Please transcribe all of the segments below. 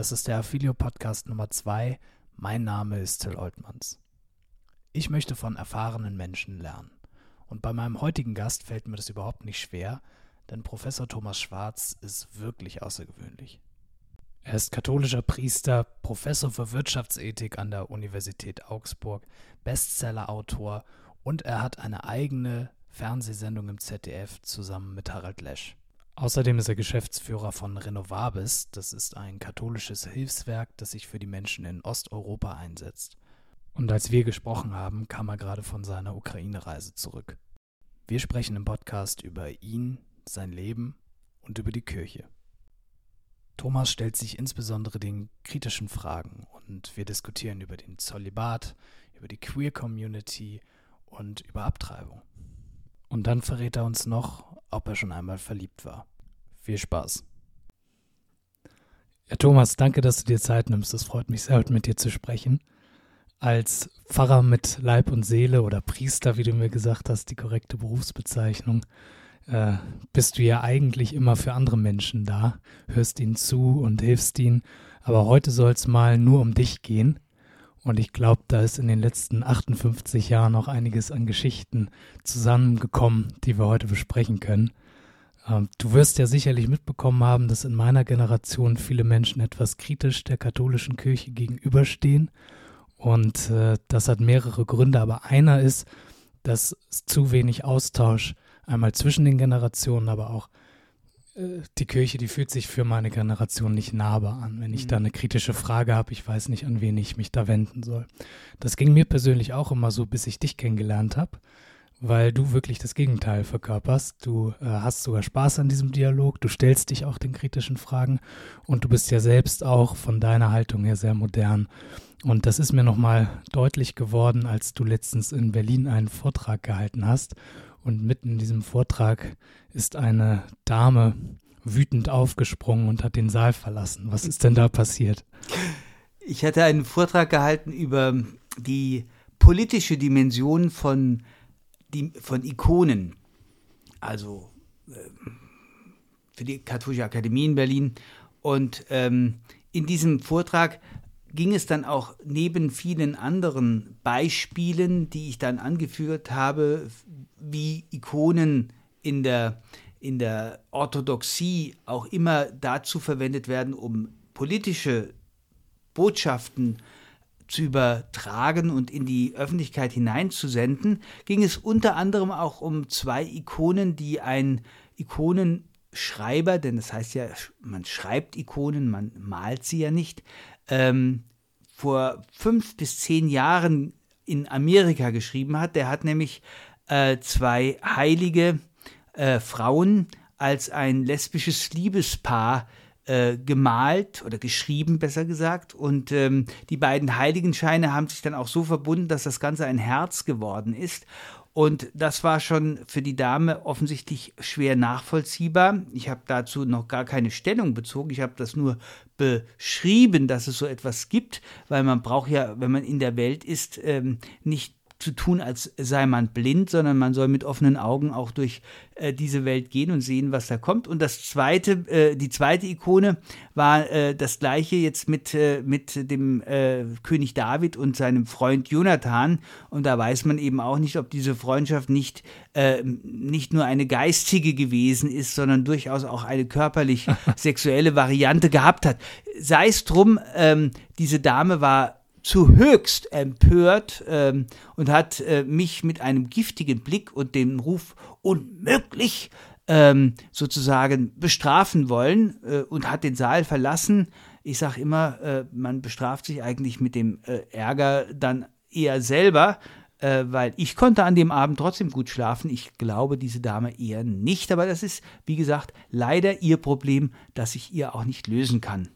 Das ist der Affilio Podcast Nummer 2. Mein Name ist Till Oltmanns. Ich möchte von erfahrenen Menschen lernen. Und bei meinem heutigen Gast fällt mir das überhaupt nicht schwer, denn Professor Thomas Schwarz ist wirklich außergewöhnlich. Er ist katholischer Priester, Professor für Wirtschaftsethik an der Universität Augsburg, Bestsellerautor und er hat eine eigene Fernsehsendung im ZDF zusammen mit Harald Lesch. Außerdem ist er Geschäftsführer von Renovabis. Das ist ein katholisches Hilfswerk, das sich für die Menschen in Osteuropa einsetzt. Und als wir gesprochen haben, kam er gerade von seiner Ukraine-Reise zurück. Wir sprechen im Podcast über ihn, sein Leben und über die Kirche. Thomas stellt sich insbesondere den kritischen Fragen und wir diskutieren über den Zölibat, über die Queer Community und über Abtreibung. Und dann verrät er uns noch, ob er schon einmal verliebt war. Viel Spaß. Ja, Thomas, danke, dass du dir Zeit nimmst. Es freut mich sehr, heute mit dir zu sprechen. Als Pfarrer mit Leib und Seele oder Priester, wie du mir gesagt hast, die korrekte Berufsbezeichnung, äh, bist du ja eigentlich immer für andere Menschen da, hörst ihnen zu und hilfst ihnen. Aber heute soll es mal nur um dich gehen. Und ich glaube, da ist in den letzten 58 Jahren auch einiges an Geschichten zusammengekommen, die wir heute besprechen können. Ähm, du wirst ja sicherlich mitbekommen haben, dass in meiner Generation viele Menschen etwas kritisch der katholischen Kirche gegenüberstehen. Und äh, das hat mehrere Gründe, aber einer ist, dass es zu wenig Austausch einmal zwischen den Generationen, aber auch äh, die Kirche, die fühlt sich für meine Generation nicht nahbar an. Wenn ich mhm. da eine kritische Frage habe, ich weiß nicht, an wen ich mich da wenden soll. Das ging mir persönlich auch immer so, bis ich dich kennengelernt habe, weil du wirklich das Gegenteil verkörperst. Du äh, hast sogar Spaß an diesem Dialog, du stellst dich auch den kritischen Fragen und du bist ja selbst auch von deiner Haltung her sehr modern. Und das ist mir nochmal deutlich geworden, als du letztens in Berlin einen Vortrag gehalten hast und mitten in diesem Vortrag ist eine Dame wütend aufgesprungen und hat den Saal verlassen. Was ist denn da passiert? Ich hatte einen Vortrag gehalten über die politische Dimension von, die, von Ikonen. Also äh, für die Katholische Akademie in Berlin. Und ähm, in diesem Vortrag ging es dann auch neben vielen anderen Beispielen, die ich dann angeführt habe, wie Ikonen in der, in der Orthodoxie auch immer dazu verwendet werden, um politische Botschaften zu übertragen und in die Öffentlichkeit hineinzusenden, ging es unter anderem auch um zwei Ikonen, die ein Ikonenschreiber, denn das heißt ja, man schreibt Ikonen, man malt sie ja nicht, ähm, vor fünf bis zehn Jahren in Amerika geschrieben hat. Der hat nämlich äh, zwei heilige äh, Frauen als ein lesbisches Liebespaar äh, gemalt oder geschrieben, besser gesagt. Und ähm, die beiden Heiligenscheine haben sich dann auch so verbunden, dass das Ganze ein Herz geworden ist. Und das war schon für die Dame offensichtlich schwer nachvollziehbar. Ich habe dazu noch gar keine Stellung bezogen. Ich habe das nur beschrieben, dass es so etwas gibt, weil man braucht ja, wenn man in der Welt ist, ähm, nicht zu tun, als sei man blind, sondern man soll mit offenen Augen auch durch äh, diese Welt gehen und sehen, was da kommt. Und das zweite, äh, die zweite Ikone war äh, das gleiche jetzt mit, äh, mit dem äh, König David und seinem Freund Jonathan. Und da weiß man eben auch nicht, ob diese Freundschaft nicht, äh, nicht nur eine geistige gewesen ist, sondern durchaus auch eine körperlich sexuelle Variante gehabt hat. Sei es drum, ähm, diese Dame war zu höchst empört ähm, und hat äh, mich mit einem giftigen Blick und dem Ruf unmöglich ähm, sozusagen bestrafen wollen äh, und hat den Saal verlassen. Ich sage immer, äh, man bestraft sich eigentlich mit dem äh, Ärger dann eher selber, äh, weil ich konnte an dem Abend trotzdem gut schlafen. Ich glaube, diese Dame eher nicht, aber das ist, wie gesagt, leider ihr Problem, das ich ihr auch nicht lösen kann.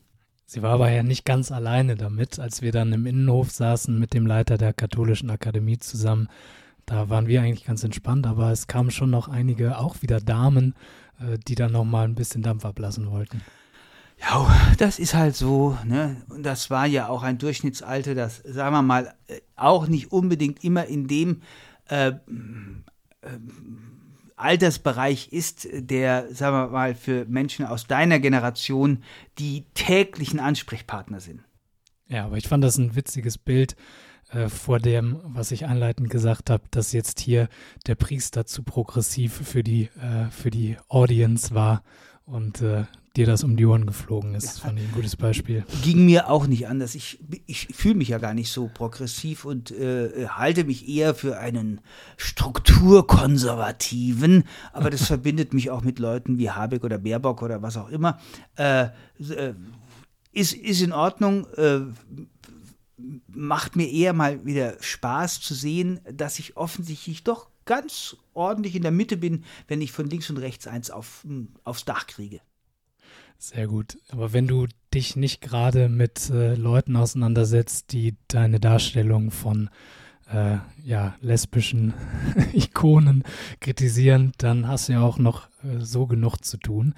Sie war aber ja nicht ganz alleine damit, als wir dann im Innenhof saßen mit dem Leiter der Katholischen Akademie zusammen. Da waren wir eigentlich ganz entspannt, aber es kamen schon noch einige, auch wieder Damen, äh, die dann noch mal ein bisschen Dampf ablassen wollten. Ja, das ist halt so, ne? Und das war ja auch ein Durchschnittsalter, das, sagen wir mal, äh, auch nicht unbedingt immer in dem äh, äh, Altersbereich ist, der, sagen wir mal, für Menschen aus deiner Generation die täglichen Ansprechpartner sind. Ja, aber ich fand das ein witziges Bild äh, vor dem, was ich einleitend gesagt habe, dass jetzt hier der Priester zu progressiv für die, äh, für die Audience war und äh, dir das um die Ohren geflogen ist. Das fand ich ein gutes Beispiel. Ging mir auch nicht anders. Ich, ich fühle mich ja gar nicht so progressiv und äh, halte mich eher für einen Strukturkonservativen, aber das verbindet mich auch mit Leuten wie Habeck oder Baerbock oder was auch immer. Äh, äh ist, ist in Ordnung. Äh, macht mir eher mal wieder Spaß zu sehen, dass ich offensichtlich doch ganz ordentlich in der Mitte bin, wenn ich von links und rechts eins auf, aufs Dach kriege. Sehr gut. Aber wenn du dich nicht gerade mit äh, Leuten auseinandersetzt, die deine Darstellung von äh, ja, lesbischen Ikonen kritisieren, dann hast du ja auch noch äh, so genug zu tun.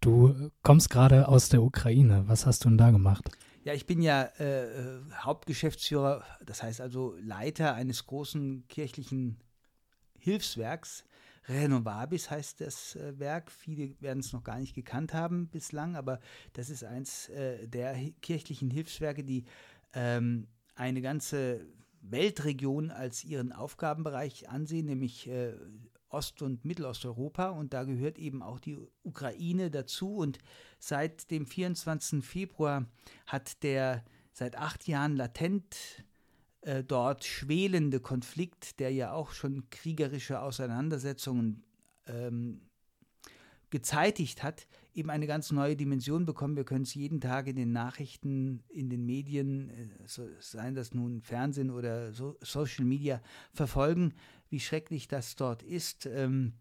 Du kommst gerade aus der Ukraine. Was hast du denn da gemacht? Ja, ich bin ja äh, äh Hauptgeschäftsführer, das heißt also Leiter eines großen kirchlichen Hilfswerks Renovabis heißt das äh, Werk. Viele werden es noch gar nicht gekannt haben bislang, aber das ist eins äh, der kirchlichen Hilfswerke, die ähm, eine ganze Weltregion als ihren Aufgabenbereich ansehen, nämlich äh, Ost- und Mittelosteuropa. Und da gehört eben auch die Ukraine dazu. Und seit dem 24. Februar hat der seit acht Jahren latent äh, dort schwelende Konflikt, der ja auch schon kriegerische Auseinandersetzungen ähm, gezeitigt hat, eben eine ganz neue Dimension bekommen. Wir können es jeden Tag in den Nachrichten, in den Medien, äh, so, seien das nun Fernsehen oder so, Social Media, verfolgen, wie schrecklich das dort ist. Ähm,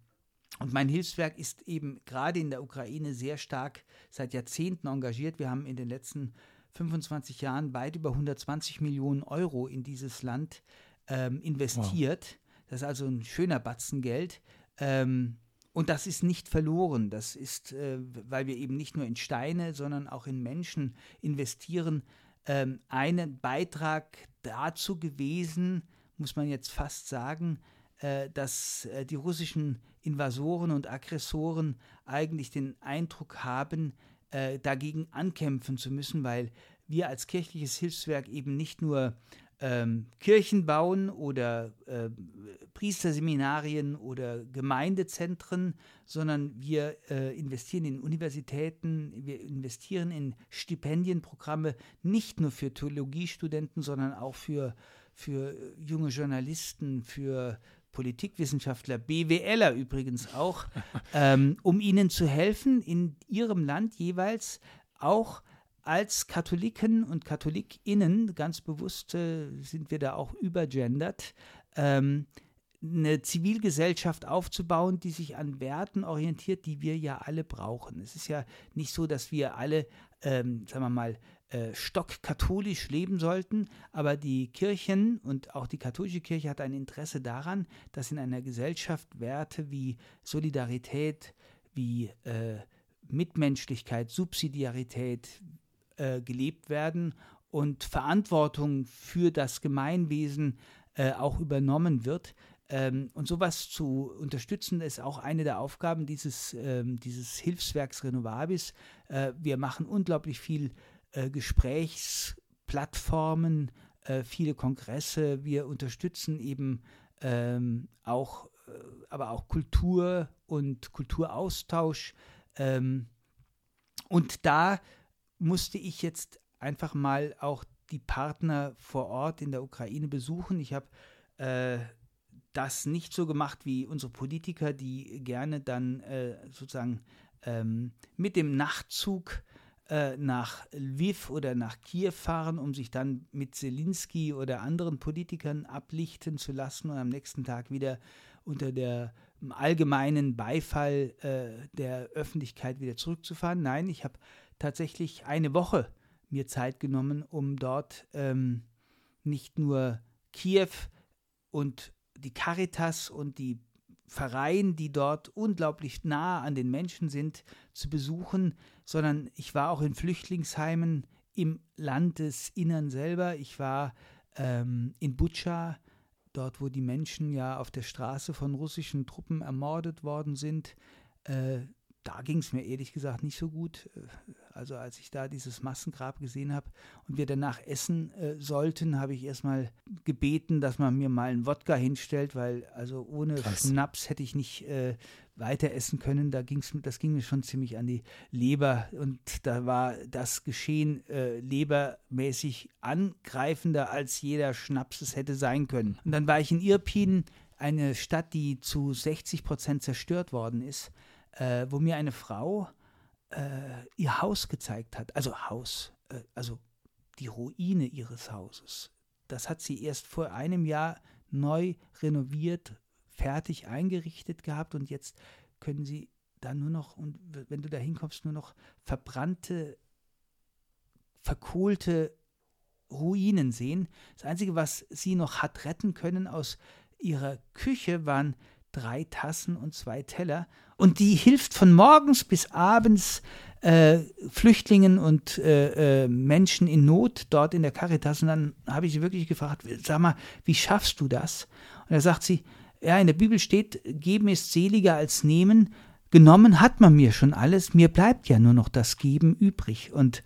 und mein Hilfswerk ist eben gerade in der Ukraine sehr stark seit Jahrzehnten engagiert. Wir haben in den letzten 25 Jahren weit über 120 Millionen Euro in dieses Land ähm, investiert. Wow. Das ist also ein schöner Batzen Geld. Ähm, und das ist nicht verloren. Das ist, äh, weil wir eben nicht nur in Steine, sondern auch in Menschen investieren, ähm, einen Beitrag dazu gewesen, muss man jetzt fast sagen, äh, dass äh, die russischen Invasoren und Aggressoren eigentlich den Eindruck haben, äh, dagegen ankämpfen zu müssen, weil wir als kirchliches Hilfswerk eben nicht nur ähm, Kirchen bauen oder äh, Priesterseminarien oder Gemeindezentren, sondern wir äh, investieren in Universitäten, wir investieren in Stipendienprogramme, nicht nur für Theologiestudenten, sondern auch für, für junge Journalisten, für Politikwissenschaftler, BWLer übrigens auch, ähm, um ihnen zu helfen, in ihrem Land jeweils auch als Katholiken und Katholikinnen, ganz bewusst äh, sind wir da auch übergendert, ähm, eine Zivilgesellschaft aufzubauen, die sich an Werten orientiert, die wir ja alle brauchen. Es ist ja nicht so, dass wir alle, ähm, sagen wir mal, äh, stockkatholisch leben sollten, aber die Kirchen und auch die katholische Kirche hat ein Interesse daran, dass in einer Gesellschaft Werte wie Solidarität, wie äh, Mitmenschlichkeit, Subsidiarität äh, gelebt werden und Verantwortung für das Gemeinwesen äh, auch übernommen wird. Ähm, und sowas zu unterstützen, ist auch eine der Aufgaben dieses, ähm, dieses Hilfswerks Renovabis. Äh, wir machen unglaublich viel äh, Gesprächsplattformen, äh, viele Kongresse. Wir unterstützen eben ähm, auch, äh, aber auch Kultur und Kulturaustausch. Ähm, und da musste ich jetzt einfach mal auch die Partner vor Ort in der Ukraine besuchen. Ich habe äh, das nicht so gemacht wie unsere Politiker, die gerne dann äh, sozusagen ähm, mit dem Nachtzug äh, nach Lviv oder nach Kiew fahren, um sich dann mit Zelensky oder anderen Politikern ablichten zu lassen und am nächsten Tag wieder unter der allgemeinen Beifall äh, der Öffentlichkeit wieder zurückzufahren. Nein, ich habe tatsächlich eine Woche mir Zeit genommen, um dort ähm, nicht nur Kiew und die Caritas und die Verein, die dort unglaublich nah an den Menschen sind, zu besuchen, sondern ich war auch in Flüchtlingsheimen im Landesinnern selber. Ich war ähm, in Butscha, dort wo die Menschen ja auf der Straße von russischen Truppen ermordet worden sind, äh, da ging es mir ehrlich gesagt nicht so gut. Äh, also als ich da dieses Massengrab gesehen habe und wir danach essen äh, sollten, habe ich erstmal gebeten, dass man mir mal einen Wodka hinstellt, weil also ohne Krass. Schnaps hätte ich nicht äh, weiter essen können. Da ging's, das ging mir schon ziemlich an die Leber und da war das Geschehen äh, lebermäßig angreifender, als jeder Schnaps es hätte sein können. Und dann war ich in Irpin, eine Stadt, die zu 60 Prozent zerstört worden ist äh, wo mir eine Frau äh, ihr Haus gezeigt hat. Also Haus, äh, also die Ruine ihres Hauses. Das hat sie erst vor einem Jahr neu renoviert, fertig eingerichtet gehabt und jetzt können sie da nur noch, und wenn du da hinkommst, nur noch verbrannte, verkohlte Ruinen sehen. Das Einzige, was sie noch hat retten können aus ihrer Küche, waren drei Tassen und zwei Teller. Und die hilft von morgens bis abends äh, Flüchtlingen und äh, äh, Menschen in Not dort in der Caritas. Und dann habe ich sie wirklich gefragt, sag mal, wie schaffst du das? Und da sagt sie, ja, in der Bibel steht, geben ist seliger als nehmen. Genommen hat man mir schon alles, mir bleibt ja nur noch das Geben übrig. Und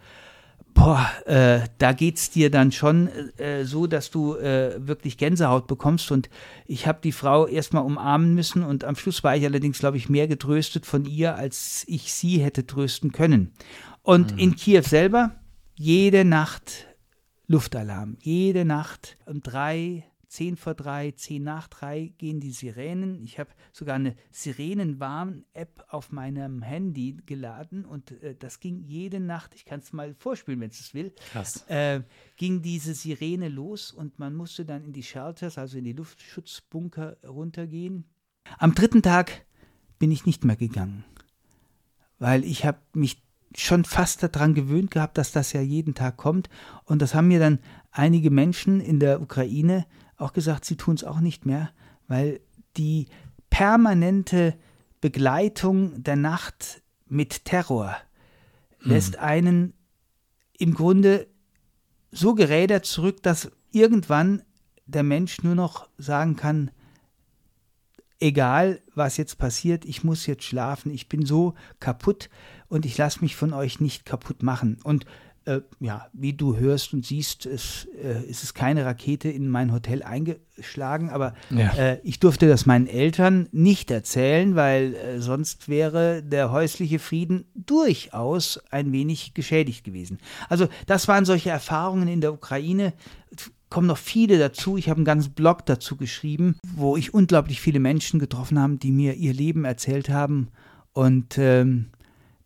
boah, äh, da geht's dir dann schon äh, so, dass du äh, wirklich Gänsehaut bekommst. Und ich habe die Frau erstmal umarmen müssen und am Schluss war ich allerdings, glaube ich, mehr getröstet von ihr, als ich sie hätte trösten können. Und mhm. in Kiew selber jede Nacht Luftalarm, jede Nacht um drei 10 vor 3, 10 nach 3 gehen die Sirenen. Ich habe sogar eine Sirenenwarn-App auf meinem Handy geladen und äh, das ging jede Nacht, ich kann es mal vorspielen, wenn es will, Krass. Äh, ging diese Sirene los und man musste dann in die Shelters, also in die Luftschutzbunker runtergehen. Am dritten Tag bin ich nicht mehr gegangen, weil ich habe mich schon fast daran gewöhnt gehabt, dass das ja jeden Tag kommt. Und das haben mir dann einige Menschen in der Ukraine auch gesagt, sie tun es auch nicht mehr, weil die permanente Begleitung der Nacht mit Terror hm. lässt einen im Grunde so gerädert zurück, dass irgendwann der Mensch nur noch sagen kann, egal was jetzt passiert, ich muss jetzt schlafen, ich bin so kaputt und ich lasse mich von euch nicht kaputt machen. Und äh, ja, wie du hörst und siehst, es, äh, ist es keine Rakete in mein Hotel eingeschlagen, aber ja. äh, ich durfte das meinen Eltern nicht erzählen, weil äh, sonst wäre der häusliche Frieden durchaus ein wenig geschädigt gewesen. Also das waren solche Erfahrungen in der Ukraine. Kommen noch viele dazu. Ich habe einen ganzen Blog dazu geschrieben, wo ich unglaublich viele Menschen getroffen habe, die mir ihr Leben erzählt haben. Und ähm,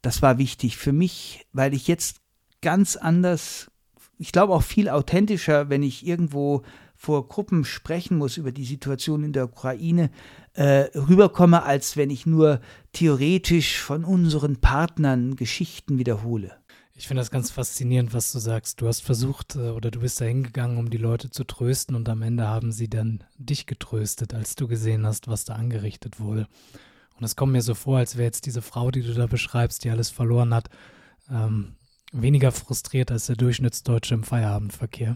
das war wichtig für mich, weil ich jetzt ganz anders, ich glaube auch viel authentischer, wenn ich irgendwo vor Gruppen sprechen muss über die Situation in der Ukraine, äh, rüberkomme, als wenn ich nur theoretisch von unseren Partnern Geschichten wiederhole. Ich finde das ganz faszinierend, was du sagst. Du hast versucht äh, oder du bist da hingegangen, um die Leute zu trösten und am Ende haben sie dann dich getröstet, als du gesehen hast, was da angerichtet wurde. Und es kommt mir so vor, als wäre jetzt diese Frau, die du da beschreibst, die alles verloren hat, ähm, weniger frustriert als der Durchschnittsdeutsche im Feierabendverkehr.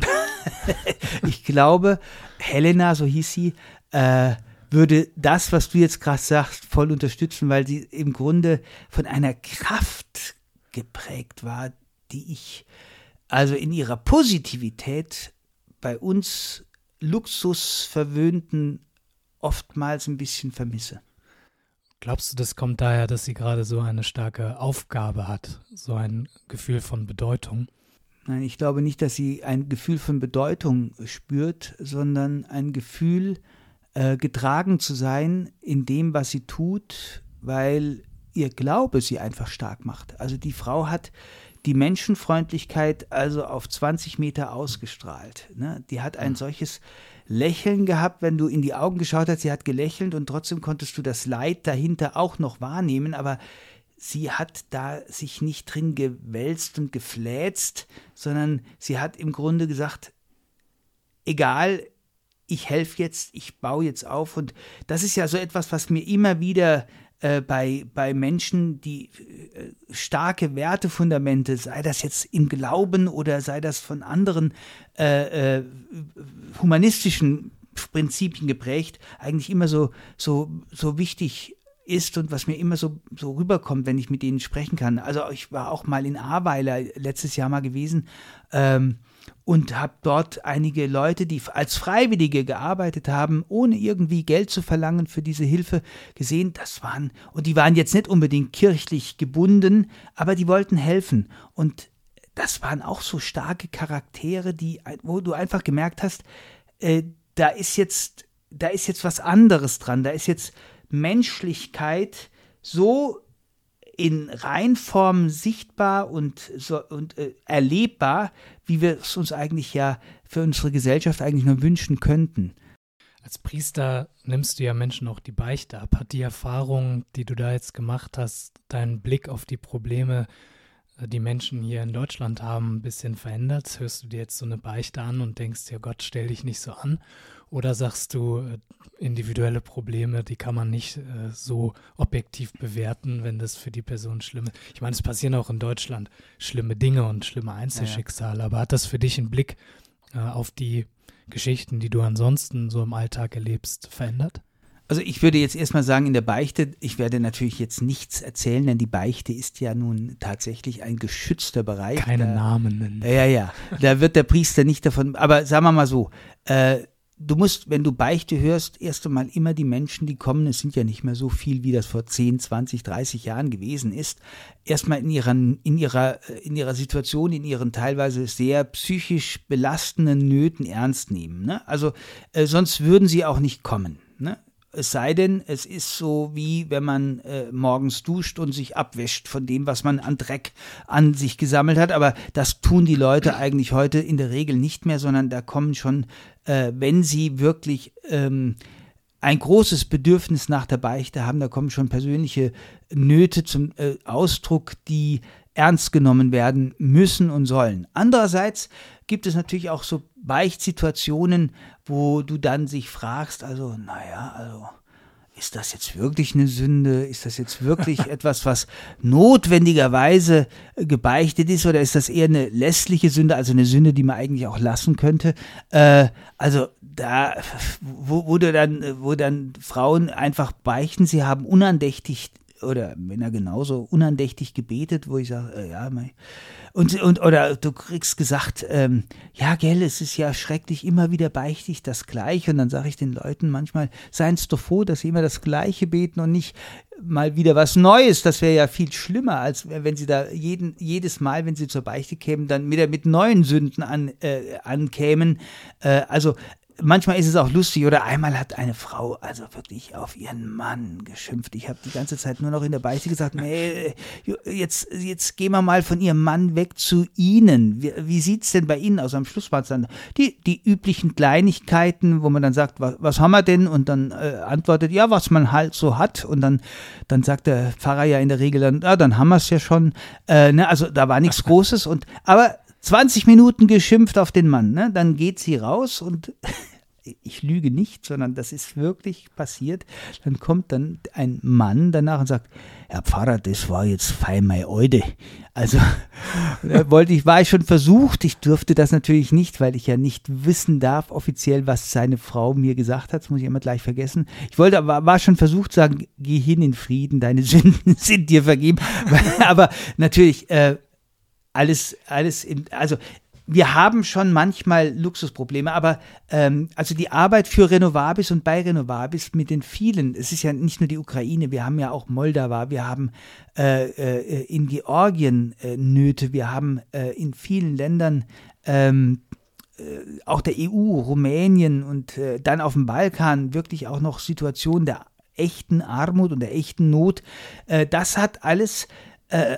ich glaube, Helena, so hieß sie, äh, würde das, was du jetzt gerade sagst, voll unterstützen, weil sie im Grunde von einer Kraft geprägt war, die ich also in ihrer Positivität bei uns Luxusverwöhnten oftmals ein bisschen vermisse. Glaubst du, das kommt daher, dass sie gerade so eine starke Aufgabe hat, so ein Gefühl von Bedeutung? Nein, ich glaube nicht, dass sie ein Gefühl von Bedeutung spürt, sondern ein Gefühl, äh, getragen zu sein in dem, was sie tut, weil ihr Glaube sie einfach stark macht. Also die Frau hat die Menschenfreundlichkeit also auf 20 Meter ausgestrahlt. Ne? Die hat ein hm. solches Lächeln gehabt, wenn du in die Augen geschaut hast. Sie hat gelächelt und trotzdem konntest du das Leid dahinter auch noch wahrnehmen, aber sie hat da sich nicht drin gewälzt und gefläzt, sondern sie hat im Grunde gesagt, egal, ich helfe jetzt, ich baue jetzt auf. Und das ist ja so etwas, was mir immer wieder äh, bei, bei Menschen, die äh, starke Wertefundamente, sei das jetzt im Glauben oder sei das von anderen äh, äh humanistischen Prinzipien geprägt, eigentlich immer so, so, so wichtig ist und was mir immer so, so rüberkommt, wenn ich mit denen sprechen kann. Also ich war auch mal in Ahrweiler letztes Jahr mal gewesen ähm, und habe dort einige Leute, die als Freiwillige gearbeitet haben, ohne irgendwie Geld zu verlangen für diese Hilfe, gesehen. Das waren, und die waren jetzt nicht unbedingt kirchlich gebunden, aber die wollten helfen. Und das waren auch so starke Charaktere, die, wo du einfach gemerkt hast, äh, da ist jetzt, da ist jetzt was anderes dran, da ist jetzt Menschlichkeit so in Reinform sichtbar und, so, und äh, erlebbar, wie wir es uns eigentlich ja für unsere Gesellschaft eigentlich nur wünschen könnten. Als Priester nimmst du ja Menschen auch die Beichte ab. Hat die Erfahrung, die du da jetzt gemacht hast, deinen Blick auf die Probleme die Menschen hier in Deutschland haben, ein bisschen verändert? Hörst du dir jetzt so eine Beichte an und denkst dir, Gott, stell dich nicht so an? Oder sagst du, äh, individuelle Probleme, die kann man nicht äh, so objektiv bewerten, wenn das für die Person schlimm ist? Ich meine, es passieren auch in Deutschland schlimme Dinge und schlimme Einzelschicksale, ja. aber hat das für dich einen Blick äh, auf die Geschichten, die du ansonsten so im Alltag erlebst, verändert? Also ich würde jetzt erstmal sagen, in der Beichte, ich werde natürlich jetzt nichts erzählen, denn die Beichte ist ja nun tatsächlich ein geschützter Bereich. Keine da, Namen nennen. Ja, ja, da wird der Priester nicht davon, aber sagen wir mal so, äh, du musst, wenn du Beichte hörst, erst einmal immer die Menschen, die kommen, es sind ja nicht mehr so viel, wie das vor 10, 20, 30 Jahren gewesen ist, erstmal in ihrer, in ihrer, in ihrer Situation, in ihren teilweise sehr psychisch belastenden Nöten ernst nehmen. Ne? Also äh, sonst würden sie auch nicht kommen. Ne? Es sei denn, es ist so wie wenn man äh, morgens duscht und sich abwäscht von dem, was man an Dreck an sich gesammelt hat. Aber das tun die Leute eigentlich heute in der Regel nicht mehr, sondern da kommen schon, äh, wenn sie wirklich ähm, ein großes Bedürfnis nach der Beichte haben, da kommen schon persönliche Nöte zum äh, Ausdruck, die ernst genommen werden müssen und sollen. Andererseits gibt es natürlich auch so Beichtsituationen, wo du dann sich fragst, also, naja, also, ist das jetzt wirklich eine Sünde? Ist das jetzt wirklich etwas, was notwendigerweise gebeichtet ist? Oder ist das eher eine lässliche Sünde, also eine Sünde, die man eigentlich auch lassen könnte? Äh, also da, wo, wo, dann, wo dann Frauen einfach beichten, sie haben unandächtig oder Männer genauso unandächtig gebetet, wo ich sage, äh, ja, mein, und, und, oder du kriegst gesagt, ähm, ja, gell, es ist ja schrecklich, immer wieder beichte ich das Gleiche. Und dann sage ich den Leuten manchmal, seien es doch froh, dass sie immer das Gleiche beten und nicht mal wieder was Neues. Das wäre ja viel schlimmer, als wenn sie da jeden, jedes Mal, wenn sie zur Beichte kämen, dann wieder mit neuen Sünden an, äh, ankämen. Äh, also manchmal ist es auch lustig oder einmal hat eine Frau also wirklich auf ihren Mann geschimpft. Ich habe die ganze Zeit nur noch in der Beichte gesagt, nee, jetzt, jetzt gehen wir mal von ihrem Mann weg zu Ihnen. Wie, wie sieht's denn bei Ihnen aus? Am Schluss waren es dann die, die üblichen Kleinigkeiten, wo man dann sagt, was, was haben wir denn? Und dann äh, antwortet, ja, was man halt so hat. Und dann, dann sagt der Pfarrer ja in der Regel dann, ja, dann haben wir es ja schon. Äh, ne? Also da war nichts Großes. Und aber 20 Minuten geschimpft auf den Mann, ne? Dann geht sie raus und ich lüge nicht, sondern das ist wirklich passiert. Dann kommt dann ein Mann danach und sagt, Herr Pfarrer, das war jetzt fein mein Eude. Also wollte ich, war ich schon versucht, ich durfte das natürlich nicht, weil ich ja nicht wissen darf offiziell, was seine Frau mir gesagt hat, das muss ich immer gleich vergessen. Ich wollte, aber war schon versucht zu sagen, geh hin in Frieden, deine Sünden sind dir vergeben. aber natürlich, äh, alles, alles in, also wir haben schon manchmal Luxusprobleme, aber ähm, also die Arbeit für Renovabis und bei Renovabis mit den vielen, es ist ja nicht nur die Ukraine, wir haben ja auch Moldau, wir haben äh, äh, in Georgien äh, Nöte, wir haben äh, in vielen Ländern ähm, äh, auch der EU, Rumänien und äh, dann auf dem Balkan wirklich auch noch Situationen der echten Armut und der echten Not. das hat alles äh,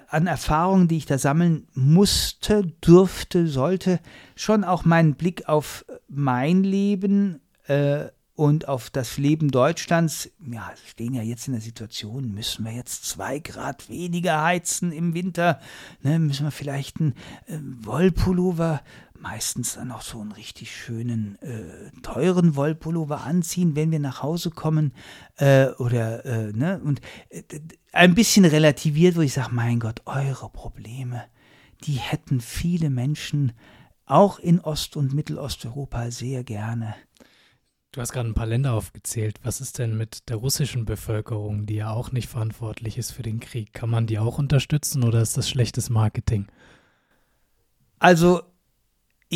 an Erfahrungen, die ich da sammeln musste, durfte, sollte, schon auch meinen Blick auf mein Leben äh, und auf das Leben Deutschlands. Ja, stehen ja jetzt in der Situation, müssen wir jetzt zwei Grad weniger heizen im Winter, ne, müssen wir vielleicht einen äh, Wollpullover meistens dann auch so einen richtig schönen, äh, teuren Wollpullover anziehen, wenn wir nach Hause kommen. Äh, oder, äh, ne? Und äh, ein bisschen relativiert, wo ich sage, mein Gott, eure Probleme, die hätten viele Menschen auch in Ost- und Mittelosteuropa sehr gerne. Du hast gerade ein paar Länder aufgezählt. Was ist denn mit der russischen Bevölkerung, die ja auch nicht verantwortlich ist für den Krieg? Kann man die auch unterstützen oder ist das schlechtes Marketing? Also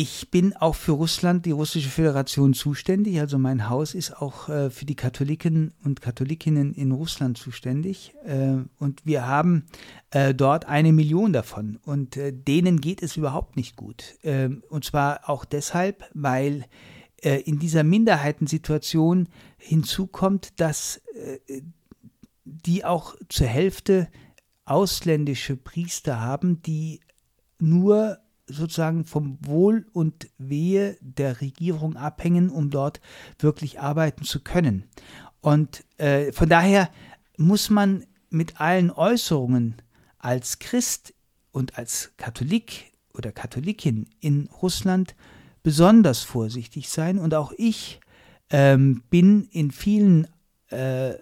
ich bin auch für Russland, die russische Föderation zuständig. Also mein Haus ist auch äh, für die Katholiken und Katholikinnen in Russland zuständig. Äh, und wir haben äh, dort eine Million davon. Und äh, denen geht es überhaupt nicht gut. Ähm, und zwar auch deshalb, weil äh, in dieser Minderheitensituation hinzukommt, dass äh, die auch zur Hälfte ausländische Priester haben, die nur sozusagen vom Wohl und Wehe der Regierung abhängen, um dort wirklich arbeiten zu können. Und äh, von daher muss man mit allen Äußerungen als Christ und als Katholik oder Katholikin in Russland besonders vorsichtig sein. Und auch ich ähm, bin in vielen äh,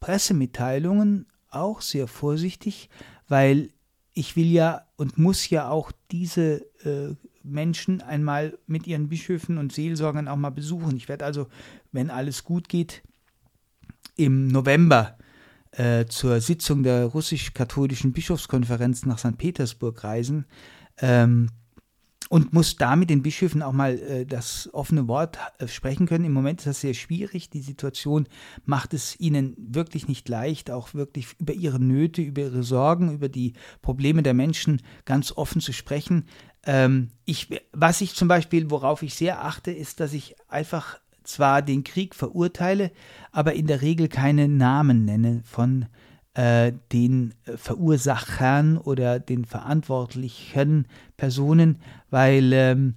Pressemitteilungen auch sehr vorsichtig, weil ich will ja und muss ja auch diese äh, Menschen einmal mit ihren Bischöfen und Seelsorgern auch mal besuchen. Ich werde also, wenn alles gut geht, im November äh, zur Sitzung der russisch-katholischen Bischofskonferenz nach St. Petersburg reisen. Ähm, und muss damit den Bischöfen auch mal äh, das offene Wort äh, sprechen können. Im Moment ist das sehr schwierig. Die Situation macht es ihnen wirklich nicht leicht, auch wirklich über ihre Nöte, über ihre Sorgen, über die Probleme der Menschen ganz offen zu sprechen. Ähm, ich, was ich zum Beispiel, worauf ich sehr achte, ist, dass ich einfach zwar den Krieg verurteile, aber in der Regel keine Namen nenne von äh, den Verursachern oder den verantwortlichen Personen, weil ähm,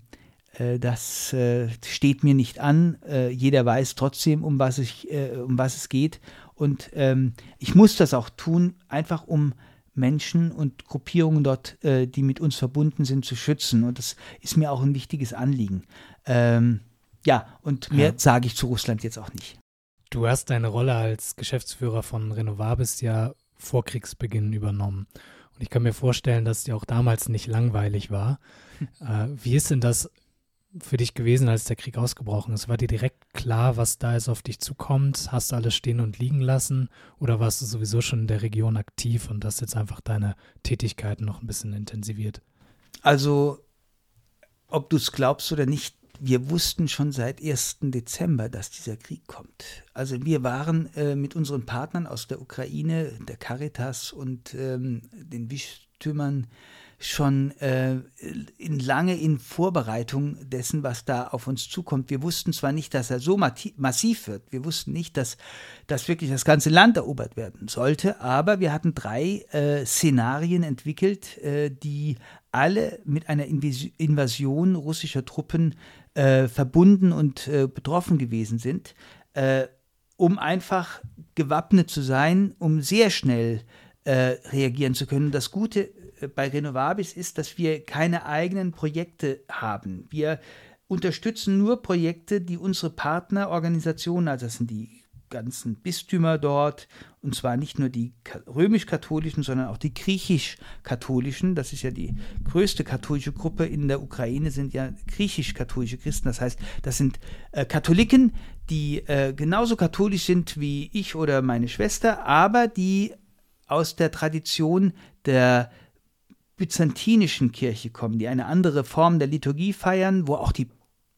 äh, das äh, steht mir nicht an. Äh, jeder weiß trotzdem, um was, ich, äh, um was es geht. Und ähm, ich muss das auch tun, einfach um Menschen und Gruppierungen dort, äh, die mit uns verbunden sind, zu schützen. Und das ist mir auch ein wichtiges Anliegen. Ähm, ja, und mehr ja. sage ich zu Russland jetzt auch nicht. Du hast deine Rolle als Geschäftsführer von Renovabis ja vor Kriegsbeginn übernommen. Und ich kann mir vorstellen, dass dir auch damals nicht langweilig war. Äh, wie ist denn das für dich gewesen, als der Krieg ausgebrochen ist? War dir direkt klar, was da jetzt auf dich zukommt? Hast du alles stehen und liegen lassen? Oder warst du sowieso schon in der Region aktiv und hast jetzt einfach deine Tätigkeiten noch ein bisschen intensiviert? Also, ob du es glaubst oder nicht, wir wussten schon seit 1. Dezember, dass dieser Krieg kommt. Also wir waren äh, mit unseren Partnern aus der Ukraine, der Caritas und ähm, den Bischtümern schon äh, in, lange in Vorbereitung dessen, was da auf uns zukommt. Wir wussten zwar nicht, dass er so massiv wird, wir wussten nicht, dass, dass wirklich das ganze Land erobert werden sollte, aber wir hatten drei äh, Szenarien entwickelt, äh, die alle mit einer Invasion russischer Truppen äh, verbunden und äh, betroffen gewesen sind, äh, um einfach gewappnet zu sein, um sehr schnell äh, reagieren zu können. Das Gute äh, bei Renovabis ist, dass wir keine eigenen Projekte haben. Wir unterstützen nur Projekte, die unsere Partnerorganisationen, also das sind die ganzen Bistümer dort, und zwar nicht nur die römisch-katholischen, sondern auch die griechisch-katholischen. Das ist ja die größte katholische Gruppe in der Ukraine, sind ja griechisch-katholische Christen. Das heißt, das sind äh, Katholiken, die äh, genauso katholisch sind wie ich oder meine Schwester, aber die aus der Tradition der byzantinischen Kirche kommen, die eine andere Form der Liturgie feiern, wo auch die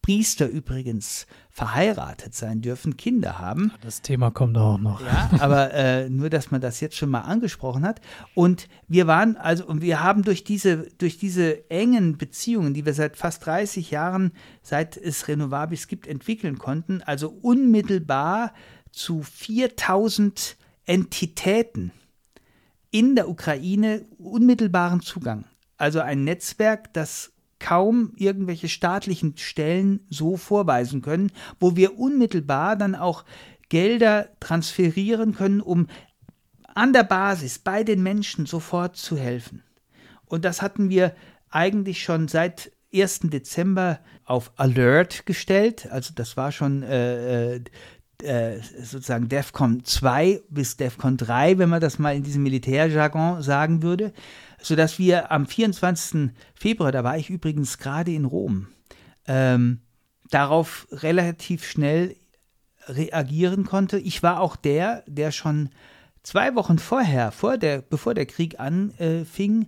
Priester übrigens verheiratet sein dürfen, Kinder haben. Das Thema kommt auch noch. Ja, aber äh, nur, dass man das jetzt schon mal angesprochen hat. Und wir waren, also, und wir haben durch diese, durch diese engen Beziehungen, die wir seit fast 30 Jahren, seit es Renovabis gibt, entwickeln konnten, also unmittelbar zu 4000 Entitäten in der Ukraine unmittelbaren Zugang. Also ein Netzwerk, das kaum irgendwelche staatlichen Stellen so vorweisen können, wo wir unmittelbar dann auch Gelder transferieren können, um an der Basis bei den Menschen sofort zu helfen. Und das hatten wir eigentlich schon seit 1. Dezember auf Alert gestellt. Also das war schon äh, äh, äh sozusagen DEFCON 2 bis DEFCON 3, wenn man das mal in diesem Militärjargon sagen würde sodass wir am 24. Februar, da war ich übrigens gerade in Rom, ähm, darauf relativ schnell reagieren konnte. Ich war auch der, der schon zwei Wochen vorher, vor der, bevor der Krieg anfing,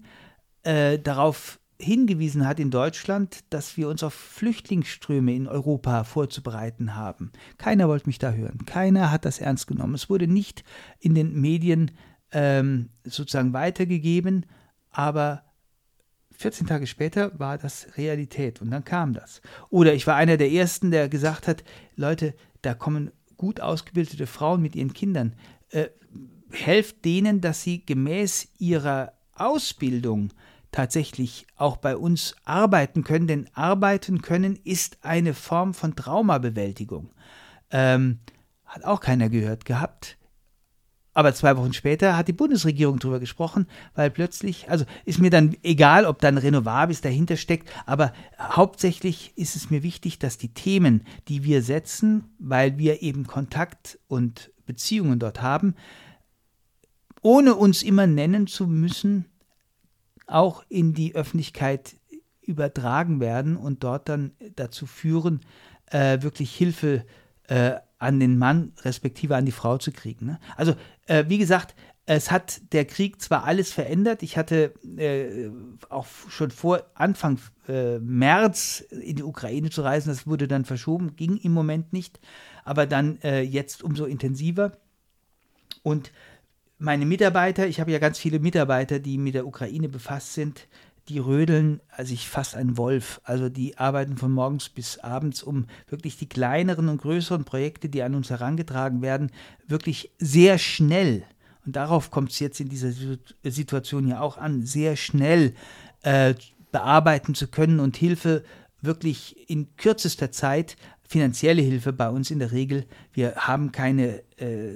äh, darauf hingewiesen hat in Deutschland, dass wir uns auf Flüchtlingsströme in Europa vorzubereiten haben. Keiner wollte mich da hören. Keiner hat das ernst genommen. Es wurde nicht in den Medien ähm, sozusagen weitergegeben, aber 14 Tage später war das Realität und dann kam das. Oder ich war einer der Ersten, der gesagt hat, Leute, da kommen gut ausgebildete Frauen mit ihren Kindern. Äh, helft denen, dass sie gemäß ihrer Ausbildung tatsächlich auch bei uns arbeiten können, denn arbeiten können ist eine Form von Traumabewältigung. Ähm, hat auch keiner gehört gehabt. Aber zwei Wochen später hat die Bundesregierung darüber gesprochen, weil plötzlich, also ist mir dann egal, ob dann Renovabis dahinter steckt, aber hauptsächlich ist es mir wichtig, dass die Themen, die wir setzen, weil wir eben Kontakt und Beziehungen dort haben, ohne uns immer nennen zu müssen, auch in die Öffentlichkeit übertragen werden und dort dann dazu führen, äh, wirklich Hilfe äh, an den Mann respektive an die Frau zu kriegen. Ne? Also äh, wie gesagt, es hat der Krieg zwar alles verändert. Ich hatte äh, auch schon vor Anfang äh, März in die Ukraine zu reisen. Das wurde dann verschoben, ging im Moment nicht, aber dann äh, jetzt umso intensiver. Und meine Mitarbeiter, ich habe ja ganz viele Mitarbeiter, die mit der Ukraine befasst sind, die rödeln also ich fast ein Wolf. Also die arbeiten von morgens bis abends, um wirklich die kleineren und größeren Projekte, die an uns herangetragen werden, wirklich sehr schnell, und darauf kommt es jetzt in dieser Situation ja auch an, sehr schnell äh, bearbeiten zu können und Hilfe wirklich in kürzester Zeit, finanzielle Hilfe bei uns in der Regel, wir haben keine äh,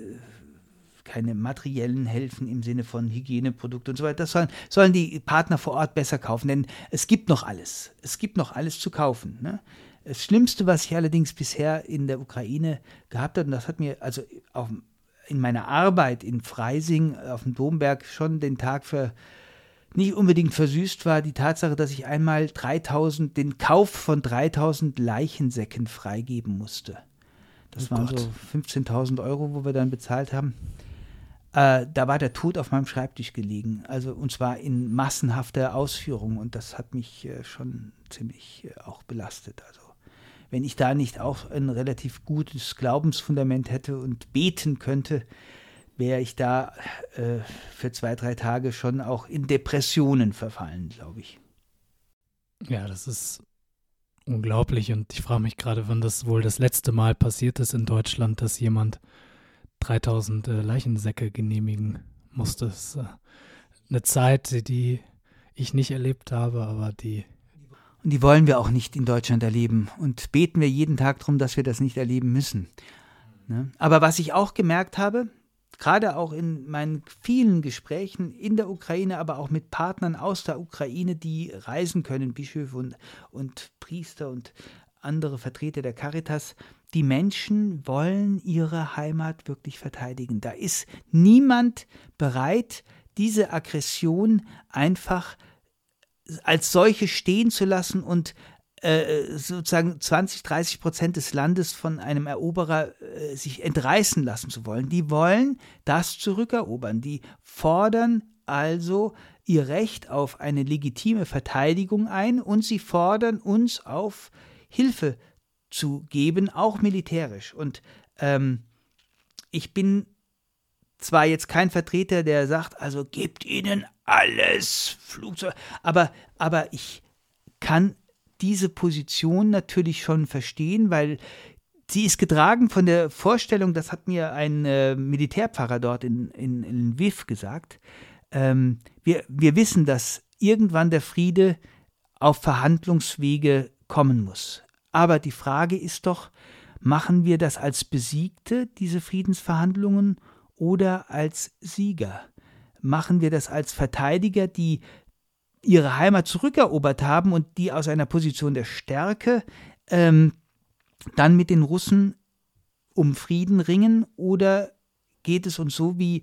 keine materiellen Helfen im Sinne von Hygieneprodukte und so weiter. Das sollen, sollen die Partner vor Ort besser kaufen, denn es gibt noch alles. Es gibt noch alles zu kaufen. Ne? Das Schlimmste, was ich allerdings bisher in der Ukraine gehabt habe, und das hat mir also auf, in meiner Arbeit in Freising auf dem Domberg schon den Tag für nicht unbedingt versüßt war die Tatsache, dass ich einmal 3000, den Kauf von 3000 Leichensäcken freigeben musste. Das oh waren Gott. so 15.000 Euro, wo wir dann bezahlt haben. Äh, da war der Tod auf meinem Schreibtisch gelegen. Also und zwar in massenhafter Ausführung und das hat mich äh, schon ziemlich äh, auch belastet. Also wenn ich da nicht auch ein relativ gutes Glaubensfundament hätte und beten könnte, wäre ich da äh, für zwei, drei Tage schon auch in Depressionen verfallen, glaube ich. Ja, das ist unglaublich und ich frage mich gerade, wann das wohl das letzte Mal passiert ist in Deutschland, dass jemand 3000 äh, Leichensäcke genehmigen musste. Das ist äh, eine Zeit, die ich nicht erlebt habe, aber die. Und die wollen wir auch nicht in Deutschland erleben. Und beten wir jeden Tag darum, dass wir das nicht erleben müssen. Ne? Aber was ich auch gemerkt habe, gerade auch in meinen vielen Gesprächen in der Ukraine, aber auch mit Partnern aus der Ukraine, die reisen können, Bischöfe und, und Priester und andere Vertreter der Caritas, die Menschen wollen ihre Heimat wirklich verteidigen. Da ist niemand bereit, diese Aggression einfach als solche stehen zu lassen und äh, sozusagen 20, 30 Prozent des Landes von einem Eroberer äh, sich entreißen lassen zu wollen. Die wollen das zurückerobern. Die fordern also ihr Recht auf eine legitime Verteidigung ein und sie fordern uns auf Hilfe zu geben, auch militärisch. Und ähm, ich bin zwar jetzt kein Vertreter, der sagt, also gebt ihnen alles, Flugzeug, aber, aber ich kann diese Position natürlich schon verstehen, weil sie ist getragen von der Vorstellung, das hat mir ein äh, Militärpfarrer dort in, in, in Lviv gesagt, ähm, wir, wir wissen, dass irgendwann der Friede auf Verhandlungswege kommen muss. Aber die Frage ist doch, machen wir das als Besiegte, diese Friedensverhandlungen, oder als Sieger? Machen wir das als Verteidiger, die ihre Heimat zurückerobert haben und die aus einer Position der Stärke ähm, dann mit den Russen um Frieden ringen? Oder geht es uns so wie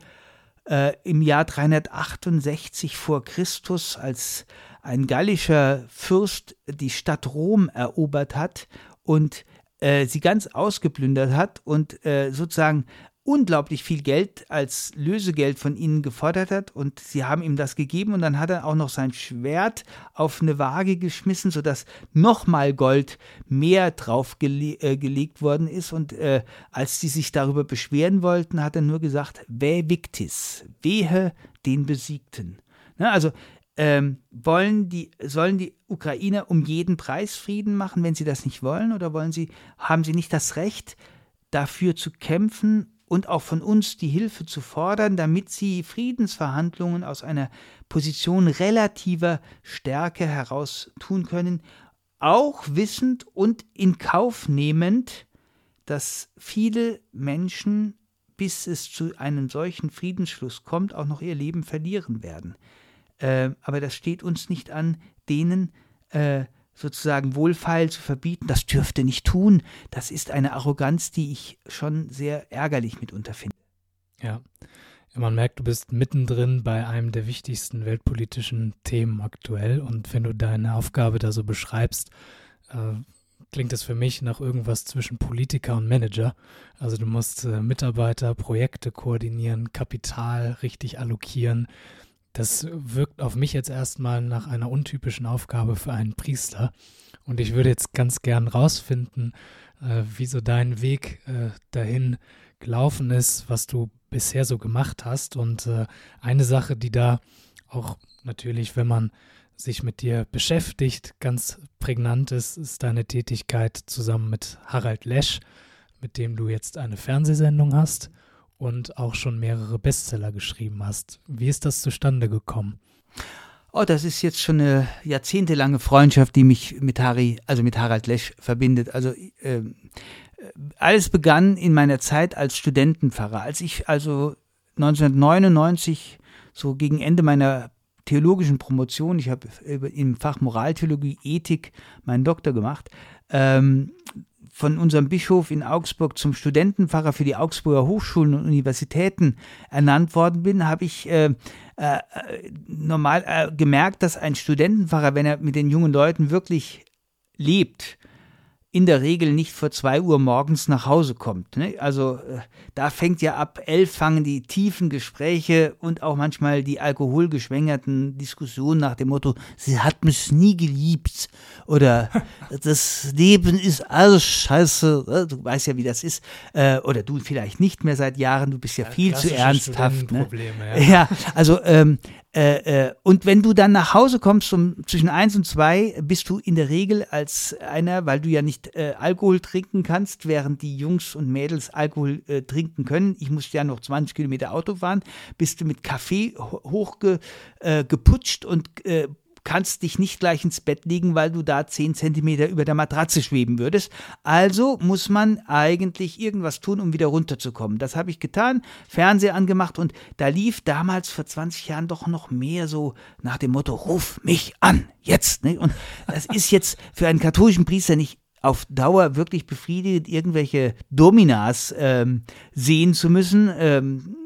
äh, im Jahr 368 vor Christus, als ein gallischer Fürst die Stadt Rom erobert hat und äh, sie ganz ausgeplündert hat und äh, sozusagen unglaublich viel Geld als Lösegeld von ihnen gefordert hat und sie haben ihm das gegeben und dann hat er auch noch sein Schwert auf eine Waage geschmissen, sodass nochmal Gold mehr drauf gele äh, worden ist und äh, als sie sich darüber beschweren wollten, hat er nur gesagt, Vé victis, wehe den Besiegten. Ne, also ähm, wollen die, sollen die Ukrainer um jeden Preis Frieden machen, wenn sie das nicht wollen, oder wollen sie, haben sie nicht das Recht, dafür zu kämpfen und auch von uns die Hilfe zu fordern, damit sie Friedensverhandlungen aus einer Position relativer Stärke heraus tun können, auch wissend und in Kauf nehmend, dass viele Menschen, bis es zu einem solchen Friedensschluss kommt, auch noch ihr Leben verlieren werden. Äh, aber das steht uns nicht an, denen äh, sozusagen wohlfeil zu verbieten, das dürfte nicht tun. Das ist eine Arroganz, die ich schon sehr ärgerlich mitunter finde. Ja. Man merkt, du bist mittendrin bei einem der wichtigsten weltpolitischen Themen aktuell. Und wenn du deine Aufgabe da so beschreibst, äh, klingt es für mich nach irgendwas zwischen Politiker und Manager. Also du musst äh, Mitarbeiter, Projekte koordinieren, Kapital richtig allokieren, das wirkt auf mich jetzt erstmal nach einer untypischen Aufgabe für einen Priester. Und ich würde jetzt ganz gern rausfinden, äh, wie dein Weg äh, dahin gelaufen ist, was du bisher so gemacht hast. Und äh, eine Sache, die da auch natürlich, wenn man sich mit dir beschäftigt, ganz prägnant ist, ist deine Tätigkeit zusammen mit Harald Lesch, mit dem du jetzt eine Fernsehsendung hast und auch schon mehrere Bestseller geschrieben hast. Wie ist das zustande gekommen? Oh, das ist jetzt schon eine jahrzehntelange Freundschaft, die mich mit Harry, also mit Harald Lesch verbindet. Also äh, alles begann in meiner Zeit als Studentenpfarrer. Als ich also 1999 so gegen Ende meiner theologischen Promotion, ich habe im Fach Moraltheologie, Ethik meinen Doktor gemacht, ähm, von unserem Bischof in Augsburg zum Studentenpfarrer für die Augsburger Hochschulen und Universitäten ernannt worden bin, habe ich äh, äh, normal äh, gemerkt, dass ein Studentenpfarrer, wenn er mit den jungen Leuten wirklich lebt, in der Regel nicht vor zwei Uhr morgens nach Hause kommt. Ne? Also äh, da fängt ja ab elf fangen die tiefen Gespräche und auch manchmal die alkoholgeschwängerten Diskussionen nach dem Motto, sie hat mich nie geliebt oder das Leben ist alles scheiße. Ne? Du weißt ja, wie das ist. Äh, oder du vielleicht nicht mehr seit Jahren, du bist ja, ja viel zu ernsthaft. Ne? Ja. ja, also ähm, äh, äh, und wenn du dann nach Hause kommst um, zwischen eins und zwei, bist du in der Regel als einer, weil du ja nicht äh, Alkohol trinken kannst, während die Jungs und Mädels Alkohol äh, trinken können. Ich musste ja noch 20 Kilometer Auto fahren, bist du mit Kaffee hochgeputscht äh, und äh, kannst dich nicht gleich ins Bett legen, weil du da zehn Zentimeter über der Matratze schweben würdest. Also muss man eigentlich irgendwas tun, um wieder runterzukommen. Das habe ich getan, Fernseher angemacht und da lief damals vor 20 Jahren doch noch mehr so nach dem Motto, ruf mich an, jetzt. Ne? Und das ist jetzt für einen katholischen Priester nicht auf Dauer wirklich befriedigend, irgendwelche Dominas ähm, sehen zu müssen. Ähm,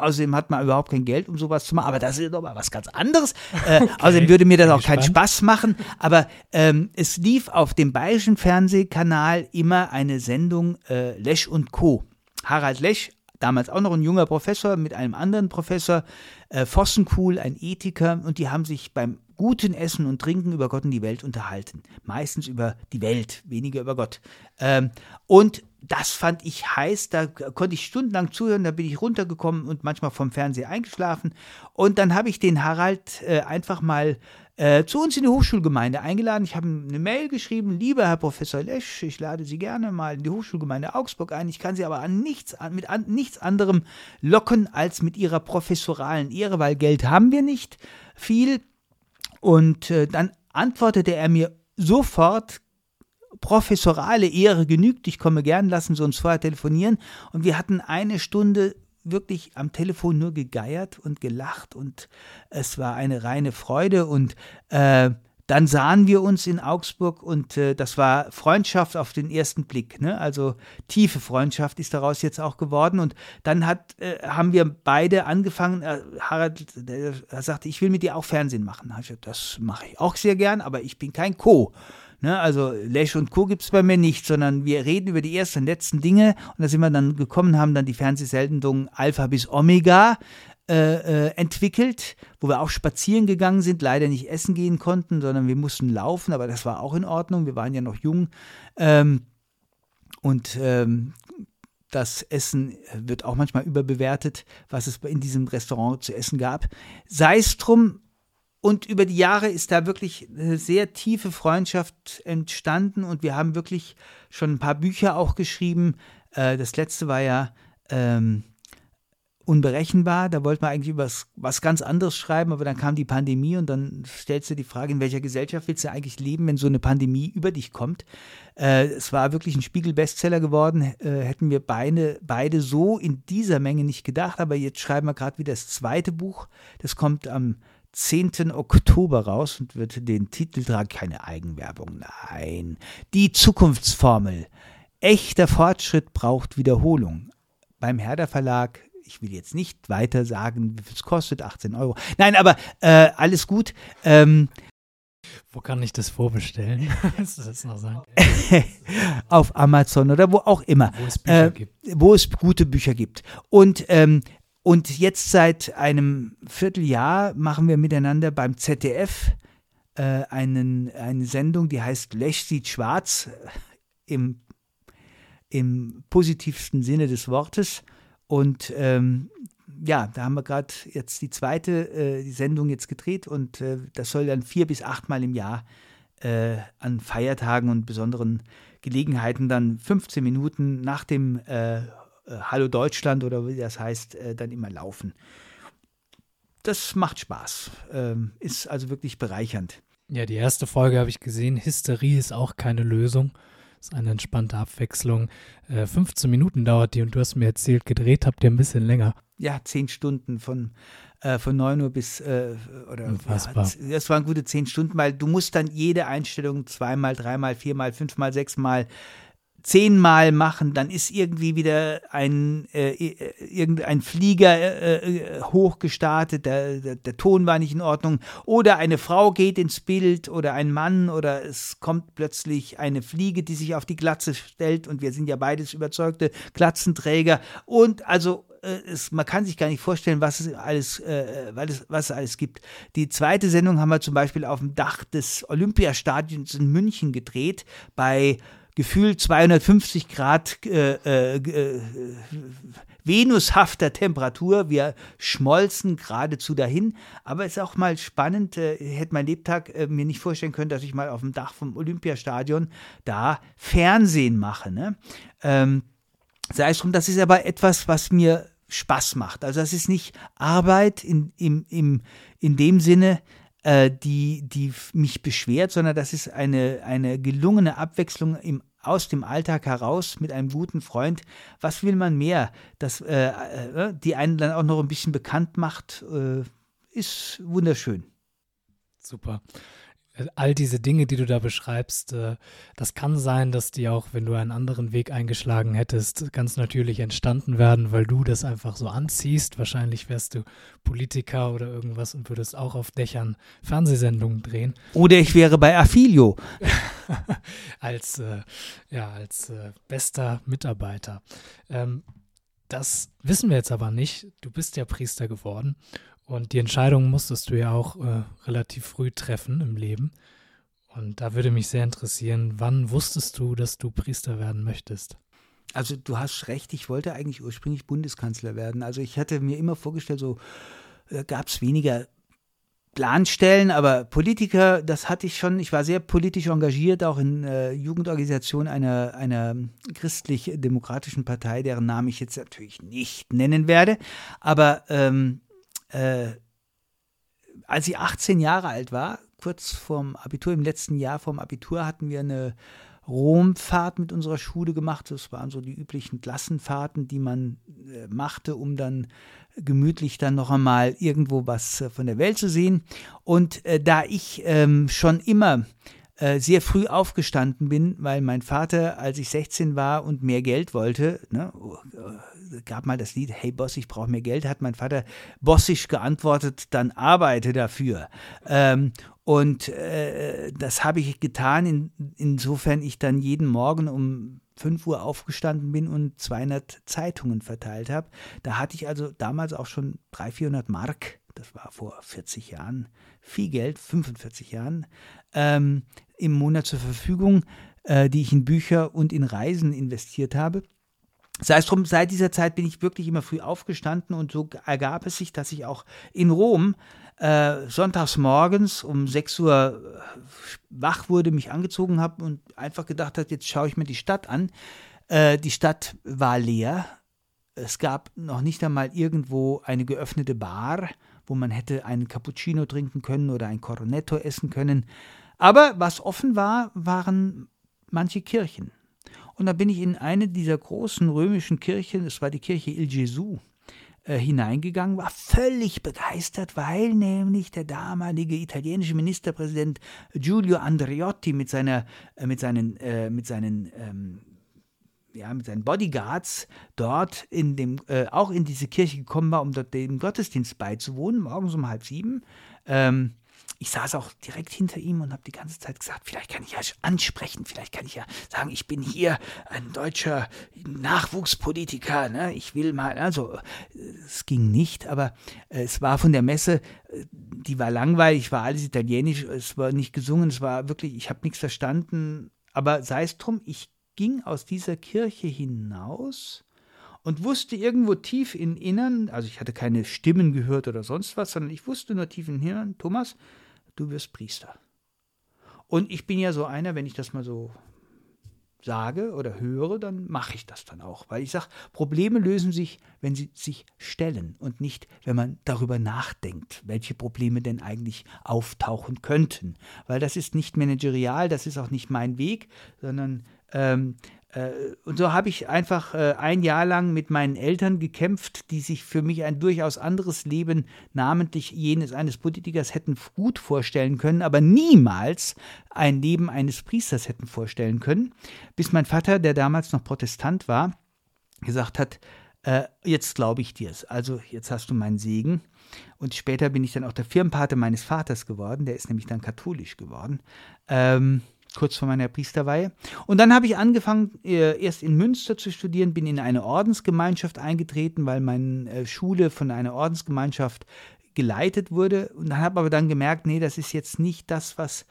Außerdem hat man überhaupt kein Geld, um sowas zu machen. Aber das ist doch mal was ganz anderes. Äh, okay. Außerdem würde mir das auch keinen Spaß machen. Aber ähm, es lief auf dem bayerischen Fernsehkanal immer eine Sendung äh, Lesch und Co. Harald Lesch, damals auch noch ein junger Professor mit einem anderen Professor, äh, Vossenkuhl, ein Ethiker, und die haben sich beim guten Essen und Trinken über Gott und die Welt unterhalten. Meistens über die Welt, weniger über Gott. Ähm, und das fand ich heiß, da konnte ich stundenlang zuhören, da bin ich runtergekommen und manchmal vom Fernseher eingeschlafen. Und dann habe ich den Harald äh, einfach mal äh, zu uns in die Hochschulgemeinde eingeladen. Ich habe eine Mail geschrieben, lieber Herr Professor Lesch, ich lade Sie gerne mal in die Hochschulgemeinde Augsburg ein. Ich kann Sie aber an nichts, an, mit an, nichts anderem locken als mit Ihrer professoralen Ehre, weil Geld haben wir nicht viel. Und äh, dann antwortete er mir sofort professorale Ehre genügt, ich komme gern, lassen Sie uns vorher telefonieren. Und wir hatten eine Stunde wirklich am Telefon nur gegeiert und gelacht und es war eine reine Freude und äh, dann sahen wir uns in Augsburg und äh, das war Freundschaft auf den ersten Blick. Ne? Also tiefe Freundschaft ist daraus jetzt auch geworden. Und dann hat, äh, haben wir beide angefangen. Äh, Harald sagte, ich will mit dir auch Fernsehen machen. Ich, das mache ich auch sehr gern, aber ich bin kein Co. Ne? Also Lesch und Co. gibt es bei mir nicht, sondern wir reden über die ersten und letzten Dinge und da sind wir dann gekommen, haben dann die Fernsehsendung Alpha bis Omega äh, äh, entwickelt, wo wir auch spazieren gegangen sind, leider nicht essen gehen konnten, sondern wir mussten laufen, aber das war auch in Ordnung, wir waren ja noch jung. Ähm, und ähm, das Essen wird auch manchmal überbewertet, was es in diesem Restaurant zu essen gab. Sei es drum, und über die Jahre ist da wirklich eine sehr tiefe Freundschaft entstanden und wir haben wirklich schon ein paar Bücher auch geschrieben. Äh, das letzte war ja ähm, unberechenbar. Da wollte man eigentlich über was, ganz anderes schreiben, aber dann kam die Pandemie und dann stellst du die Frage, in welcher Gesellschaft willst du eigentlich leben, wenn so eine Pandemie über dich kommt? Äh, es war wirklich ein Spiegel-Bestseller geworden, äh, hätten wir beide, beide so in dieser Menge nicht gedacht, aber jetzt schreiben wir gerade wieder das zweite Buch. Das kommt am 10. Oktober raus und wird den Titel tragen, keine Eigenwerbung, nein. Die Zukunftsformel. Echter Fortschritt braucht Wiederholung. Beim Herder Verlag, ich will jetzt nicht weiter sagen, wie viel es kostet, 18 Euro. Nein, aber äh, alles gut. Ähm, wo kann ich das vorbestellen? das noch sagen? Auf Amazon oder wo auch immer. Wo es Bücher äh, gibt. Wo es gute Bücher gibt. Und ähm, und jetzt seit einem Vierteljahr machen wir miteinander beim ZDF äh, einen, eine Sendung, die heißt Lech sieht schwarz äh, im, im positivsten Sinne des Wortes. Und ähm, ja, da haben wir gerade jetzt die zweite äh, die Sendung jetzt gedreht und äh, das soll dann vier bis achtmal im Jahr äh, an Feiertagen und besonderen Gelegenheiten dann 15 Minuten nach dem äh, Hallo Deutschland oder wie das heißt, äh, dann immer laufen. Das macht Spaß, ähm, ist also wirklich bereichernd. Ja, die erste Folge habe ich gesehen. Hysterie ist auch keine Lösung. Ist eine entspannte Abwechslung. Äh, 15 Minuten dauert die und du hast mir erzählt, gedreht habt ihr ein bisschen länger. Ja, 10 Stunden von, äh, von 9 Uhr bis äh, oder Unfassbar. Ja, das waren gute 10 Stunden, weil du musst dann jede Einstellung zweimal, dreimal, viermal, fünfmal, sechsmal zehnmal machen, dann ist irgendwie wieder ein, äh, äh irgendein Flieger äh, äh, hochgestartet, der, der, der, Ton war nicht in Ordnung, oder eine Frau geht ins Bild oder ein Mann oder es kommt plötzlich eine Fliege, die sich auf die Glatze stellt und wir sind ja beides überzeugte Glatzenträger und also äh, es, man kann sich gar nicht vorstellen, was es alles, äh, was, was es alles gibt. Die zweite Sendung haben wir zum Beispiel auf dem Dach des Olympiastadions in München gedreht, bei gefühlt 250 Grad äh, äh, äh, venushafter Temperatur. Wir schmolzen geradezu dahin. Aber es ist auch mal spannend. Äh, hätte mein Lebtag äh, mir nicht vorstellen können, dass ich mal auf dem Dach vom Olympiastadion da Fernsehen mache. Ne? Ähm, sei es drum, das ist aber etwas, was mir Spaß macht. Also das ist nicht Arbeit in, im, im, in dem Sinne, äh, die, die mich beschwert, sondern das ist eine, eine gelungene Abwechslung im aus dem Alltag heraus mit einem guten Freund. Was will man mehr? Dass äh, äh, die einen dann auch noch ein bisschen bekannt macht, äh, ist wunderschön. Super all diese Dinge, die du da beschreibst, äh, das kann sein, dass die auch, wenn du einen anderen Weg eingeschlagen hättest, ganz natürlich entstanden werden, weil du das einfach so anziehst. Wahrscheinlich wärst du Politiker oder irgendwas und würdest auch auf Dächern Fernsehsendungen drehen. Oder ich wäre bei Affilio. als äh, ja, als äh, bester Mitarbeiter. Ähm, das wissen wir jetzt aber nicht. Du bist ja Priester geworden und die Entscheidung musstest du ja auch äh, relativ früh treffen im Leben. Und da würde mich sehr interessieren, wann wusstest du, dass du Priester werden möchtest? Also du hast recht, ich wollte eigentlich ursprünglich Bundeskanzler werden. Also ich hatte mir immer vorgestellt, so äh, gab es weniger Planstellen, aber Politiker, das hatte ich schon. Ich war sehr politisch engagiert, auch in äh, Jugendorganisationen einer, einer christlich-demokratischen Partei, deren Namen ich jetzt natürlich nicht nennen werde. Aber ähm, äh, als ich 18 Jahre alt war, kurz vorm Abitur, im letzten Jahr vorm Abitur, hatten wir eine Romfahrt mit unserer Schule gemacht. Das waren so die üblichen Klassenfahrten, die man äh, machte, um dann gemütlich dann noch einmal irgendwo was äh, von der Welt zu sehen. Und äh, da ich ähm, schon immer äh, sehr früh aufgestanden bin, weil mein Vater, als ich 16 war und mehr Geld wollte, ne, gab mal das Lied Hey Boss, ich brauche mehr Geld, hat mein Vater bossisch geantwortet, dann arbeite dafür. Ähm, Und äh, das habe ich getan, in, insofern ich dann jeden Morgen um 5 Uhr aufgestanden bin und 200 Zeitungen verteilt habe. Da hatte ich also damals auch schon 300, 400 Mark, das war vor 40 Jahren, viel Geld, 45 Jahren, ähm, im Monat zur Verfügung, äh, die ich in Bücher und in Reisen investiert habe. Sei es drum, seit dieser Zeit bin ich wirklich immer früh aufgestanden und so ergab es sich, dass ich auch in Rom äh, sonntags morgens um 6 Uhr äh, wach wurde, mich angezogen habe und einfach gedacht hat, jetzt schaue ich mir die Stadt an. Äh, die Stadt war leer. Es gab noch nicht einmal irgendwo eine geöffnete Bar, wo man hätte einen Cappuccino trinken können oder ein Cornetto essen können. Aber was offen war, waren manche Kirchen. Und da bin ich in eine dieser großen römischen Kirchen, das war die Kirche Il Gesù, äh, hineingegangen, war völlig begeistert, weil nämlich der damalige italienische Ministerpräsident Giulio Andreotti mit seiner, äh, mit seinen, äh, mit seinen ähm, ja, mit seinen Bodyguards dort in dem, äh, auch in diese Kirche gekommen war, um dort dem Gottesdienst beizuwohnen, morgens um halb sieben. Ähm, ich saß auch direkt hinter ihm und habe die ganze Zeit gesagt, vielleicht kann ich ja ansprechen, vielleicht kann ich ja sagen, ich bin hier ein deutscher Nachwuchspolitiker, ne? ich will mal, also es ging nicht, aber äh, es war von der Messe, äh, die war langweilig, war alles italienisch, es war nicht gesungen, es war wirklich, ich habe nichts verstanden, aber sei es drum, ich ging aus dieser Kirche hinaus und wusste irgendwo tief im Innern, also ich hatte keine Stimmen gehört oder sonst was, sondern ich wusste nur tief im Innern, Thomas, du wirst Priester. Und ich bin ja so einer, wenn ich das mal so sage oder höre, dann mache ich das dann auch. Weil ich sage, Probleme lösen sich, wenn sie sich stellen und nicht, wenn man darüber nachdenkt, welche Probleme denn eigentlich auftauchen könnten. Weil das ist nicht managerial, das ist auch nicht mein Weg, sondern ähm, äh, und so habe ich einfach äh, ein Jahr lang mit meinen Eltern gekämpft, die sich für mich ein durchaus anderes Leben, namentlich jenes eines Politikers, hätten gut vorstellen können, aber niemals ein Leben eines Priesters hätten vorstellen können, bis mein Vater, der damals noch Protestant war, gesagt hat, äh, jetzt glaube ich dir's. Also jetzt hast du meinen Segen. Und später bin ich dann auch der Firmenpate meines Vaters geworden, der ist nämlich dann katholisch geworden. Ähm, kurz vor meiner Priesterweihe. Und dann habe ich angefangen, äh, erst in Münster zu studieren, bin in eine Ordensgemeinschaft eingetreten, weil meine äh, Schule von einer Ordensgemeinschaft geleitet wurde. Und habe aber dann gemerkt, nee, das ist jetzt nicht das, was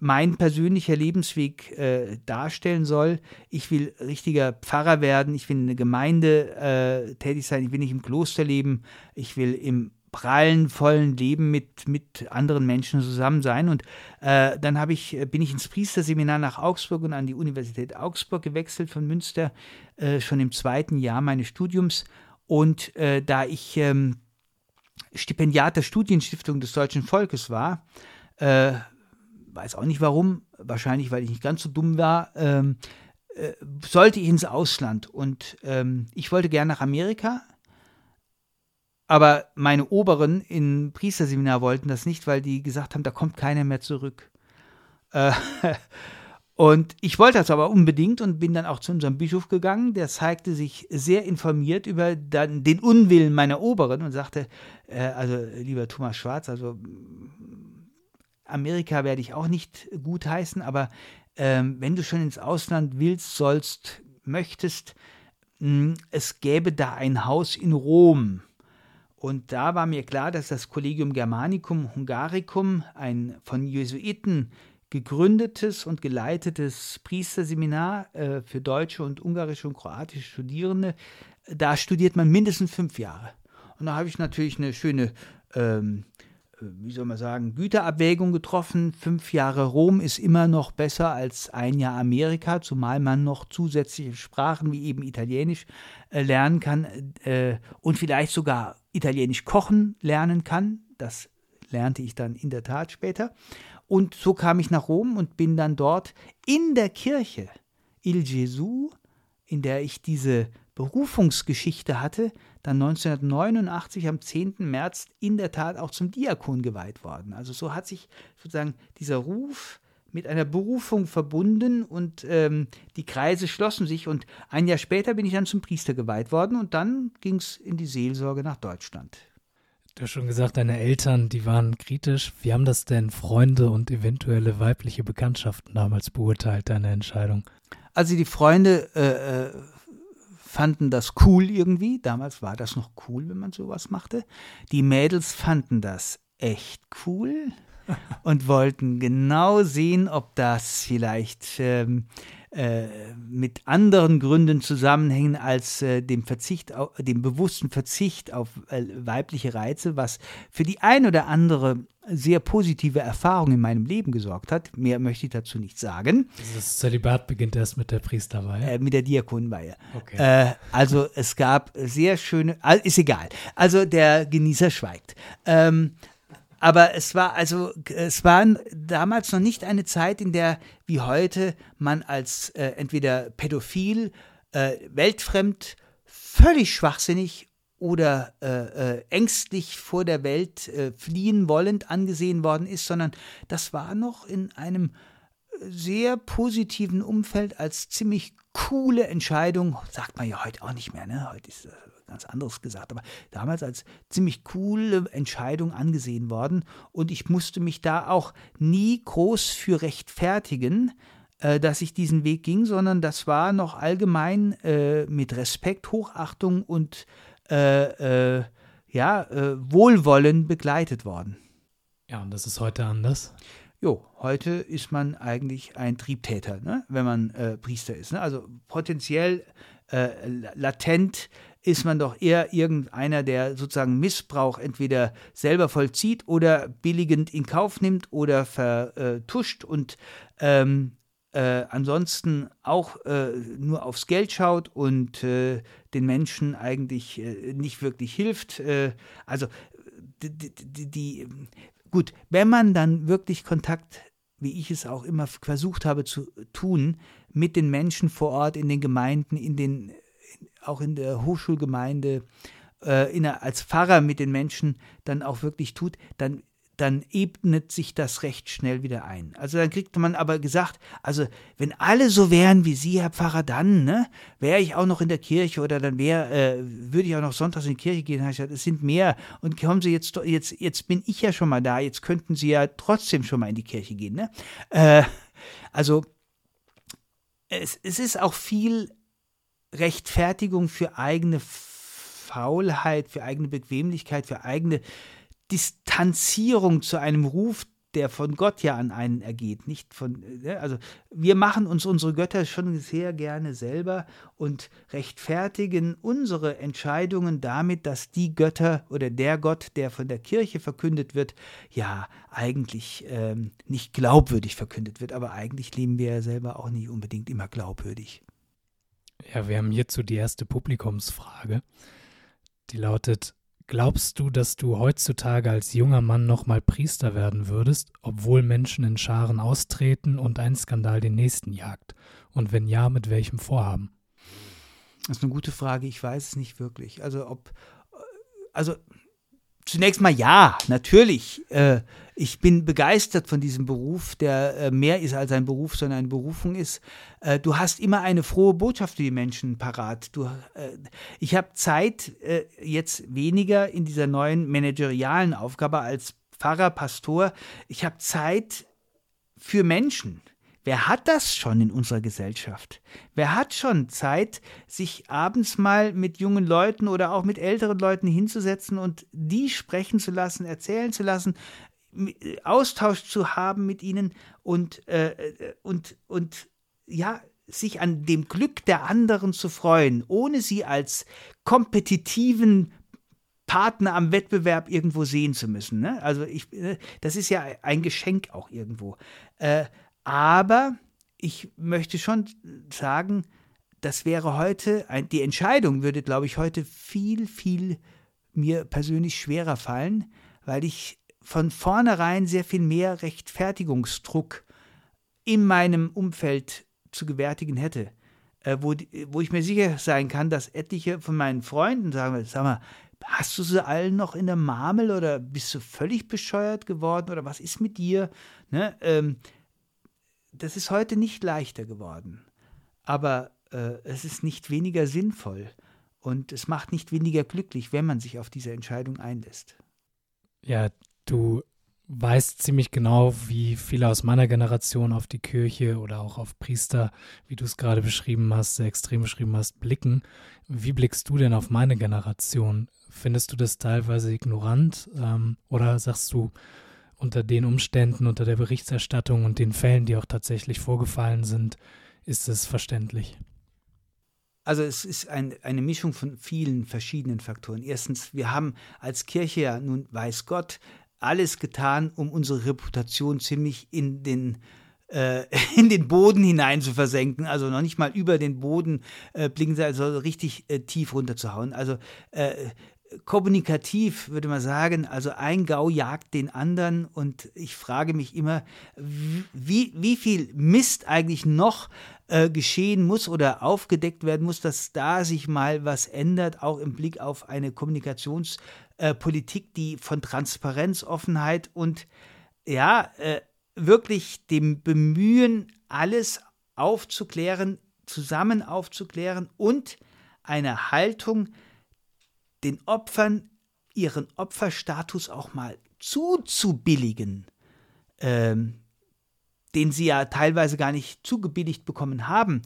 mein persönlicher Lebensweg äh, darstellen soll. Ich will richtiger Pfarrer werden, ich will in der Gemeinde äh, tätig sein, ich will nicht im Kloster leben, ich will im prallen, vollen Leben mit, mit anderen Menschen zusammen sein. Und äh, dann ich, bin ich ins Priesterseminar nach Augsburg und an die Universität Augsburg gewechselt von Münster, äh, schon im zweiten Jahr meines Studiums. Und äh, da ich ähm, Stipendiat der Studienstiftung des deutschen Volkes war, äh, weiß auch nicht warum, wahrscheinlich weil ich nicht ganz so dumm war, ähm, äh, sollte ich ins Ausland. Und ähm, ich wollte gerne nach Amerika aber meine Oberen im Priesterseminar wollten das nicht, weil die gesagt haben, da kommt keiner mehr zurück. Äh, und ich wollte das aber unbedingt und bin dann auch zu unserem Bischof gegangen. Der zeigte sich sehr informiert über den Unwillen meiner Oberen und sagte, äh, also lieber Thomas Schwarz, also Amerika werde ich auch nicht gutheißen, aber äh, wenn du schon ins Ausland willst, sollst, möchtest, mh, es gäbe da ein Haus in Rom und da war mir klar, dass das Collegium Germanicum Hungaricum, ein von Jesuiten gegründetes und geleitetes Priesterseminar äh, für deutsche und ungarische und kroatische Studierende, da studiert man mindestens fünf Jahre. Und da habe ich natürlich eine schöne, ähm, äh, wie soll man sagen, Güterabwägung getroffen. Fünf Jahre Rom ist immer noch besser als ein Jahr Amerika, zumal man noch zusätzliche Sprachen wie eben Italienisch äh, lernen kann äh, und vielleicht sogar Italienisch kochen lernen kann. Das lernte ich dann in der Tat später. Und so kam ich nach Rom und bin dann dort in der Kirche Il Gesù, in der ich diese Berufungsgeschichte hatte, dann 1989 am 10. März in der Tat auch zum Diakon geweiht worden. Also so hat sich sozusagen dieser Ruf mit einer Berufung verbunden und ähm, die Kreise schlossen sich und ein Jahr später bin ich dann zum Priester geweiht worden und dann ging es in die Seelsorge nach Deutschland. Du hast schon gesagt, deine Eltern, die waren kritisch. Wie haben das denn Freunde und eventuelle weibliche Bekanntschaften damals beurteilt, deine Entscheidung? Also die Freunde äh, äh fanden das cool irgendwie. Damals war das noch cool, wenn man sowas machte. Die Mädels fanden das echt cool und wollten genau sehen, ob das vielleicht ähm, äh, mit anderen Gründen zusammenhängen als äh, dem Verzicht, dem bewussten Verzicht auf äh, weibliche Reize, was für die ein oder andere sehr positive Erfahrung in meinem Leben gesorgt hat. Mehr möchte ich dazu nicht sagen. Das Zölibat beginnt erst mit der Priesterweihe. Äh, mit der Diakonweihe. Okay. Äh, also es gab sehr schöne, ist egal. Also der Genießer schweigt. Ähm, aber es war also, es war damals noch nicht eine Zeit, in der wie heute man als äh, entweder pädophil, äh, weltfremd, völlig schwachsinnig oder äh, äh ängstlich vor der Welt äh, fliehen wollend angesehen worden ist, sondern das war noch in einem sehr positiven Umfeld als ziemlich coole Entscheidung, sagt man ja heute auch nicht mehr, ne? Heute ist ganz anderes gesagt, aber damals als ziemlich coole Entscheidung angesehen worden und ich musste mich da auch nie groß für rechtfertigen, äh, dass ich diesen Weg ging, sondern das war noch allgemein äh, mit Respekt, Hochachtung und äh, äh ja, äh, Wohlwollen begleitet worden. Ja, und das ist heute anders. Jo, heute ist man eigentlich ein Triebtäter, ne? wenn man äh, Priester ist. Ne? Also potenziell äh, latent ist man doch eher irgendeiner, der sozusagen Missbrauch entweder selber vollzieht oder billigend in Kauf nimmt oder vertuscht und ähm, äh, ansonsten auch äh, nur aufs Geld schaut und äh, den Menschen eigentlich äh, nicht wirklich hilft. Äh, also die, die, die, gut, wenn man dann wirklich Kontakt, wie ich es auch immer versucht habe zu tun, mit den Menschen vor Ort in den Gemeinden, in den auch in der Hochschulgemeinde äh, in als Pfarrer mit den Menschen dann auch wirklich tut, dann dann ebnet sich das recht schnell wieder ein. Also dann kriegt man aber gesagt, also wenn alle so wären wie Sie, Herr Pfarrer, dann ne, wäre ich auch noch in der Kirche oder dann äh, würde ich auch noch sonntags in die Kirche gehen. Dann ich gesagt, es sind mehr und kommen Sie jetzt, jetzt, jetzt bin ich ja schon mal da, jetzt könnten Sie ja trotzdem schon mal in die Kirche gehen. Ne? Äh, also es, es ist auch viel Rechtfertigung für eigene Faulheit, für eigene Bequemlichkeit, für eigene Distanzierung zu einem Ruf, der von Gott ja an einen ergeht, nicht von, ne, also wir machen uns unsere Götter schon sehr gerne selber und rechtfertigen unsere Entscheidungen damit, dass die Götter oder der Gott, der von der Kirche verkündet wird, ja eigentlich ähm, nicht glaubwürdig verkündet wird, aber eigentlich leben wir ja selber auch nicht unbedingt immer glaubwürdig. Ja, wir haben hierzu die erste Publikumsfrage. Die lautet: Glaubst du, dass du heutzutage als junger Mann nochmal Priester werden würdest, obwohl Menschen in Scharen austreten und ein Skandal den nächsten jagt? Und wenn ja, mit welchem Vorhaben? Das ist eine gute Frage. Ich weiß es nicht wirklich. Also ob, also zunächst mal ja, natürlich. Äh, ich bin begeistert von diesem Beruf, der äh, mehr ist als ein Beruf, sondern eine Berufung ist. Äh, du hast immer eine frohe Botschaft für die Menschen parat. Du, äh, ich habe Zeit jetzt weniger in dieser neuen managerialen Aufgabe als Pfarrer, Pastor. Ich habe Zeit für Menschen. Wer hat das schon in unserer Gesellschaft? Wer hat schon Zeit, sich abends mal mit jungen Leuten oder auch mit älteren Leuten hinzusetzen und die sprechen zu lassen, erzählen zu lassen, Austausch zu haben mit ihnen und, äh, äh, und, und ja, sich an dem Glück der anderen zu freuen, ohne sie als kompetitiven Partner am Wettbewerb irgendwo sehen zu müssen. Ne? Also ich, äh, das ist ja ein Geschenk auch irgendwo. Äh, aber ich möchte schon sagen, das wäre heute, die Entscheidung würde, glaube ich, heute viel, viel mir persönlich schwerer fallen, weil ich von vornherein sehr viel mehr Rechtfertigungsdruck in meinem Umfeld zu gewärtigen hätte. Äh, wo, wo ich mir sicher sein kann, dass etliche von meinen Freunden sagen, sag mal, hast du sie allen noch in der Marmel oder bist du völlig bescheuert geworden oder was ist mit dir? Ne? Ähm, das ist heute nicht leichter geworden. Aber äh, es ist nicht weniger sinnvoll und es macht nicht weniger glücklich, wenn man sich auf diese Entscheidung einlässt. Ja, du weißt ziemlich genau, wie viele aus meiner Generation auf die Kirche oder auch auf Priester, wie du es gerade beschrieben hast, sehr extrem beschrieben hast, blicken. Wie blickst du denn auf meine Generation? Findest du das teilweise ignorant ähm, oder sagst du, unter den Umständen, unter der Berichterstattung und den Fällen, die auch tatsächlich vorgefallen sind, ist es verständlich? Also es ist ein, eine Mischung von vielen verschiedenen Faktoren. Erstens, wir haben als Kirche ja nun, weiß Gott, alles getan, um unsere Reputation ziemlich in den äh, in den Boden hinein zu versenken, also noch nicht mal über den Boden äh, blicken, also richtig äh, tief runterzuhauen. Also äh, kommunikativ würde man sagen, also ein Gau jagt den anderen und ich frage mich immer, wie, wie viel Mist eigentlich noch äh, geschehen muss oder aufgedeckt werden muss, dass da sich mal was ändert, auch im Blick auf eine Kommunikationspolitik, äh, die von Transparenz, Offenheit und ja, äh, wirklich dem Bemühen, alles aufzuklären, zusammen aufzuklären und eine Haltung, den Opfern ihren Opferstatus auch mal zuzubilligen, ähm, den sie ja teilweise gar nicht zugebilligt bekommen haben,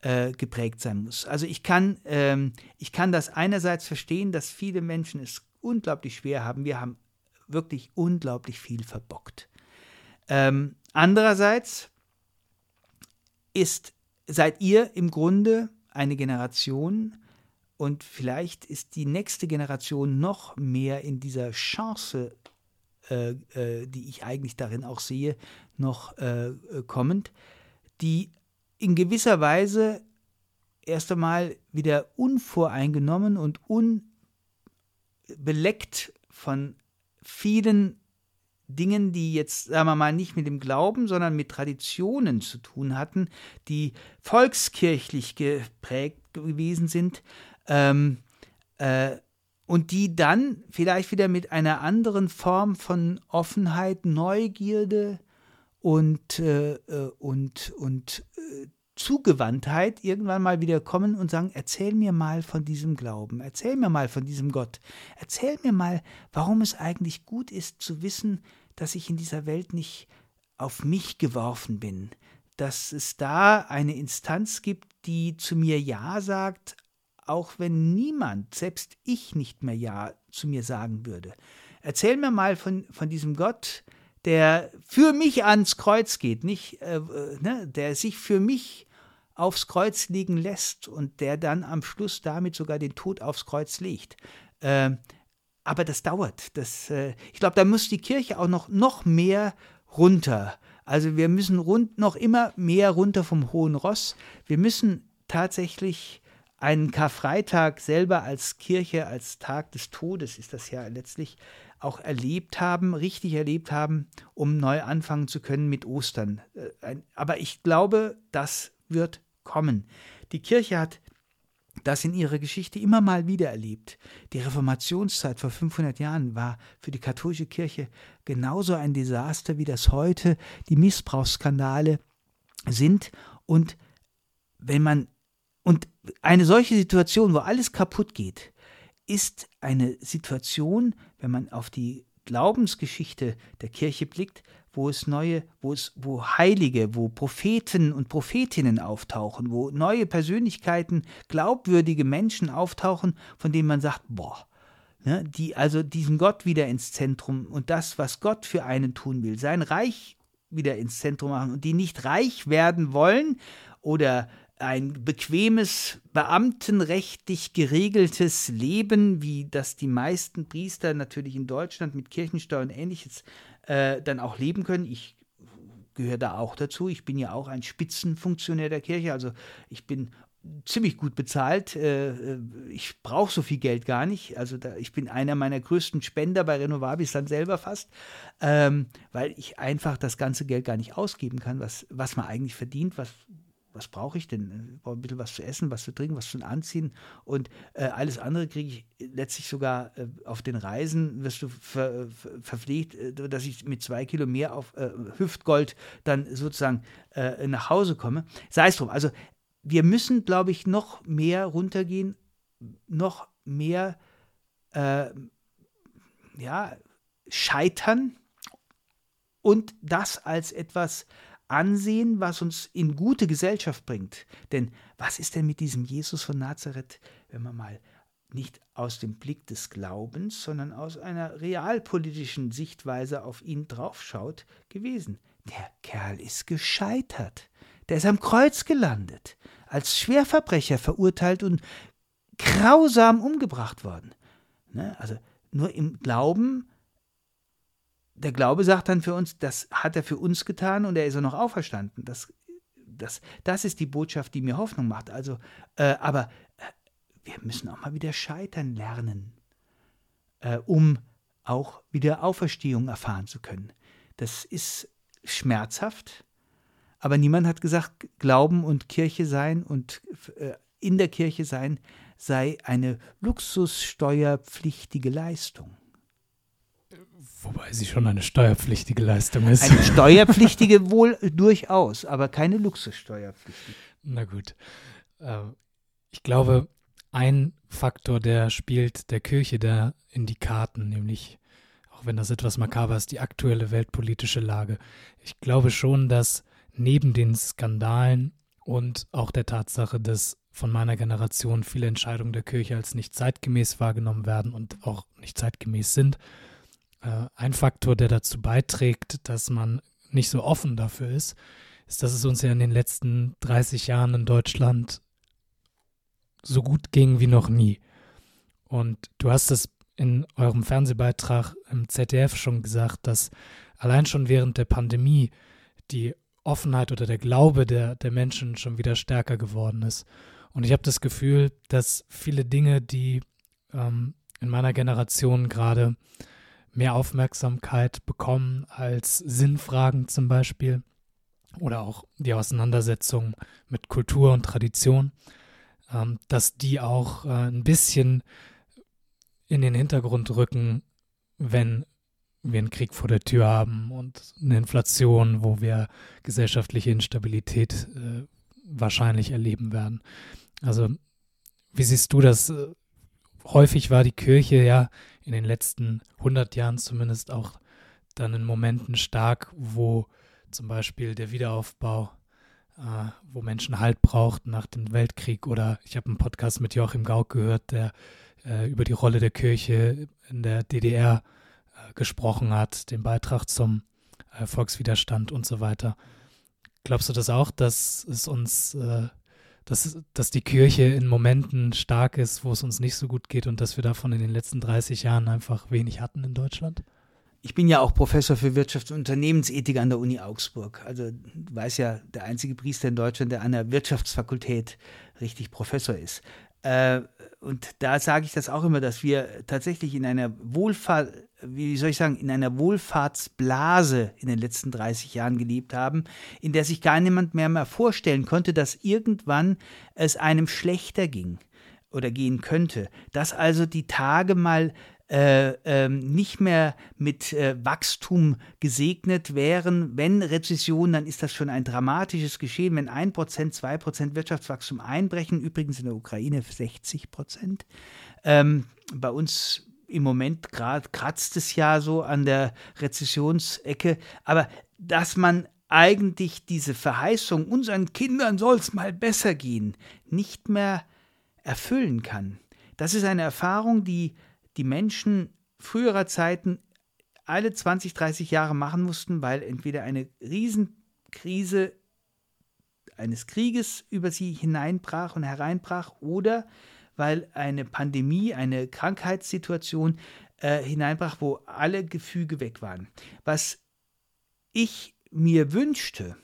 äh, geprägt sein muss. Also ich kann, ähm, ich kann das einerseits verstehen, dass viele Menschen es unglaublich schwer haben. Wir haben wirklich unglaublich viel verbockt. Ähm, andererseits ist, seid ihr im Grunde eine Generation, und vielleicht ist die nächste Generation noch mehr in dieser Chance, äh, äh, die ich eigentlich darin auch sehe, noch äh, kommend, die in gewisser Weise erst einmal wieder unvoreingenommen und unbeleckt von vielen Dingen, die jetzt, sagen wir mal, nicht mit dem Glauben, sondern mit Traditionen zu tun hatten, die volkskirchlich geprägt gewesen sind, ähm, äh, und die dann vielleicht wieder mit einer anderen Form von Offenheit, Neugierde und, äh, äh, und, und äh, Zugewandtheit irgendwann mal wieder kommen und sagen, erzähl mir mal von diesem Glauben, erzähl mir mal von diesem Gott, erzähl mir mal, warum es eigentlich gut ist zu wissen, dass ich in dieser Welt nicht auf mich geworfen bin, dass es da eine Instanz gibt, die zu mir Ja sagt, auch wenn niemand, selbst ich nicht mehr Ja zu mir sagen würde. Erzähl mir mal von, von diesem Gott, der für mich ans Kreuz geht, nicht, äh, äh, ne, der sich für mich aufs Kreuz liegen lässt und der dann am Schluss damit sogar den Tod aufs Kreuz legt. Äh, aber das dauert. Das, äh, ich glaube, da muss die Kirche auch noch, noch mehr runter. Also wir müssen rund, noch immer mehr runter vom hohen Ross. Wir müssen tatsächlich einen Karfreitag selber als Kirche, als Tag des Todes ist das ja letztlich auch erlebt haben, richtig erlebt haben, um neu anfangen zu können mit Ostern. Äh, aber ich glaube, das wird kommen. Die Kirche hat das in ihrer Geschichte immer mal wieder erlebt. Die Reformationszeit vor 500 Jahren war für die katholische Kirche genauso ein Desaster, wie das heute die Missbrauchsskandale sind. Und wenn man und eine solche Situation, wo alles kaputt geht, ist eine Situation, wenn man auf die Glaubensgeschichte der Kirche blickt, wo es neue, wo es, wo Heilige, wo Propheten und Prophetinnen auftauchen, wo neue Persönlichkeiten, glaubwürdige Menschen auftauchen, von denen man sagt, boah, ne, die also diesen Gott wieder ins Zentrum und das, was Gott für einen tun will, sein Reich wieder ins Zentrum machen und die nicht reich werden wollen oder ein bequemes, beamtenrechtlich geregeltes Leben, wie das die meisten Priester natürlich in Deutschland mit Kirchensteuer und ähnliches äh, dann auch leben können. Ich gehöre da auch dazu. Ich bin ja auch ein Spitzenfunktionär der Kirche, also ich bin ziemlich gut bezahlt. Äh, ich brauche so viel Geld gar nicht. Also da, ich bin einer meiner größten Spender bei Renovabis dann selber fast, ähm, weil ich einfach das ganze Geld gar nicht ausgeben kann, was, was man eigentlich verdient, was was brauche ich denn? Ich brauche ein bisschen was zu essen, was zu trinken, was zu anziehen und äh, alles andere kriege ich letztlich sogar äh, auf den Reisen, wirst du ver, ver, verpflegt, äh, dass ich mit zwei Kilo mehr auf äh, Hüftgold dann sozusagen äh, nach Hause komme. Sei es drum, also wir müssen, glaube ich, noch mehr runtergehen, noch mehr, äh, ja, scheitern und das als etwas ansehen, was uns in gute Gesellschaft bringt. Denn was ist denn mit diesem Jesus von Nazareth, wenn man mal nicht aus dem Blick des Glaubens, sondern aus einer realpolitischen Sichtweise auf ihn draufschaut, gewesen? Der Kerl ist gescheitert. Der ist am Kreuz gelandet, als Schwerverbrecher verurteilt und grausam umgebracht worden. Ne? Also nur im Glauben der Glaube sagt dann für uns, das hat er für uns getan und er ist auch noch auferstanden. Das, das, das ist die Botschaft, die mir Hoffnung macht. Also, äh, aber äh, wir müssen auch mal wieder scheitern lernen, äh, um auch wieder Auferstehung erfahren zu können. Das ist schmerzhaft, aber niemand hat gesagt, Glauben und Kirche sein und äh, in der Kirche sein sei eine luxussteuerpflichtige Leistung. Wobei sie schon eine steuerpflichtige Leistung ist. Eine steuerpflichtige wohl durchaus, aber keine Luxussteuerpflichtige. Na gut. Ähm, ich glaube, ein Faktor, der spielt der Kirche da in die Karten, nämlich, auch wenn das etwas makaber ist, die aktuelle weltpolitische Lage. Ich glaube schon, dass neben den Skandalen und auch der Tatsache, dass von meiner Generation viele Entscheidungen der Kirche als nicht zeitgemäß wahrgenommen werden und auch nicht zeitgemäß sind, äh, ein Faktor, der dazu beiträgt, dass man nicht so offen dafür ist, ist, dass es uns ja in den letzten 30 Jahren in Deutschland so gut ging wie noch nie. Und du hast es in eurem Fernsehbeitrag im ZDF schon gesagt, dass allein schon während der Pandemie die Offenheit oder der Glaube der, der Menschen schon wieder stärker geworden ist. Und ich habe das Gefühl, dass viele Dinge, die ähm, in meiner Generation gerade mehr Aufmerksamkeit bekommen als Sinnfragen zum Beispiel oder auch die Auseinandersetzung mit Kultur und Tradition, ähm, dass die auch äh, ein bisschen in den Hintergrund rücken, wenn wir einen Krieg vor der Tür haben und eine Inflation, wo wir gesellschaftliche Instabilität äh, wahrscheinlich erleben werden. Also, wie siehst du das? Häufig war die Kirche ja in den letzten 100 Jahren zumindest auch dann in Momenten stark, wo zum Beispiel der Wiederaufbau, äh, wo Menschen Halt brauchten nach dem Weltkrieg oder ich habe einen Podcast mit Joachim Gauck gehört, der äh, über die Rolle der Kirche in der DDR äh, gesprochen hat, den Beitrag zum äh, Volkswiderstand und so weiter. Glaubst du das auch, dass es uns äh, dass, dass die Kirche in Momenten stark ist, wo es uns nicht so gut geht und dass wir davon in den letzten 30 Jahren einfach wenig hatten in Deutschland? Ich bin ja auch Professor für Wirtschafts- und Unternehmensethik an der Uni Augsburg. Also du weißt ja, der einzige Priester in Deutschland, der an der Wirtschaftsfakultät richtig Professor ist. Äh, und da sage ich das auch immer, dass wir tatsächlich in einer Wohlfahrt, wie soll ich sagen, in einer Wohlfahrtsblase in den letzten 30 Jahren gelebt haben, in der sich gar niemand mehr mal vorstellen konnte, dass irgendwann es einem schlechter ging oder gehen könnte. Dass also die Tage mal äh, ähm, nicht mehr mit äh, Wachstum gesegnet wären. Wenn Rezession, dann ist das schon ein dramatisches Geschehen. Wenn 1%, 2% Wirtschaftswachstum einbrechen, übrigens in der Ukraine 60%. Ähm, bei uns im Moment gerade kratzt es ja so an der Rezessionsecke. Aber dass man eigentlich diese Verheißung, unseren Kindern soll es mal besser gehen, nicht mehr erfüllen kann. Das ist eine Erfahrung, die die Menschen früherer Zeiten alle 20, 30 Jahre machen mussten, weil entweder eine Riesenkrise eines Krieges über sie hineinbrach und hereinbrach oder weil eine Pandemie, eine Krankheitssituation äh, hineinbrach, wo alle Gefüge weg waren. Was ich mir wünschte,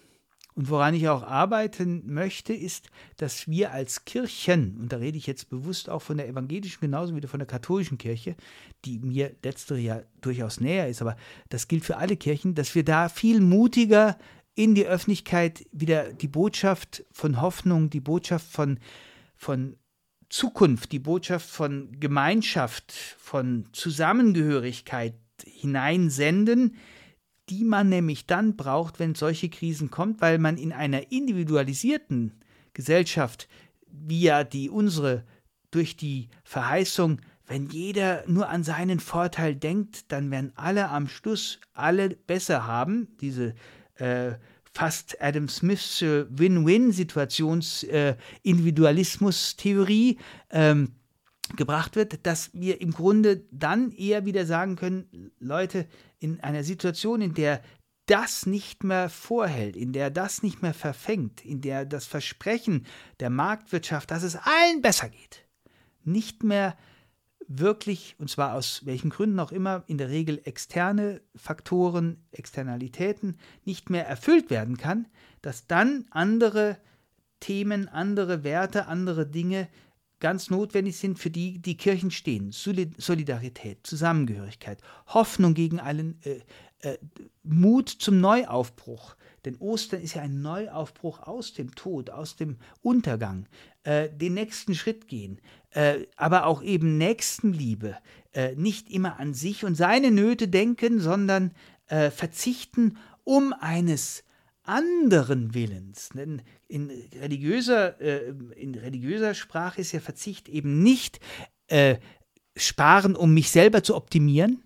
und woran ich auch arbeiten möchte, ist, dass wir als Kirchen, und da rede ich jetzt bewusst auch von der evangelischen genauso wie von der katholischen Kirche, die mir letztere ja durchaus näher ist, aber das gilt für alle Kirchen, dass wir da viel mutiger in die Öffentlichkeit wieder die Botschaft von Hoffnung, die Botschaft von, von Zukunft, die Botschaft von Gemeinschaft, von Zusammengehörigkeit hineinsenden, die man nämlich dann braucht, wenn solche Krisen kommt, weil man in einer individualisierten Gesellschaft, wie ja die unsere durch die Verheißung, wenn jeder nur an seinen Vorteil denkt, dann werden alle am Schluss alle besser haben. Diese äh, fast Adam Smiths äh, Win-Win-Situations-Individualismus-Theorie äh, ähm, gebracht wird, dass wir im Grunde dann eher wieder sagen können, Leute, in einer Situation, in der das nicht mehr vorhält, in der das nicht mehr verfängt, in der das Versprechen der Marktwirtschaft, dass es allen besser geht, nicht mehr wirklich, und zwar aus welchen Gründen auch immer, in der Regel externe Faktoren, Externalitäten nicht mehr erfüllt werden kann, dass dann andere Themen, andere Werte, andere Dinge ganz notwendig sind, für die die Kirchen stehen. Solidarität, Zusammengehörigkeit, Hoffnung gegen allen, äh, äh, Mut zum Neuaufbruch. Denn Ostern ist ja ein Neuaufbruch aus dem Tod, aus dem Untergang, äh, den nächsten Schritt gehen, äh, aber auch eben Nächstenliebe, äh, nicht immer an sich und seine Nöte denken, sondern äh, verzichten um eines anderen Willens. Denn in religiöser, äh, in religiöser Sprache ist ja Verzicht eben nicht äh, sparen, um mich selber zu optimieren.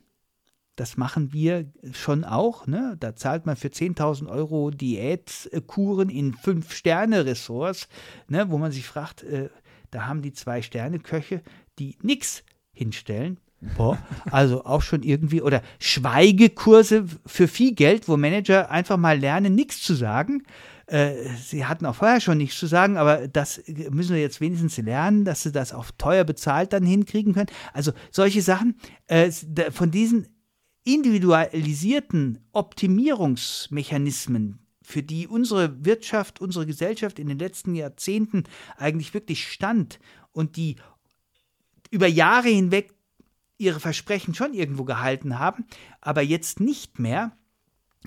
Das machen wir schon auch. Ne? Da zahlt man für 10.000 Euro Diätkuren in Fünf-Sterne-Ressorts, ne? wo man sich fragt, äh, da haben die Zwei-Sterne-Köche, die nichts hinstellen, Boah, also auch schon irgendwie, oder Schweigekurse für viel Geld, wo Manager einfach mal lernen, nichts zu sagen. Äh, sie hatten auch vorher schon nichts zu sagen, aber das müssen wir jetzt wenigstens lernen, dass sie das auch teuer bezahlt dann hinkriegen können. Also solche Sachen, äh, von diesen individualisierten Optimierungsmechanismen, für die unsere Wirtschaft, unsere Gesellschaft in den letzten Jahrzehnten eigentlich wirklich stand und die über Jahre hinweg ihre Versprechen schon irgendwo gehalten haben, aber jetzt nicht mehr.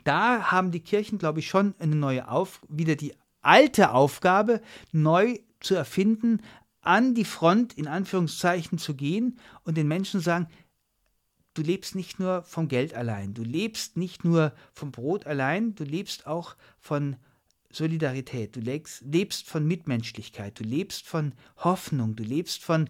Da haben die Kirchen, glaube ich, schon eine neue Auf wieder die alte Aufgabe neu zu erfinden, an die Front in Anführungszeichen zu gehen und den Menschen sagen, du lebst nicht nur vom Geld allein, du lebst nicht nur vom Brot allein, du lebst auch von Solidarität, du lebst, lebst von Mitmenschlichkeit, du lebst von Hoffnung, du lebst von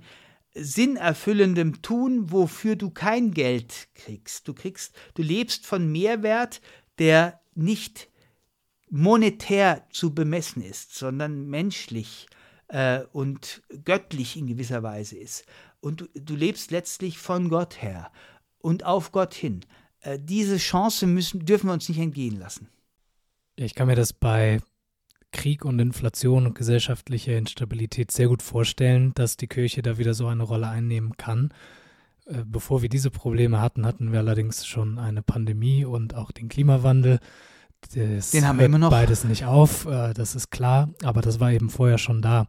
sinnerfüllendem Tun, wofür du kein Geld kriegst. Du kriegst, du lebst von Mehrwert, der nicht monetär zu bemessen ist, sondern menschlich äh, und göttlich in gewisser Weise ist. Und du, du, lebst letztlich von Gott her und auf Gott hin. Äh, diese Chance müssen, dürfen wir uns nicht entgehen lassen. Ich kann mir das bei Krieg und Inflation und gesellschaftliche Instabilität sehr gut vorstellen, dass die Kirche da wieder so eine Rolle einnehmen kann. Äh, bevor wir diese Probleme hatten, hatten wir allerdings schon eine Pandemie und auch den Klimawandel. Das den haben wir immer noch. Beides nicht auf, äh, das ist klar, aber das war eben vorher schon da.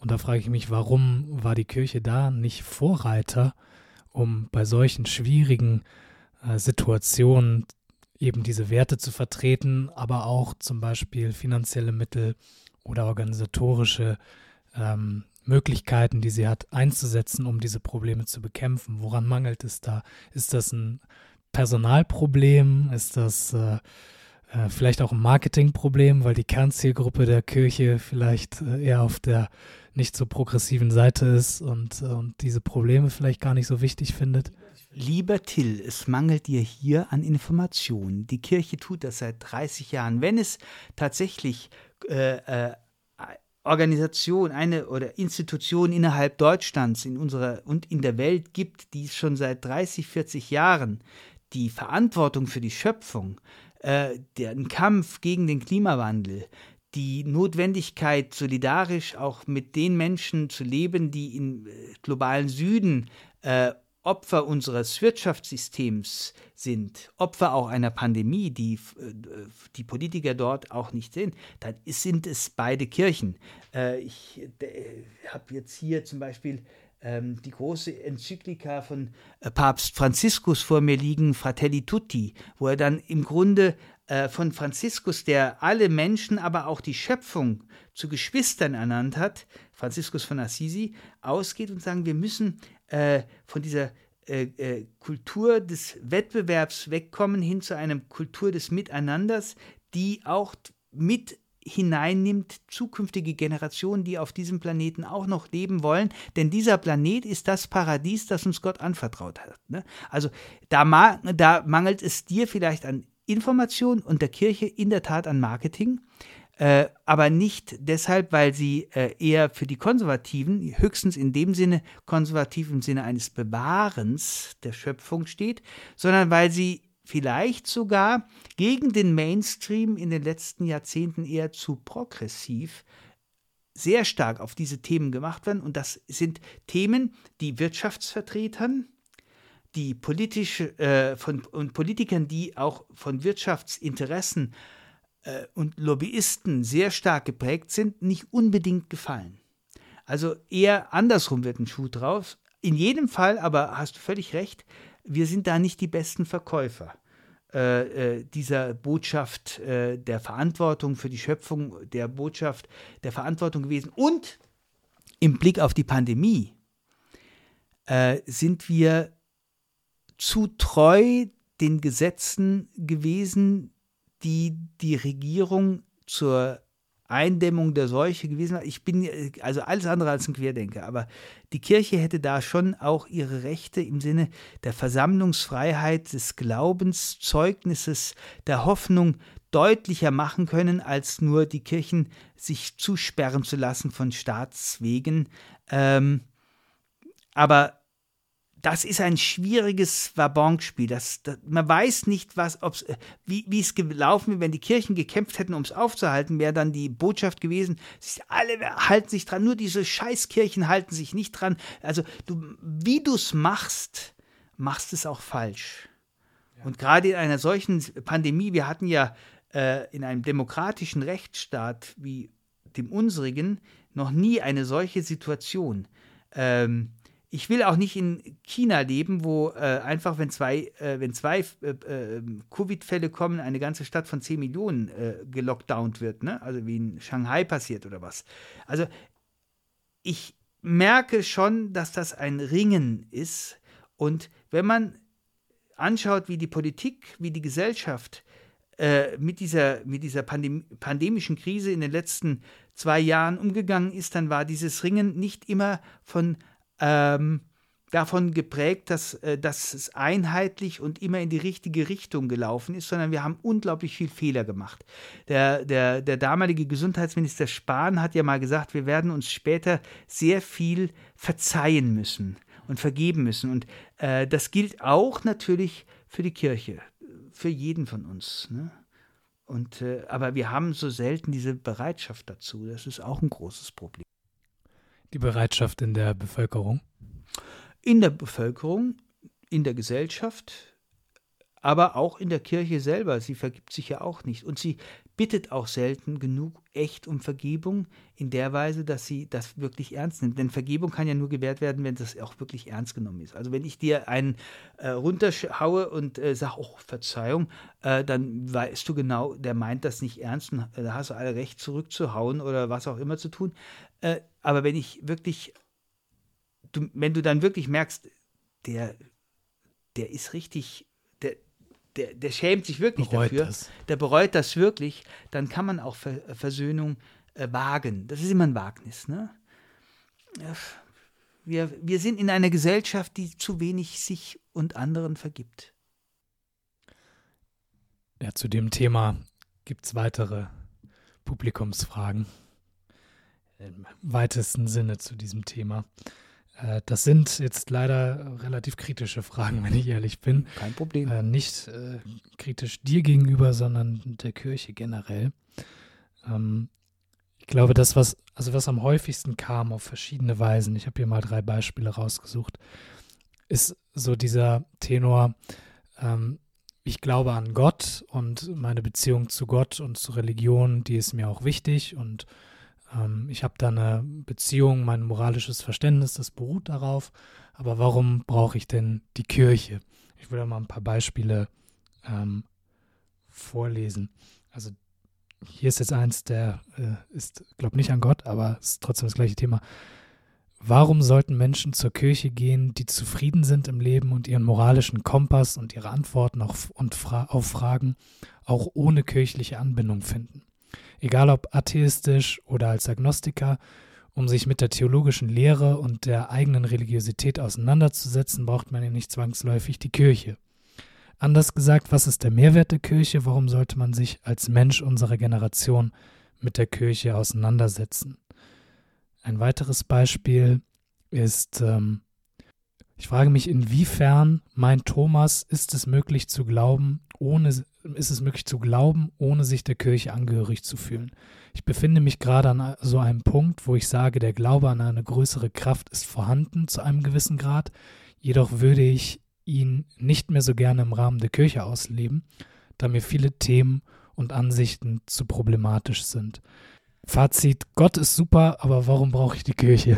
Und da frage ich mich, warum war die Kirche da nicht Vorreiter, um bei solchen schwierigen äh, Situationen eben diese Werte zu vertreten, aber auch zum Beispiel finanzielle Mittel oder organisatorische ähm, Möglichkeiten, die sie hat, einzusetzen, um diese Probleme zu bekämpfen. Woran mangelt es da? Ist das ein Personalproblem? Ist das äh, äh, vielleicht auch ein Marketingproblem, weil die Kernzielgruppe der Kirche vielleicht äh, eher auf der nicht so progressiven Seite ist und, äh, und diese Probleme vielleicht gar nicht so wichtig findet? Lieber Till, es mangelt dir hier an Informationen. Die Kirche tut das seit 30 Jahren. Wenn es tatsächlich äh, äh, Organisation, eine oder Institution innerhalb Deutschlands in unserer und in der Welt gibt, die es schon seit 30, 40 Jahren die Verantwortung für die Schöpfung, äh, den Kampf gegen den Klimawandel, die Notwendigkeit, solidarisch auch mit den Menschen zu leben, die im äh, globalen Süden äh, Opfer unseres Wirtschaftssystems sind, Opfer auch einer Pandemie, die äh, die Politiker dort auch nicht sind, dann sind es beide Kirchen. Äh, ich habe jetzt hier zum Beispiel ähm, die große Enzyklika von äh, Papst Franziskus vor mir liegen, Fratelli Tutti, wo er dann im Grunde von Franziskus, der alle Menschen, aber auch die Schöpfung zu Geschwistern ernannt hat, Franziskus von Assisi, ausgeht und sagen, wir müssen äh, von dieser äh, äh, Kultur des Wettbewerbs wegkommen hin zu einer Kultur des Miteinanders, die auch mit hineinnimmt, zukünftige Generationen, die auf diesem Planeten auch noch leben wollen. Denn dieser Planet ist das Paradies, das uns Gott anvertraut hat. Ne? Also da, ma da mangelt es dir vielleicht an Information und der Kirche in der Tat an Marketing. Äh, aber nicht deshalb, weil sie äh, eher für die Konservativen, höchstens in dem Sinne konservativ im Sinne eines Bewahrens der Schöpfung steht, sondern weil sie vielleicht sogar gegen den Mainstream in den letzten Jahrzehnten eher zu progressiv sehr stark auf diese Themen gemacht werden. Und das sind Themen, die Wirtschaftsvertretern, die politische äh, von und Politikern, die auch von Wirtschaftsinteressen äh, und Lobbyisten sehr stark geprägt sind, nicht unbedingt gefallen. Also eher andersrum wird ein Schuh drauf. In jedem Fall, aber hast du völlig recht, wir sind da nicht die besten Verkäufer äh, äh, dieser Botschaft äh, der Verantwortung für die Schöpfung, der Botschaft der Verantwortung gewesen. Und im Blick auf die Pandemie äh, sind wir zu treu den Gesetzen gewesen, die die Regierung zur Eindämmung der Seuche gewesen war. Ich bin also alles andere als ein Querdenker, aber die Kirche hätte da schon auch ihre Rechte im Sinne der Versammlungsfreiheit, des Glaubenszeugnisses, der Hoffnung deutlicher machen können, als nur die Kirchen sich zusperren zu lassen von Staatswegen. Ähm, aber das ist ein schwieriges Wabonspiel. Das, das, man weiß nicht, was, ob's, äh, wie, wie es gelaufen wäre, wenn die Kirchen gekämpft hätten, um es aufzuhalten, wäre dann die Botschaft gewesen, alle halten sich dran, nur diese Scheißkirchen halten sich nicht dran. Also du, wie du es machst, machst es auch falsch. Ja. Und gerade in einer solchen Pandemie, wir hatten ja äh, in einem demokratischen Rechtsstaat wie dem unsrigen noch nie eine solche Situation. Ähm, ich will auch nicht in China leben, wo äh, einfach, wenn zwei, äh, wenn zwei äh, äh Covid-Fälle kommen, eine ganze Stadt von 10 Millionen äh, gelockdownt wird, ne? Also wie in Shanghai passiert oder was. Also ich merke schon, dass das ein Ringen ist. Und wenn man anschaut, wie die Politik, wie die Gesellschaft äh, mit dieser, mit dieser Pandem pandemischen Krise in den letzten zwei Jahren umgegangen ist, dann war dieses Ringen nicht immer von ähm, davon geprägt, dass, äh, dass es einheitlich und immer in die richtige Richtung gelaufen ist, sondern wir haben unglaublich viel Fehler gemacht. Der, der, der damalige Gesundheitsminister Spahn hat ja mal gesagt, wir werden uns später sehr viel verzeihen müssen und vergeben müssen. Und äh, das gilt auch natürlich für die Kirche, für jeden von uns. Ne? Und, äh, aber wir haben so selten diese Bereitschaft dazu. Das ist auch ein großes Problem die Bereitschaft in der Bevölkerung? In der Bevölkerung, in der Gesellschaft, aber auch in der Kirche selber. Sie vergibt sich ja auch nicht. Und sie bittet auch selten genug echt um Vergebung in der Weise, dass sie das wirklich ernst nimmt. Denn Vergebung kann ja nur gewährt werden, wenn das auch wirklich ernst genommen ist. Also wenn ich dir einen äh, runterhaue und äh, sage, oh, Verzeihung, äh, dann weißt du genau, der meint das nicht ernst und äh, da hast du alle Recht zurückzuhauen oder was auch immer zu tun. Äh, aber wenn ich wirklich, du, wenn du dann wirklich merkst, der, der ist richtig, der, der, der schämt sich wirklich bereut dafür, das. der bereut das wirklich, dann kann man auch Ver Versöhnung äh, wagen. Das ist immer ein Wagnis. Ne? Wir, wir sind in einer Gesellschaft, die zu wenig sich und anderen vergibt. Ja, zu dem Thema gibt es weitere Publikumsfragen im weitesten Sinne zu diesem Thema. Äh, das sind jetzt leider relativ kritische Fragen, wenn ich ehrlich bin. Kein Problem. Äh, nicht äh, kritisch dir gegenüber, sondern der Kirche generell. Ähm, ich glaube, das, was, also was am häufigsten kam auf verschiedene Weisen, ich habe hier mal drei Beispiele rausgesucht, ist so dieser Tenor, ähm, ich glaube an Gott und meine Beziehung zu Gott und zur Religion, die ist mir auch wichtig und ähm, ich habe da eine Beziehung, mein moralisches Verständnis, das beruht darauf. Aber warum brauche ich denn die Kirche? Ich will da mal ein paar Beispiele ähm, vorlesen. Also hier ist jetzt eins, der äh, ist, glaube nicht an Gott, aber ist trotzdem das gleiche Thema. Warum sollten Menschen zur Kirche gehen, die zufrieden sind im Leben und ihren moralischen Kompass und ihre Antworten auf, und Fra auf Fragen auch ohne kirchliche Anbindung finden? Egal ob atheistisch oder als Agnostiker, um sich mit der theologischen Lehre und der eigenen Religiosität auseinanderzusetzen, braucht man ja nicht zwangsläufig die Kirche. Anders gesagt, was ist der Mehrwert der Kirche? Warum sollte man sich als Mensch unserer Generation mit der Kirche auseinandersetzen? Ein weiteres Beispiel ist, ähm, ich frage mich, inwiefern mein Thomas ist es möglich zu glauben, ohne ist es möglich zu glauben, ohne sich der Kirche angehörig zu fühlen. Ich befinde mich gerade an so einem Punkt, wo ich sage, der Glaube an eine größere Kraft ist vorhanden zu einem gewissen Grad, jedoch würde ich ihn nicht mehr so gerne im Rahmen der Kirche ausleben, da mir viele Themen und Ansichten zu problematisch sind. Fazit, Gott ist super, aber warum brauche ich die Kirche?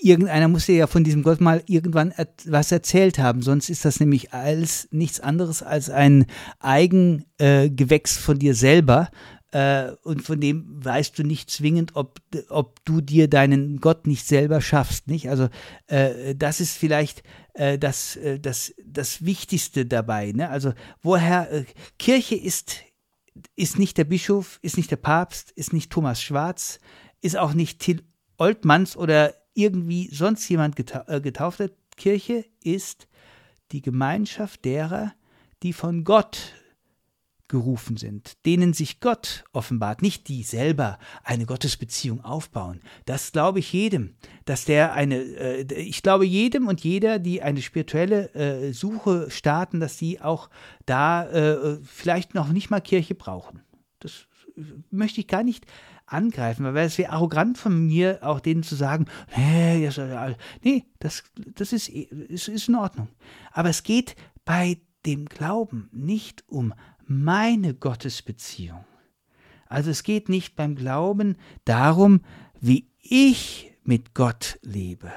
Irgendeiner muss dir ja von diesem Gott mal irgendwann was erzählt haben. Sonst ist das nämlich alles nichts anderes als ein Eigengewächs äh, von dir selber. Äh, und von dem weißt du nicht zwingend, ob, ob du dir deinen Gott nicht selber schaffst. Nicht? Also äh, das ist vielleicht äh, das, das, das Wichtigste dabei. Ne? Also woher Kirche ist, ist nicht der Bischof, ist nicht der Papst, ist nicht Thomas Schwarz, ist auch nicht Till Oltmanns oder irgendwie sonst jemand getau äh, getauft hat. Kirche ist die Gemeinschaft derer, die von Gott gerufen sind, denen sich Gott offenbart, nicht die selber eine Gottesbeziehung aufbauen. Das glaube ich jedem, dass der eine, äh, ich glaube jedem und jeder, die eine spirituelle äh, Suche starten, dass sie auch da äh, vielleicht noch nicht mal Kirche brauchen. Das möchte ich gar nicht angreifen, weil es wäre arrogant von mir, auch denen zu sagen, nee, das, das ist, ist, ist in Ordnung. Aber es geht bei dem Glauben nicht um meine Gottesbeziehung. Also es geht nicht beim Glauben darum, wie ich mit Gott lebe,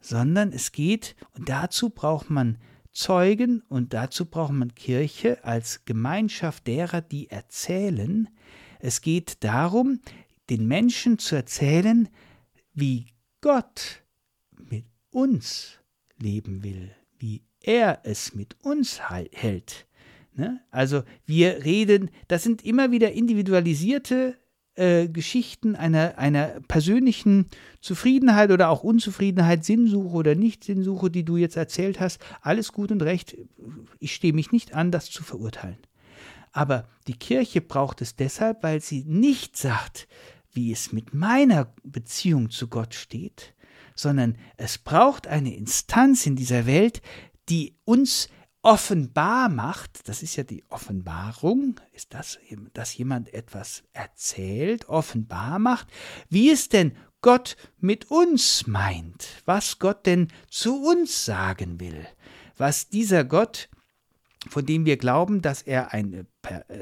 sondern es geht, und dazu braucht man Zeugen und dazu braucht man Kirche als Gemeinschaft derer, die erzählen, es geht darum, den Menschen zu erzählen, wie Gott mit uns leben will, wie er es mit uns hält. Ne? Also wir reden, das sind immer wieder individualisierte äh, Geschichten einer, einer persönlichen Zufriedenheit oder auch Unzufriedenheit, Sinnsuche oder Nicht-Sinnsuche, die du jetzt erzählt hast. Alles gut und recht. Ich stehe mich nicht an, das zu verurteilen. Aber die Kirche braucht es deshalb, weil sie nicht sagt, wie es mit meiner Beziehung zu Gott steht, sondern es braucht eine Instanz in dieser Welt, die uns offenbar macht, das ist ja die Offenbarung, ist das, dass jemand etwas erzählt, offenbar macht, wie es denn Gott mit uns meint, was Gott denn zu uns sagen will, was dieser Gott von dem wir glauben, dass er ein,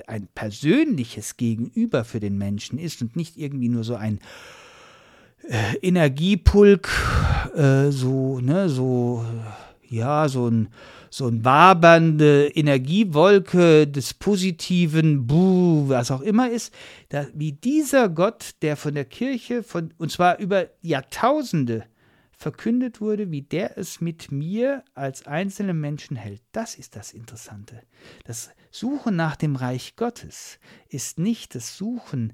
ein persönliches Gegenüber für den Menschen ist und nicht irgendwie nur so ein äh, Energiepulk, äh, so, ne, so, ja, so ein, so ein wabernde Energiewolke des positiven, Buh, was auch immer ist, da, wie dieser Gott, der von der Kirche, von, und zwar über Jahrtausende, verkündet wurde, wie der es mit mir als einzelnen Menschen hält. Das ist das Interessante. Das Suchen nach dem Reich Gottes ist nicht das Suchen,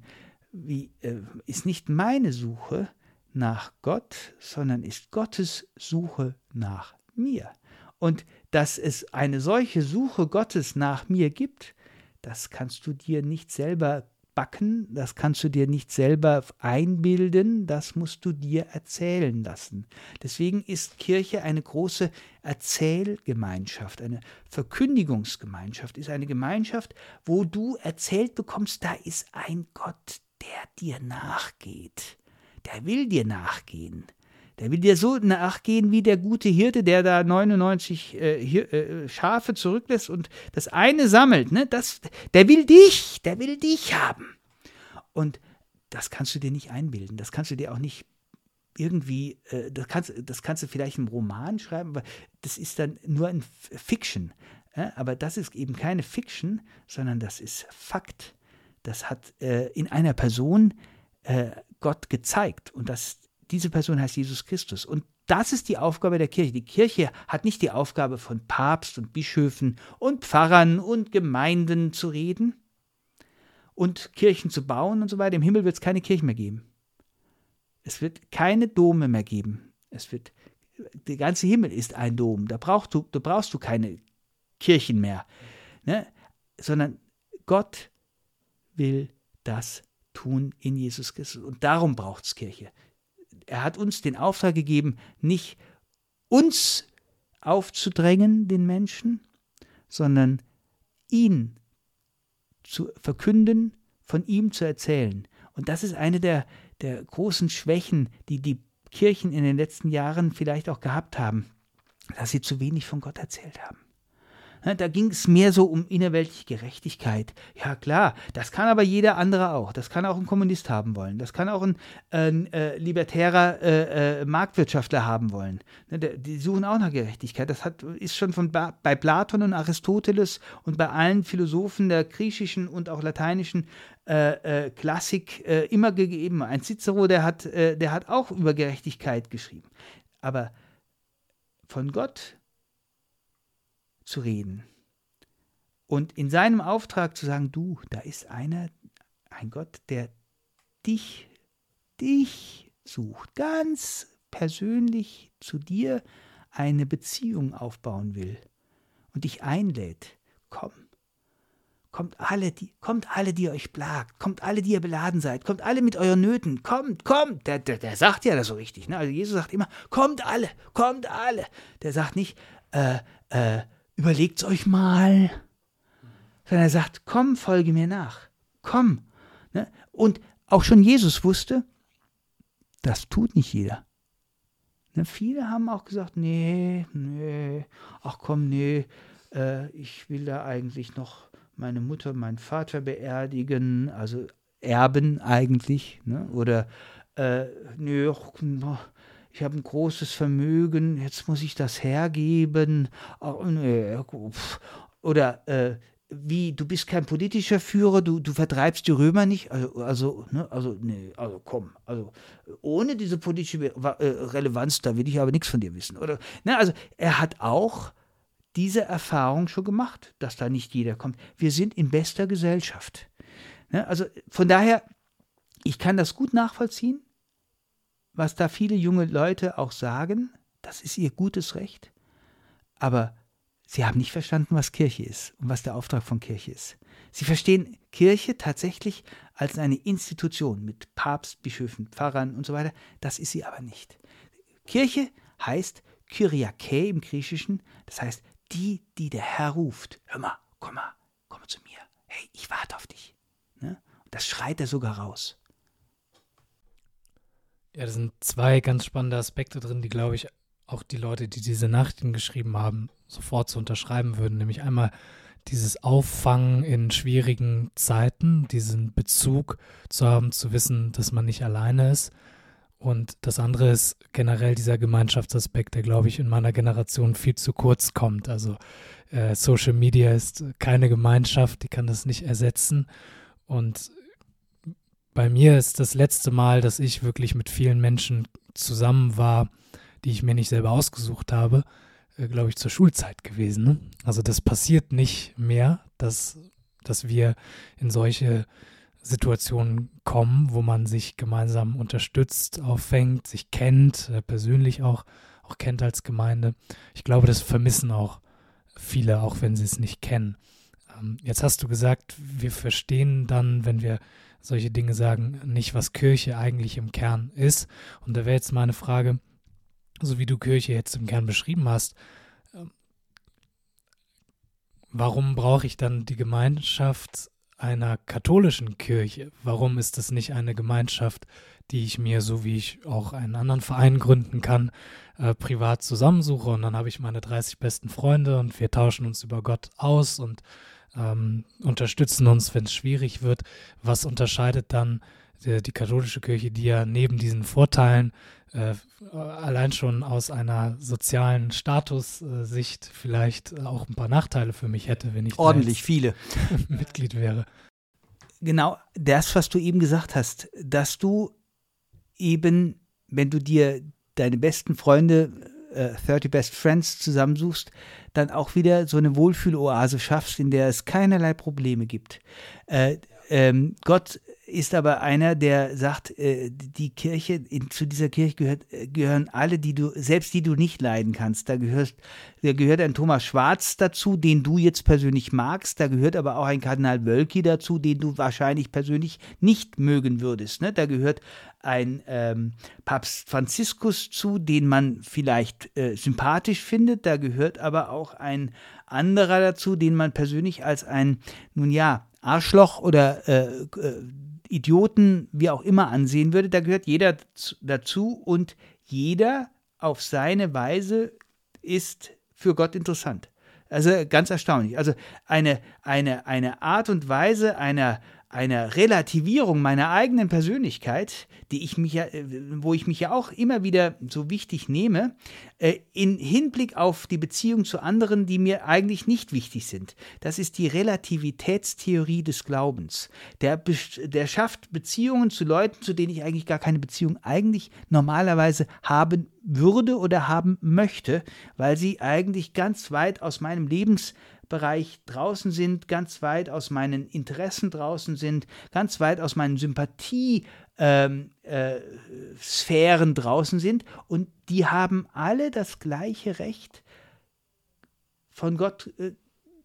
wie, äh, ist nicht meine Suche nach Gott, sondern ist Gottes Suche nach mir. Und dass es eine solche Suche Gottes nach mir gibt, das kannst du dir nicht selber backen, das kannst du dir nicht selber einbilden, das musst du dir erzählen lassen. Deswegen ist Kirche eine große Erzählgemeinschaft, eine Verkündigungsgemeinschaft, ist eine Gemeinschaft, wo du erzählt bekommst, da ist ein Gott, der dir nachgeht. Der will dir nachgehen. Der will dir so nachgehen wie der gute Hirte, der da 99 äh, hier, äh, Schafe zurücklässt und das eine sammelt. Ne? Das, der will dich, der will dich haben. Und das kannst du dir nicht einbilden. Das kannst du dir auch nicht irgendwie, äh, das, kannst, das kannst du vielleicht im Roman schreiben, aber das ist dann nur ein Fiction. Äh? Aber das ist eben keine Fiction, sondern das ist Fakt. Das hat äh, in einer Person äh, Gott gezeigt. Und das diese Person heißt Jesus Christus. Und das ist die Aufgabe der Kirche. Die Kirche hat nicht die Aufgabe von Papst und Bischöfen und Pfarrern und Gemeinden zu reden und Kirchen zu bauen und so weiter. Im Himmel wird es keine Kirchen mehr geben. Es wird keine Dome mehr geben. Es wird, der ganze Himmel ist ein Dom. Da brauchst du, da brauchst du keine Kirchen mehr. Ne? Sondern Gott will das tun in Jesus Christus. Und darum braucht es Kirche. Er hat uns den Auftrag gegeben, nicht uns aufzudrängen, den Menschen, sondern ihn zu verkünden, von ihm zu erzählen. Und das ist eine der, der großen Schwächen, die die Kirchen in den letzten Jahren vielleicht auch gehabt haben, dass sie zu wenig von Gott erzählt haben. Da ging es mehr so um innerweltliche Gerechtigkeit. Ja klar, das kann aber jeder andere auch. Das kann auch ein Kommunist haben wollen. Das kann auch ein, ein äh, libertärer äh, äh, Marktwirtschaftler haben wollen. Ne, die suchen auch nach Gerechtigkeit. Das hat, ist schon von bei Platon und Aristoteles und bei allen Philosophen der griechischen und auch lateinischen äh, äh, Klassik äh, immer gegeben. Ein Cicero, der hat, der hat auch über Gerechtigkeit geschrieben. Aber von Gott zu reden. Und in seinem Auftrag zu sagen, du, da ist einer, ein Gott, der dich, dich sucht, ganz persönlich zu dir eine Beziehung aufbauen will und dich einlädt. Komm, kommt alle, die, kommt alle, die euch plagt, kommt alle, die ihr beladen seid, kommt alle mit euren Nöten, kommt, kommt. Der, der, der sagt ja das so richtig, ne? Also Jesus sagt immer, kommt alle, kommt alle. Der sagt nicht, äh, äh, überlegt's euch mal. Sondern er sagt, komm, folge mir nach. Komm. Ne? Und auch schon Jesus wusste, das tut nicht jeder. Ne? Viele haben auch gesagt, nee, nee, ach komm, nee, äh, ich will da eigentlich noch meine Mutter, meinen Vater beerdigen, also erben eigentlich, ne? oder äh, ach, ich habe ein großes Vermögen, jetzt muss ich das hergeben. Oder äh, wie, du bist kein politischer Führer, du, du vertreibst die Römer nicht. Also, also, ne, also, nee, also komm, also ohne diese politische äh, Relevanz, da will ich aber nichts von dir wissen. Oder, ne, also er hat auch diese Erfahrung schon gemacht, dass da nicht jeder kommt. Wir sind in bester Gesellschaft. Ne, also von daher, ich kann das gut nachvollziehen was da viele junge Leute auch sagen, das ist ihr gutes Recht, aber sie haben nicht verstanden, was Kirche ist und was der Auftrag von Kirche ist. Sie verstehen Kirche tatsächlich als eine Institution mit Papst, Bischöfen, Pfarrern und so weiter. Das ist sie aber nicht. Kirche heißt Kyriake im Griechischen, das heißt die, die der Herr ruft. Hör mal, komm mal, komm zu mir. Hey, ich warte auf dich. Ne? Das schreit er sogar raus. Ja, das sind zwei ganz spannende Aspekte drin, die, glaube ich, auch die Leute, die diese Nachrichten geschrieben haben, sofort zu unterschreiben würden. Nämlich einmal dieses Auffangen in schwierigen Zeiten, diesen Bezug zu haben, zu wissen, dass man nicht alleine ist. Und das andere ist generell dieser Gemeinschaftsaspekt, der, glaube ich, in meiner Generation viel zu kurz kommt. Also äh, Social Media ist keine Gemeinschaft, die kann das nicht ersetzen. Und bei mir ist das letzte Mal, dass ich wirklich mit vielen Menschen zusammen war, die ich mir nicht selber ausgesucht habe, äh, glaube ich, zur Schulzeit gewesen. Ne? Also das passiert nicht mehr, dass, dass wir in solche Situationen kommen, wo man sich gemeinsam unterstützt, auffängt, sich kennt, äh, persönlich auch, auch kennt als Gemeinde. Ich glaube, das vermissen auch viele, auch wenn sie es nicht kennen. Ähm, jetzt hast du gesagt, wir verstehen dann, wenn wir solche Dinge sagen nicht, was Kirche eigentlich im Kern ist. Und da wäre jetzt meine Frage, so wie du Kirche jetzt im Kern beschrieben hast, ähm, warum brauche ich dann die Gemeinschaft einer katholischen Kirche? Warum ist das nicht eine Gemeinschaft, die ich mir, so wie ich auch einen anderen Verein gründen kann, äh, privat zusammensuche und dann habe ich meine 30 besten Freunde und wir tauschen uns über Gott aus und ähm, unterstützen uns, wenn es schwierig wird. Was unterscheidet dann die, die, katholische Kirche, die ja neben diesen Vorteilen äh, allein schon aus einer sozialen Statussicht vielleicht auch ein paar Nachteile für mich hätte, wenn ich ordentlich viele Mitglied wäre. Genau das, was du eben gesagt hast, dass du eben, wenn du dir deine besten Freunde äh, 30 Best Friends zusammensuchst, dann auch wieder so eine Wohlfühloase schaffst, in der es keinerlei Probleme gibt. Äh, ähm, Gott ist aber einer, der sagt, äh, die Kirche, in, zu dieser Kirche gehört, äh, gehören alle, die du, selbst die du nicht leiden kannst. Da gehört, da gehört ein Thomas Schwarz dazu, den du jetzt persönlich magst. Da gehört aber auch ein Kardinal Wölki dazu, den du wahrscheinlich persönlich nicht mögen würdest. Ne? Da gehört ein ähm, Papst Franziskus zu, den man vielleicht äh, sympathisch findet. Da gehört aber auch ein anderer dazu, den man persönlich als ein, nun ja, Arschloch oder äh, äh, Idioten, wie auch immer, ansehen würde. Da gehört jeder dazu und jeder auf seine Weise ist für Gott interessant. Also ganz erstaunlich. Also eine, eine, eine Art und Weise einer einer Relativierung meiner eigenen Persönlichkeit, die ich mich ja, äh, wo ich mich ja auch immer wieder so wichtig nehme, äh, in Hinblick auf die Beziehung zu anderen, die mir eigentlich nicht wichtig sind. Das ist die Relativitätstheorie des Glaubens. Der, der schafft Beziehungen zu Leuten, zu denen ich eigentlich gar keine Beziehung eigentlich normalerweise haben würde oder haben möchte, weil sie eigentlich ganz weit aus meinem Lebens Bereich draußen sind, ganz weit aus meinen Interessen draußen sind, ganz weit aus meinen Sympathiesphären ähm, äh, draußen sind und die haben alle das gleiche Recht, von Gott äh,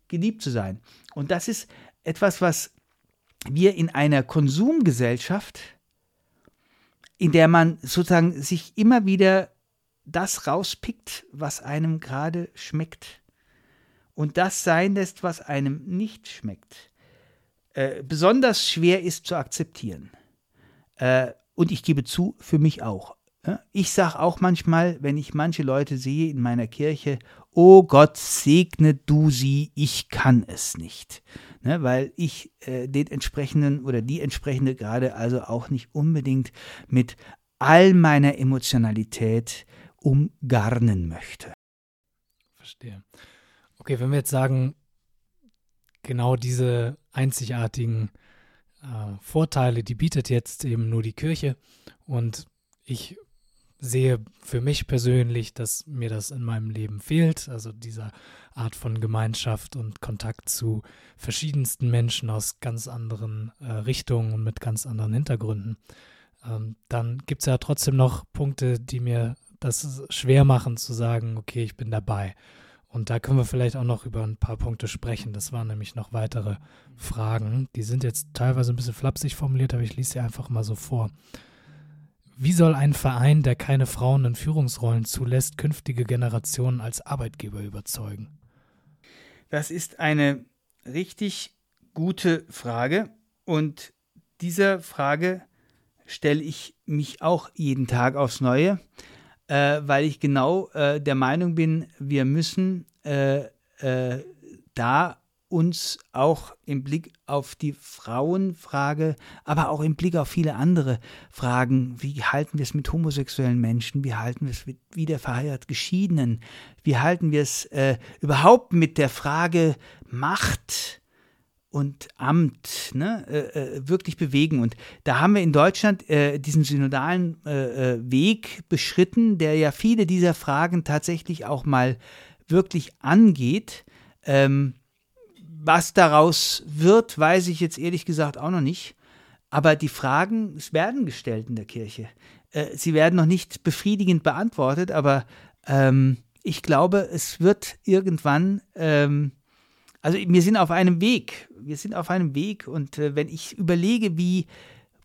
geliebt zu sein. Und das ist etwas, was wir in einer Konsumgesellschaft, in der man sozusagen sich immer wieder das rauspickt, was einem gerade schmeckt und das sein lässt, was einem nicht schmeckt, äh, besonders schwer ist zu akzeptieren. Äh, und ich gebe zu, für mich auch. Ich sage auch manchmal, wenn ich manche Leute sehe in meiner Kirche, oh Gott, segne du sie, ich kann es nicht. Ne, weil ich äh, den entsprechenden oder die entsprechende gerade also auch nicht unbedingt mit all meiner Emotionalität umgarnen möchte. Verstehe. Okay, wenn wir jetzt sagen, genau diese einzigartigen äh, Vorteile, die bietet jetzt eben nur die Kirche und ich sehe für mich persönlich, dass mir das in meinem Leben fehlt, also diese Art von Gemeinschaft und Kontakt zu verschiedensten Menschen aus ganz anderen äh, Richtungen und mit ganz anderen Hintergründen. Ähm, dann gibt es ja trotzdem noch Punkte, die mir das schwer machen zu sagen, okay, ich bin dabei. Und da können wir vielleicht auch noch über ein paar Punkte sprechen. Das waren nämlich noch weitere Fragen. Die sind jetzt teilweise ein bisschen flapsig formuliert, aber ich lese sie einfach mal so vor. Wie soll ein Verein, der keine Frauen in Führungsrollen zulässt, künftige Generationen als Arbeitgeber überzeugen? Das ist eine richtig gute Frage und dieser Frage stelle ich mich auch jeden Tag aufs Neue äh, weil ich genau äh, der Meinung bin, wir müssen äh, äh, da uns auch im Blick auf die Frauenfrage, aber auch im Blick auf viele andere Fragen, wie halten wir es mit homosexuellen Menschen, wie halten wir es mit wiederverheiratet Geschiedenen, wie halten wir es äh, überhaupt mit der Frage Macht, und Amt ne, äh, äh, wirklich bewegen. Und da haben wir in Deutschland äh, diesen synodalen äh, äh, Weg beschritten, der ja viele dieser Fragen tatsächlich auch mal wirklich angeht. Ähm, was daraus wird, weiß ich jetzt ehrlich gesagt auch noch nicht. Aber die Fragen es werden gestellt in der Kirche. Äh, sie werden noch nicht befriedigend beantwortet, aber ähm, ich glaube, es wird irgendwann ähm, also wir sind auf einem Weg. Wir sind auf einem Weg und äh, wenn ich überlege, wie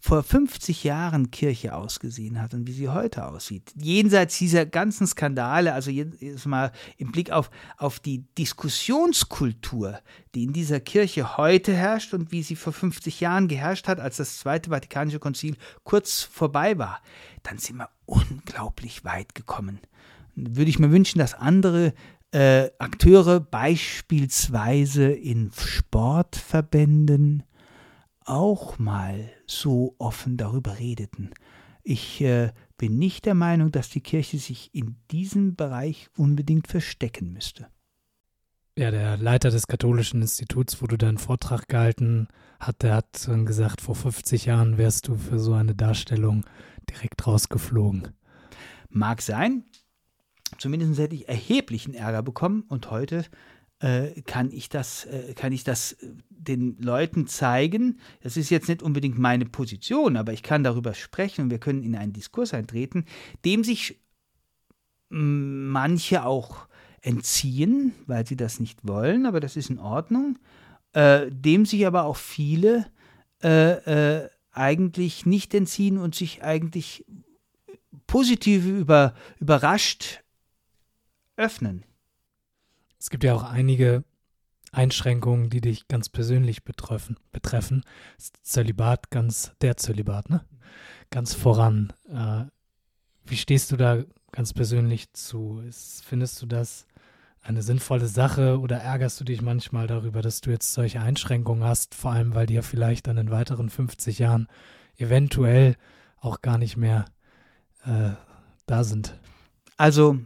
vor 50 Jahren Kirche ausgesehen hat und wie sie heute aussieht. Jenseits dieser ganzen Skandale, also jetzt mal im Blick auf, auf die Diskussionskultur, die in dieser Kirche heute herrscht und wie sie vor 50 Jahren geherrscht hat, als das Zweite Vatikanische Konzil kurz vorbei war, dann sind wir unglaublich weit gekommen. Würde ich mir wünschen, dass andere äh, Akteure beispielsweise in Sportverbänden auch mal so offen darüber redeten. Ich äh, bin nicht der Meinung, dass die Kirche sich in diesem Bereich unbedingt verstecken müsste. Ja, der Leiter des Katholischen Instituts, wo du deinen Vortrag gehalten hast, der hat dann gesagt, vor 50 Jahren wärst du für so eine Darstellung direkt rausgeflogen. Mag sein, Zumindest hätte ich erheblichen Ärger bekommen und heute äh, kann ich das, äh, kann ich das äh, den Leuten zeigen. Das ist jetzt nicht unbedingt meine Position, aber ich kann darüber sprechen und wir können in einen Diskurs eintreten, dem sich manche auch entziehen, weil sie das nicht wollen, aber das ist in Ordnung, äh, dem sich aber auch viele äh, äh, eigentlich nicht entziehen und sich eigentlich positiv über, überrascht öffnen. Es gibt ja auch einige Einschränkungen, die dich ganz persönlich betreffen. betreffen. Zölibat, ganz, der Zölibat, ne? Ganz voran. Äh, wie stehst du da ganz persönlich zu? Ist, findest du das eine sinnvolle Sache oder ärgerst du dich manchmal darüber, dass du jetzt solche Einschränkungen hast, vor allem weil die ja vielleicht dann in weiteren 50 Jahren eventuell auch gar nicht mehr äh, da sind? Also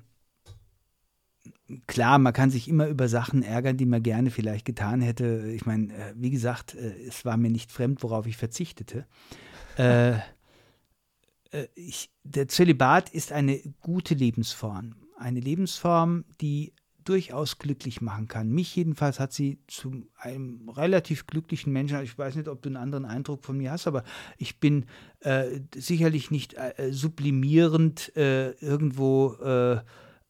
klar, man kann sich immer über Sachen ärgern, die man gerne vielleicht getan hätte. Ich meine, äh, wie gesagt, äh, es war mir nicht fremd, worauf ich verzichtete. Äh, ich, der Zölibat ist eine gute Lebensform. Eine Lebensform, die durchaus glücklich machen kann. Mich jedenfalls hat sie zu einem relativ glücklichen Menschen, ich weiß nicht, ob du einen anderen Eindruck von mir hast, aber ich bin äh, sicherlich nicht äh, sublimierend äh, irgendwo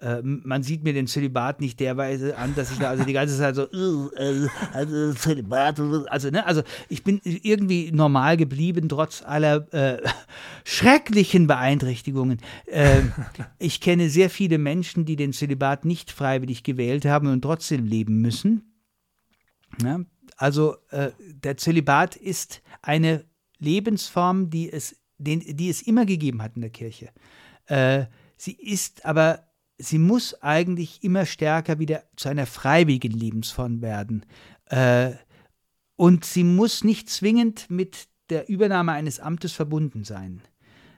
äh, man sieht mir den Zölibat nicht derweise an, dass ich da also die ganze Zeit so, äh, also Zölibat, also, ne, also ich bin irgendwie normal geblieben, trotz aller äh, schrecklichen Beeinträchtigungen. Ähm, ich kenne sehr viele Menschen, die den Zölibat nicht freiwillig gewählt haben und trotzdem leben müssen. Ja, also äh, der Zölibat ist eine Lebensform, die es, den, die es immer gegeben hat in der Kirche. Sie ist aber sie muss eigentlich immer stärker wieder zu einer freiwilligen Lebensform werden. Äh, und sie muss nicht zwingend mit der Übernahme eines Amtes verbunden sein.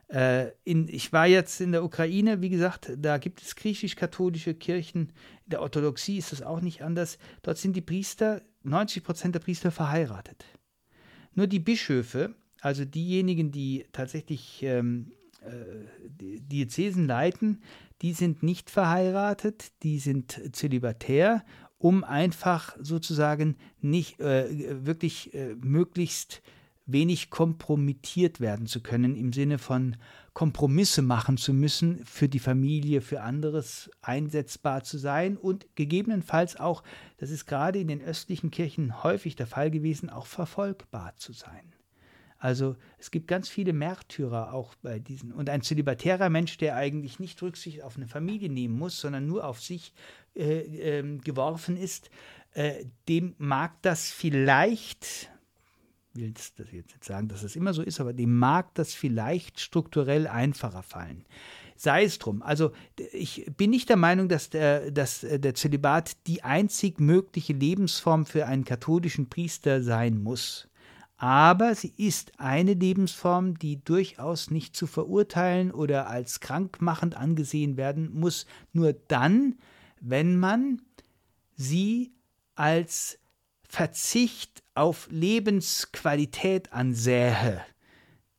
Äh, in, ich war jetzt in der Ukraine, wie gesagt, da gibt es griechisch-katholische Kirchen. In der Orthodoxie ist das auch nicht anders. Dort sind die Priester, 90 Prozent der Priester verheiratet. Nur die Bischöfe, also diejenigen, die tatsächlich ähm, äh, Diözesen leiten, die sind nicht verheiratet, die sind zölibatär, um einfach sozusagen nicht äh, wirklich äh, möglichst wenig kompromittiert werden zu können, im Sinne von Kompromisse machen zu müssen, für die Familie, für anderes einsetzbar zu sein und gegebenenfalls auch, das ist gerade in den östlichen Kirchen häufig der Fall gewesen, auch verfolgbar zu sein. Also es gibt ganz viele Märtyrer auch bei diesen. Und ein zölibatärer Mensch, der eigentlich nicht Rücksicht auf eine Familie nehmen muss, sondern nur auf sich äh, äh, geworfen ist, äh, dem mag das vielleicht, ich will das jetzt nicht sagen, dass das immer so ist, aber dem mag das vielleicht strukturell einfacher fallen. Sei es drum. Also ich bin nicht der Meinung, dass der, dass der Zölibat die einzig mögliche Lebensform für einen katholischen Priester sein muss aber sie ist eine Lebensform, die durchaus nicht zu verurteilen oder als krankmachend angesehen werden muss, nur dann, wenn man sie als Verzicht auf Lebensqualität ansähe.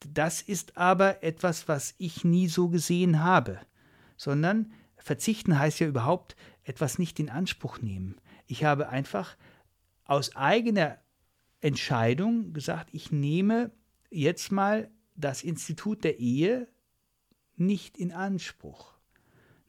Das ist aber etwas, was ich nie so gesehen habe, sondern verzichten heißt ja überhaupt etwas nicht in Anspruch nehmen. Ich habe einfach aus eigener Entscheidung gesagt, ich nehme jetzt mal das Institut der Ehe nicht in Anspruch.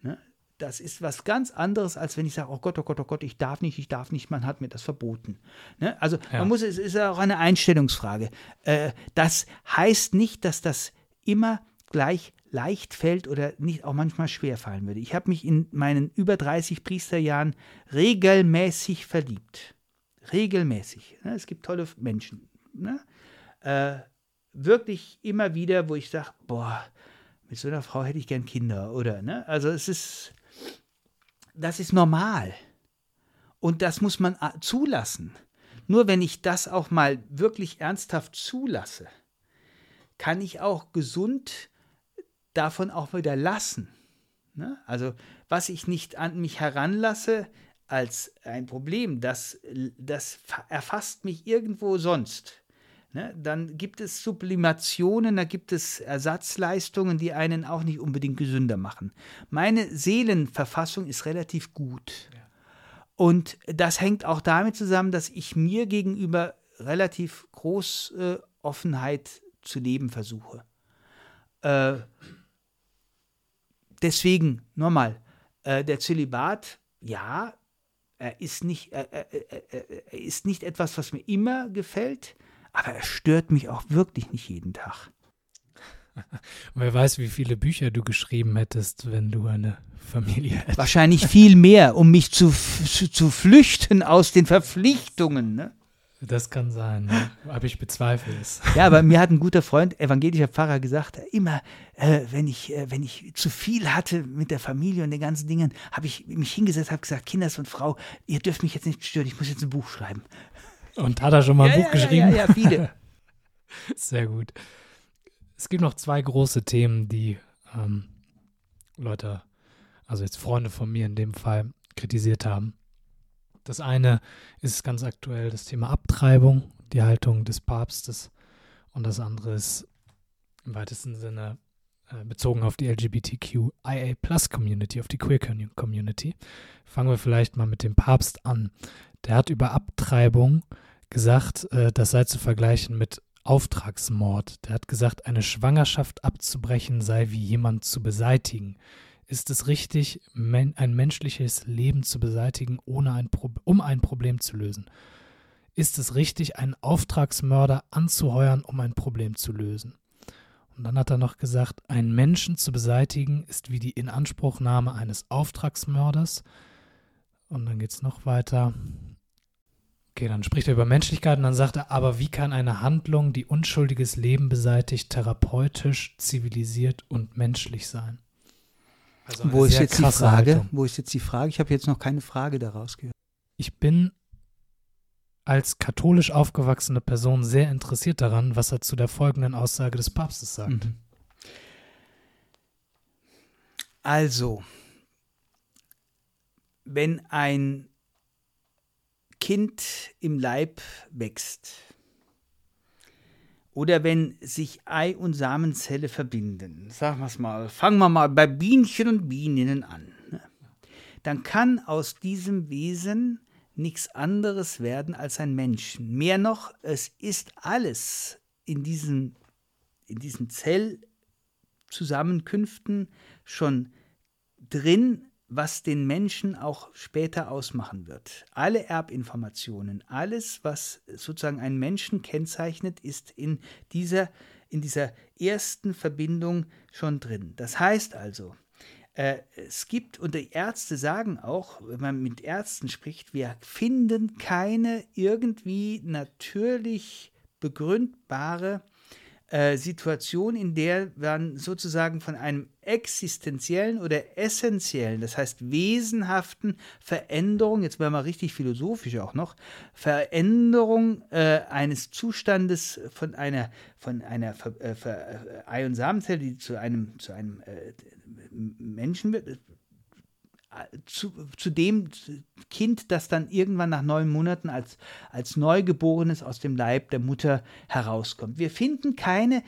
Ne? Das ist was ganz anderes, als wenn ich sage, oh Gott, oh Gott, oh Gott, ich darf nicht, ich darf nicht, man hat mir das verboten. Ne? Also ja. man muss, es ist auch eine Einstellungsfrage. Äh, das heißt nicht, dass das immer gleich leicht fällt oder nicht auch manchmal schwer fallen würde. Ich habe mich in meinen über 30 Priesterjahren regelmäßig verliebt regelmäßig. Ne? Es gibt tolle Menschen. Ne? Äh, wirklich immer wieder, wo ich sage, boah, mit so einer Frau hätte ich gern Kinder, oder? Ne? Also es ist, das ist normal. Und das muss man äh, zulassen. Nur wenn ich das auch mal wirklich ernsthaft zulasse, kann ich auch gesund davon auch wieder lassen. Ne? Also was ich nicht an mich heranlasse, als ein Problem, das, das erfasst mich irgendwo sonst. Ne? Dann gibt es Sublimationen, da gibt es Ersatzleistungen, die einen auch nicht unbedingt gesünder machen. Meine Seelenverfassung ist relativ gut. Ja. Und das hängt auch damit zusammen, dass ich mir gegenüber relativ groß äh, Offenheit zu leben versuche. Äh, deswegen, nochmal, äh, der Zölibat, ja, er ist, nicht, er, er, er, ist nicht etwas, was mir immer gefällt, aber er stört mich auch wirklich nicht jeden Tag. Wer weiß, wie viele Bücher du geschrieben hättest, wenn du eine Familie hättest. Wahrscheinlich viel mehr, um mich zu, zu, zu flüchten aus den Verpflichtungen. Ne? Das kann sein, ne? aber ich bezweifle es. Ja, aber mir hat ein guter Freund, evangelischer Pfarrer, gesagt, immer, äh, wenn, ich, äh, wenn ich zu viel hatte mit der Familie und den ganzen Dingen, habe ich mich hingesetzt, habe gesagt, Kinders und Frau, ihr dürft mich jetzt nicht stören, ich muss jetzt ein Buch schreiben. Und hat er schon mal ein ja, Buch ja, geschrieben? Ja, ja, viele. Sehr gut. Es gibt noch zwei große Themen, die ähm, Leute, also jetzt Freunde von mir in dem Fall, kritisiert haben. Das eine ist ganz aktuell das Thema Abtreibung, die Haltung des Papstes. Und das andere ist im weitesten Sinne äh, bezogen auf die LGBTQIA-Plus-Community, auf die Queer-Community. Fangen wir vielleicht mal mit dem Papst an. Der hat über Abtreibung gesagt, äh, das sei zu vergleichen mit Auftragsmord. Der hat gesagt, eine Schwangerschaft abzubrechen sei wie jemand zu beseitigen. Ist es richtig, ein menschliches Leben zu beseitigen, ohne ein um ein Problem zu lösen? Ist es richtig, einen Auftragsmörder anzuheuern, um ein Problem zu lösen? Und dann hat er noch gesagt, einen Menschen zu beseitigen ist wie die Inanspruchnahme eines Auftragsmörders. Und dann geht es noch weiter. Okay, dann spricht er über Menschlichkeit und dann sagt er, aber wie kann eine Handlung, die unschuldiges Leben beseitigt, therapeutisch, zivilisiert und menschlich sein? Also wo ist jetzt die Frage? Haltung. Wo ist jetzt die Frage? Ich habe jetzt noch keine Frage daraus gehört. Ich bin als katholisch aufgewachsene Person sehr interessiert daran, was er zu der folgenden Aussage des Papstes sagt. Mhm. Also, wenn ein Kind im Leib wächst, oder wenn sich Ei und Samenzelle verbinden, sagen wir es mal, fangen wir mal bei Bienchen und Bieninnen an, ne? dann kann aus diesem Wesen nichts anderes werden als ein Mensch. Mehr noch, es ist alles in diesen, in diesen Zellzusammenkünften schon drin, was den Menschen auch später ausmachen wird. Alle Erbinformationen, alles, was sozusagen einen Menschen kennzeichnet, ist in dieser, in dieser ersten Verbindung schon drin. Das heißt also, äh, es gibt, und die Ärzte sagen auch, wenn man mit Ärzten spricht, wir finden keine irgendwie natürlich begründbare äh, Situation, in der man sozusagen von einem existenziellen oder essentiellen, das heißt wesenhaften Veränderung, jetzt werden wir richtig philosophisch auch noch, Veränderung äh, eines Zustandes von einer, von einer äh, äh, Ei- und Samenzelle, die zu einem, zu einem äh, Menschen wird, zu, zu dem Kind, das dann irgendwann nach neun Monaten als, als Neugeborenes aus dem Leib der Mutter herauskommt. Wir finden keine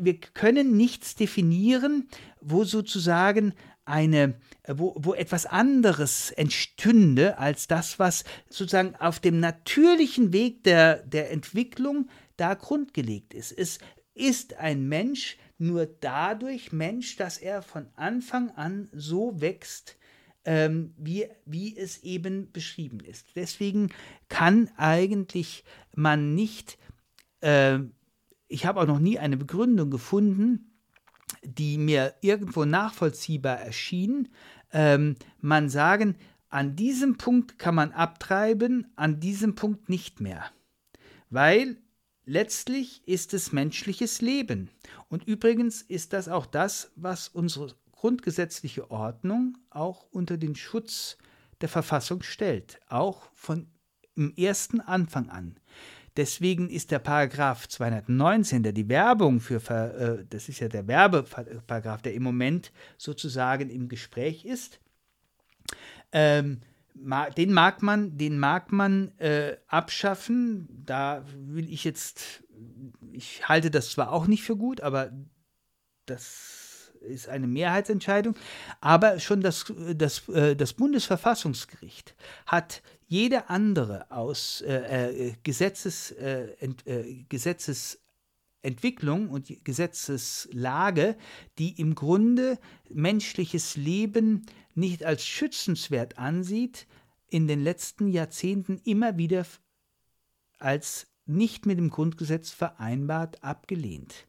wir können nichts definieren, wo sozusagen eine, wo, wo etwas anderes entstünde als das, was sozusagen auf dem natürlichen Weg der, der Entwicklung da grundgelegt ist. Es ist ein Mensch nur dadurch Mensch, dass er von Anfang an so wächst, ähm, wie, wie es eben beschrieben ist. Deswegen kann eigentlich man nicht, äh, ich habe auch noch nie eine Begründung gefunden, die mir irgendwo nachvollziehbar erschien, ähm, man sagen, an diesem Punkt kann man abtreiben, an diesem Punkt nicht mehr. Weil letztlich ist es menschliches Leben. Und übrigens ist das auch das, was unsere grundgesetzliche Ordnung auch unter den Schutz der Verfassung stellt, auch von im ersten Anfang an. Deswegen ist der Paragraph 219, der die Werbung für, äh, das ist ja der Werbeparagraph, der im Moment sozusagen im Gespräch ist, ähm, den mag man, den mag man äh, abschaffen. Da will ich jetzt, ich halte das zwar auch nicht für gut, aber das ist eine Mehrheitsentscheidung. Aber schon das, das, äh, das Bundesverfassungsgericht hat jede andere aus äh, äh Gesetzes, äh, äh, Gesetzesentwicklung und Gesetzeslage, die im Grunde menschliches Leben nicht als schützenswert ansieht, in den letzten Jahrzehnten immer wieder als nicht mit dem Grundgesetz vereinbart abgelehnt.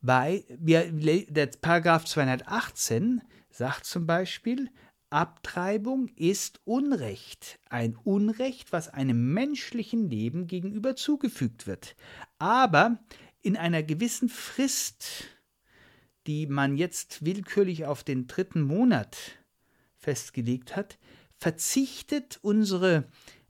Bei, wir, der Paragraph 218 sagt zum Beispiel, Abtreibung ist Unrecht, ein Unrecht, was einem menschlichen Leben gegenüber zugefügt wird, aber in einer gewissen Frist, die man jetzt willkürlich auf den dritten Monat festgelegt hat, verzichtet unsere,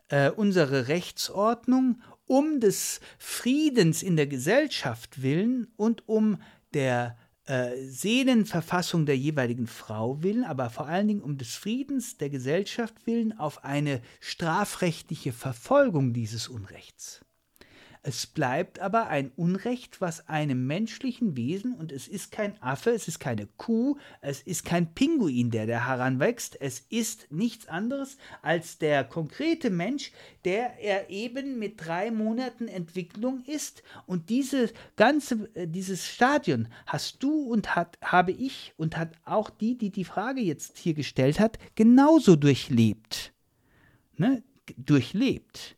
äh, unsere Rechtsordnung um des Friedens in der Gesellschaft willen und um der äh, Seelenverfassung der jeweiligen Frau willen, aber vor allen Dingen um des Friedens der Gesellschaft willen auf eine strafrechtliche Verfolgung dieses Unrechts. Es bleibt aber ein Unrecht, was einem menschlichen Wesen, und es ist kein Affe, es ist keine Kuh, es ist kein Pinguin, der da heranwächst, es ist nichts anderes als der konkrete Mensch, der er eben mit drei Monaten Entwicklung ist. Und diese ganze, äh, dieses Stadion hast du und hat, habe ich und hat auch die, die die Frage jetzt hier gestellt hat, genauso durchlebt. Ne? Durchlebt.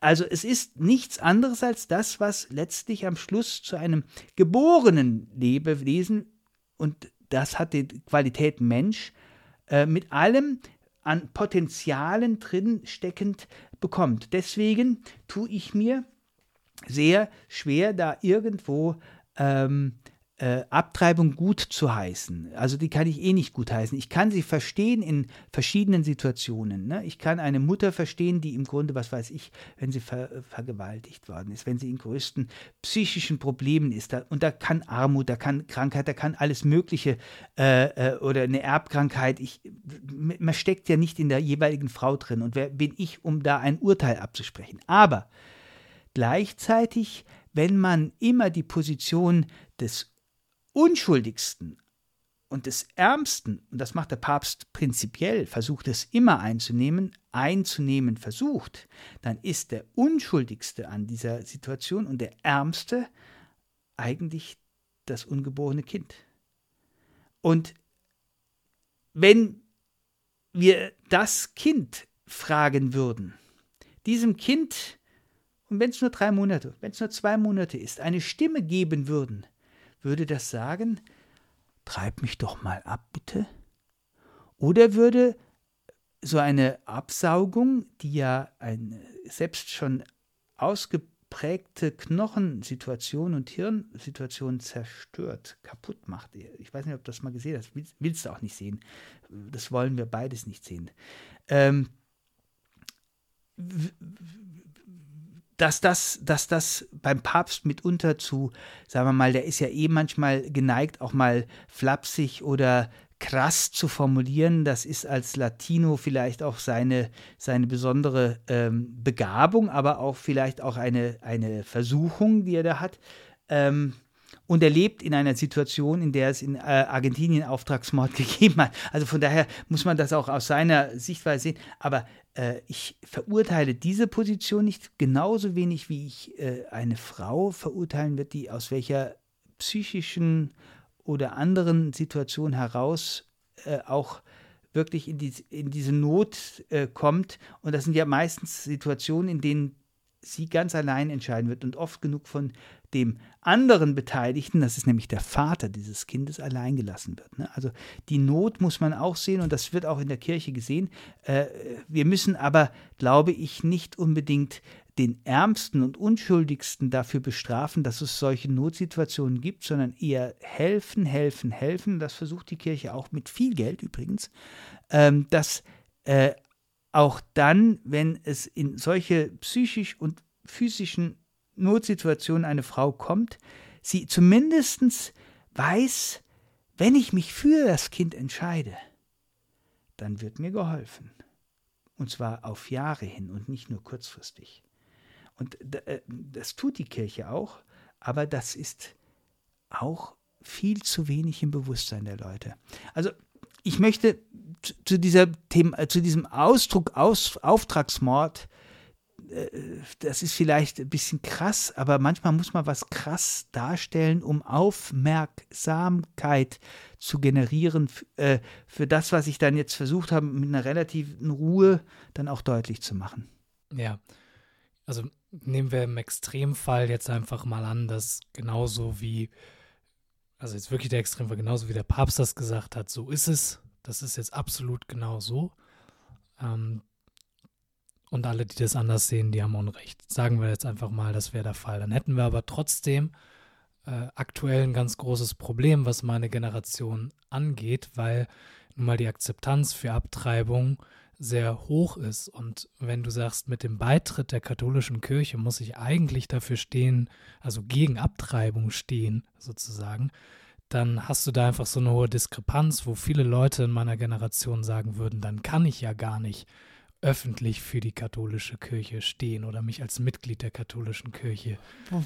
Also es ist nichts anderes als das, was letztlich am Schluss zu einem geborenen Lebewesen, und das hat die Qualität Mensch, äh, mit allem an Potenzialen drin steckend bekommt. Deswegen tue ich mir sehr schwer, da irgendwo ähm, äh, Abtreibung gut zu heißen. Also die kann ich eh nicht gut heißen. Ich kann sie verstehen in verschiedenen Situationen. Ne? Ich kann eine Mutter verstehen, die im Grunde, was weiß ich, wenn sie ver vergewaltigt worden ist, wenn sie in größten psychischen Problemen ist. Da, und da kann Armut, da kann Krankheit, da kann alles Mögliche äh, äh, oder eine Erbkrankheit. Ich, man steckt ja nicht in der jeweiligen Frau drin. Und wer bin ich, um da ein Urteil abzusprechen? Aber gleichzeitig, wenn man immer die Position des Unschuldigsten und des Ärmsten, und das macht der Papst prinzipiell, versucht es immer einzunehmen, einzunehmen versucht, dann ist der Unschuldigste an dieser Situation und der Ärmste eigentlich das ungeborene Kind. Und wenn wir das Kind fragen würden, diesem Kind, und wenn es nur drei Monate, wenn es nur zwei Monate ist, eine Stimme geben würden, würde das sagen, treib mich doch mal ab, bitte? Oder würde so eine Absaugung, die ja eine selbst schon ausgeprägte Knochensituation und Hirnsituation zerstört, kaputt macht. Ich weiß nicht, ob du das mal gesehen hast. Willst du auch nicht sehen. Das wollen wir beides nicht sehen. Ähm, dass das, dass das beim Papst mitunter zu, sagen wir mal, der ist ja eh manchmal geneigt, auch mal flapsig oder krass zu formulieren. Das ist als Latino vielleicht auch seine, seine besondere ähm, Begabung, aber auch vielleicht auch eine, eine Versuchung, die er da hat. Ähm, und er lebt in einer Situation, in der es in äh, Argentinien Auftragsmord gegeben hat. Also von daher muss man das auch aus seiner Sichtweise sehen. Aber äh, ich verurteile diese Position nicht genauso wenig, wie ich äh, eine Frau verurteilen wird, die aus welcher psychischen oder anderen Situation heraus äh, auch wirklich in, die, in diese Not äh, kommt. Und das sind ja meistens Situationen, in denen sie ganz allein entscheiden wird und oft genug von dem anderen Beteiligten, das ist nämlich der Vater dieses Kindes, allein gelassen wird. Ne? Also die Not muss man auch sehen und das wird auch in der Kirche gesehen. Äh, wir müssen aber, glaube ich, nicht unbedingt den Ärmsten und Unschuldigsten dafür bestrafen, dass es solche Notsituationen gibt, sondern eher helfen, helfen, helfen. Das versucht die Kirche auch mit viel Geld übrigens, ähm, dass äh, auch dann, wenn es in solche psychisch und physischen Notsituation eine Frau kommt, sie zumindest weiß, wenn ich mich für das Kind entscheide, dann wird mir geholfen. Und zwar auf Jahre hin und nicht nur kurzfristig. Und äh, das tut die Kirche auch, aber das ist auch viel zu wenig im Bewusstsein der Leute. Also ich möchte zu, dieser Thema, zu diesem Ausdruck Aus, Auftragsmord, das ist vielleicht ein bisschen krass, aber manchmal muss man was krass darstellen, um Aufmerksamkeit zu generieren äh, für das, was ich dann jetzt versucht habe, mit einer relativen Ruhe dann auch deutlich zu machen. Ja, also nehmen wir im Extremfall jetzt einfach mal an, dass genauso wie, also jetzt wirklich der Extremfall, genauso wie der Papst das gesagt hat, so ist es. Das ist jetzt absolut genau so. Ähm, und alle, die das anders sehen, die haben Unrecht. Sagen wir jetzt einfach mal, das wäre der Fall. Dann hätten wir aber trotzdem äh, aktuell ein ganz großes Problem, was meine Generation angeht, weil nun mal die Akzeptanz für Abtreibung sehr hoch ist. Und wenn du sagst, mit dem Beitritt der katholischen Kirche muss ich eigentlich dafür stehen, also gegen Abtreibung stehen, sozusagen, dann hast du da einfach so eine hohe Diskrepanz, wo viele Leute in meiner Generation sagen würden, dann kann ich ja gar nicht öffentlich für die katholische Kirche stehen oder mich als Mitglied der katholischen Kirche äh,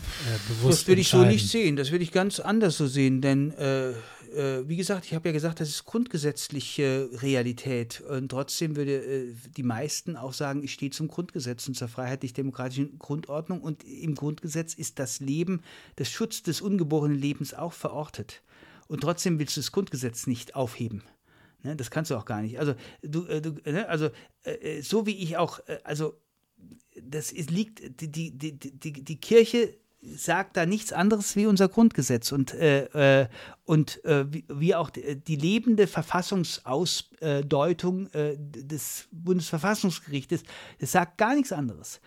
bewusst Das würde ich so nicht sehen, das würde ich ganz anders so sehen, denn äh, äh, wie gesagt, ich habe ja gesagt, das ist grundgesetzliche Realität. Und trotzdem würde äh, die meisten auch sagen, ich stehe zum Grundgesetz und zur freiheitlich-demokratischen Grundordnung. Und im Grundgesetz ist das Leben, der Schutz des ungeborenen Lebens auch verortet. Und trotzdem willst du das Grundgesetz nicht aufheben. Ne, das kannst du auch gar nicht. Also, du, äh, du ne, also äh, äh, so wie ich auch, äh, also das ist, liegt, die, die, die, die, die Kirche sagt da nichts anderes wie unser Grundgesetz und, äh, äh, und äh, wie, wie, auch die, lebende Verfassungsausdeutung äh, des Bundesverfassungsgerichtes, das sagt gar nichts anderes.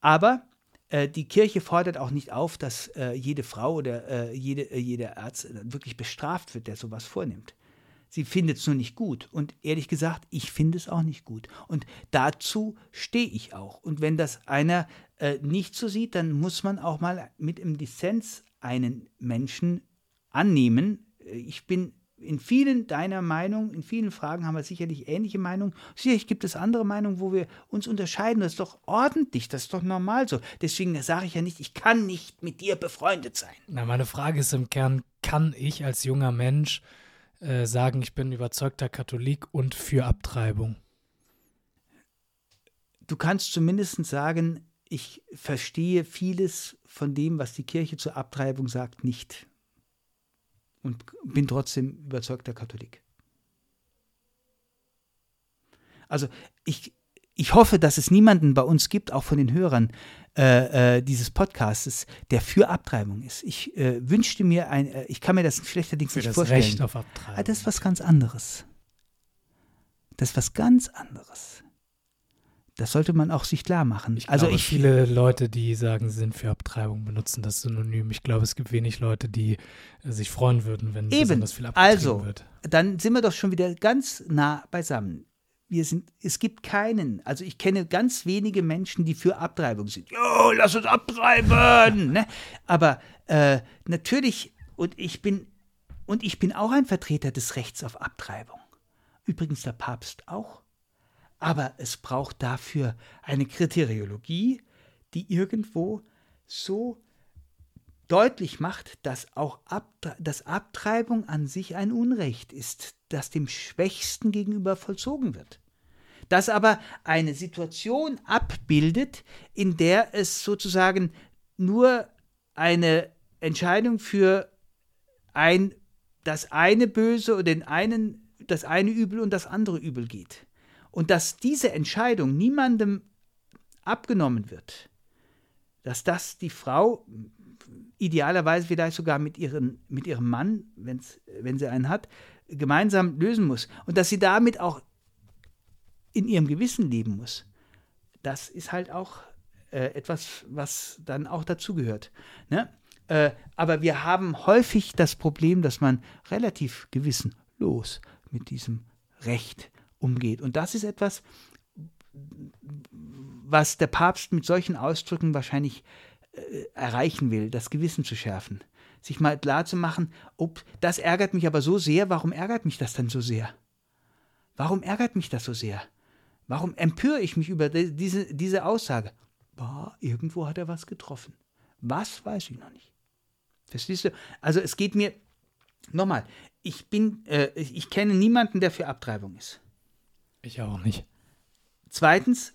Aber äh, die Kirche fordert auch nicht auf, dass äh, jede Frau oder jede, jeder Arzt wirklich bestraft wird, der sowas vornimmt. Sie findet es nur nicht gut. Und ehrlich gesagt, ich finde es auch nicht gut. Und dazu stehe ich auch. Und wenn das einer äh, nicht so sieht, dann muss man auch mal mit im Dissens einen Menschen annehmen. Äh, ich bin in vielen deiner Meinung, in vielen Fragen haben wir sicherlich ähnliche Meinungen. Sicherlich gibt es andere Meinungen, wo wir uns unterscheiden. Das ist doch ordentlich, das ist doch normal so. Deswegen sage ich ja nicht, ich kann nicht mit dir befreundet sein. Na, meine Frage ist im Kern, kann ich als junger Mensch äh, sagen, ich bin überzeugter Katholik und für Abtreibung? Du kannst zumindest sagen, ich verstehe vieles von dem, was die Kirche zur Abtreibung sagt, nicht. Und bin trotzdem überzeugter Katholik. Also ich, ich hoffe, dass es niemanden bei uns gibt, auch von den Hörern, äh, äh, dieses Podcasts, der für Abtreibung ist. Ich äh, wünschte mir ein, äh, ich kann mir das schlechterdings für nicht das vorstellen. Recht auf Abtreibung. Ah, das ist was ganz anderes. Das ist was ganz anderes. Das sollte man auch sich klar machen. Ich also glaube, ich, viele Leute, die sagen, sie sind für Abtreibung, benutzen das Synonym. Ich glaube, es gibt wenig Leute, die äh, sich freuen würden, wenn eben, besonders viel abgetrieben also, wird. Dann sind wir doch schon wieder ganz nah beisammen wir sind, es gibt keinen, also ich kenne ganz wenige Menschen, die für Abtreibung sind. Jo, lass uns abtreiben! ne? Aber äh, natürlich, und ich bin, und ich bin auch ein Vertreter des Rechts auf Abtreibung. Übrigens der Papst auch. Aber es braucht dafür eine Kriteriologie, die irgendwo so deutlich macht, dass auch Abtre dass Abtreibung an sich ein Unrecht ist, das dem Schwächsten gegenüber vollzogen wird das aber eine Situation abbildet, in der es sozusagen nur eine Entscheidung für ein, das eine Böse oder den einen, das eine Übel und das andere Übel geht. Und dass diese Entscheidung niemandem abgenommen wird, dass das die Frau idealerweise vielleicht sogar mit, ihren, mit ihrem Mann, wenn's, wenn sie einen hat, gemeinsam lösen muss. Und dass sie damit auch in ihrem Gewissen leben muss, das ist halt auch äh, etwas, was dann auch dazugehört. Ne? Äh, aber wir haben häufig das Problem, dass man relativ gewissenlos mit diesem Recht umgeht. Und das ist etwas, was der Papst mit solchen Ausdrücken wahrscheinlich äh, erreichen will, das Gewissen zu schärfen. Sich mal klar zu machen, ob das ärgert mich aber so sehr, warum ärgert mich das dann so sehr? Warum ärgert mich das so sehr? Warum empöre ich mich über diese, diese Aussage? Boah, irgendwo hat er was getroffen. Was weiß ich noch nicht. Verstehst du? Also es geht mir, Nochmal, ich bin, äh, ich kenne niemanden, der für Abtreibung ist. Ich auch nicht. Zweitens,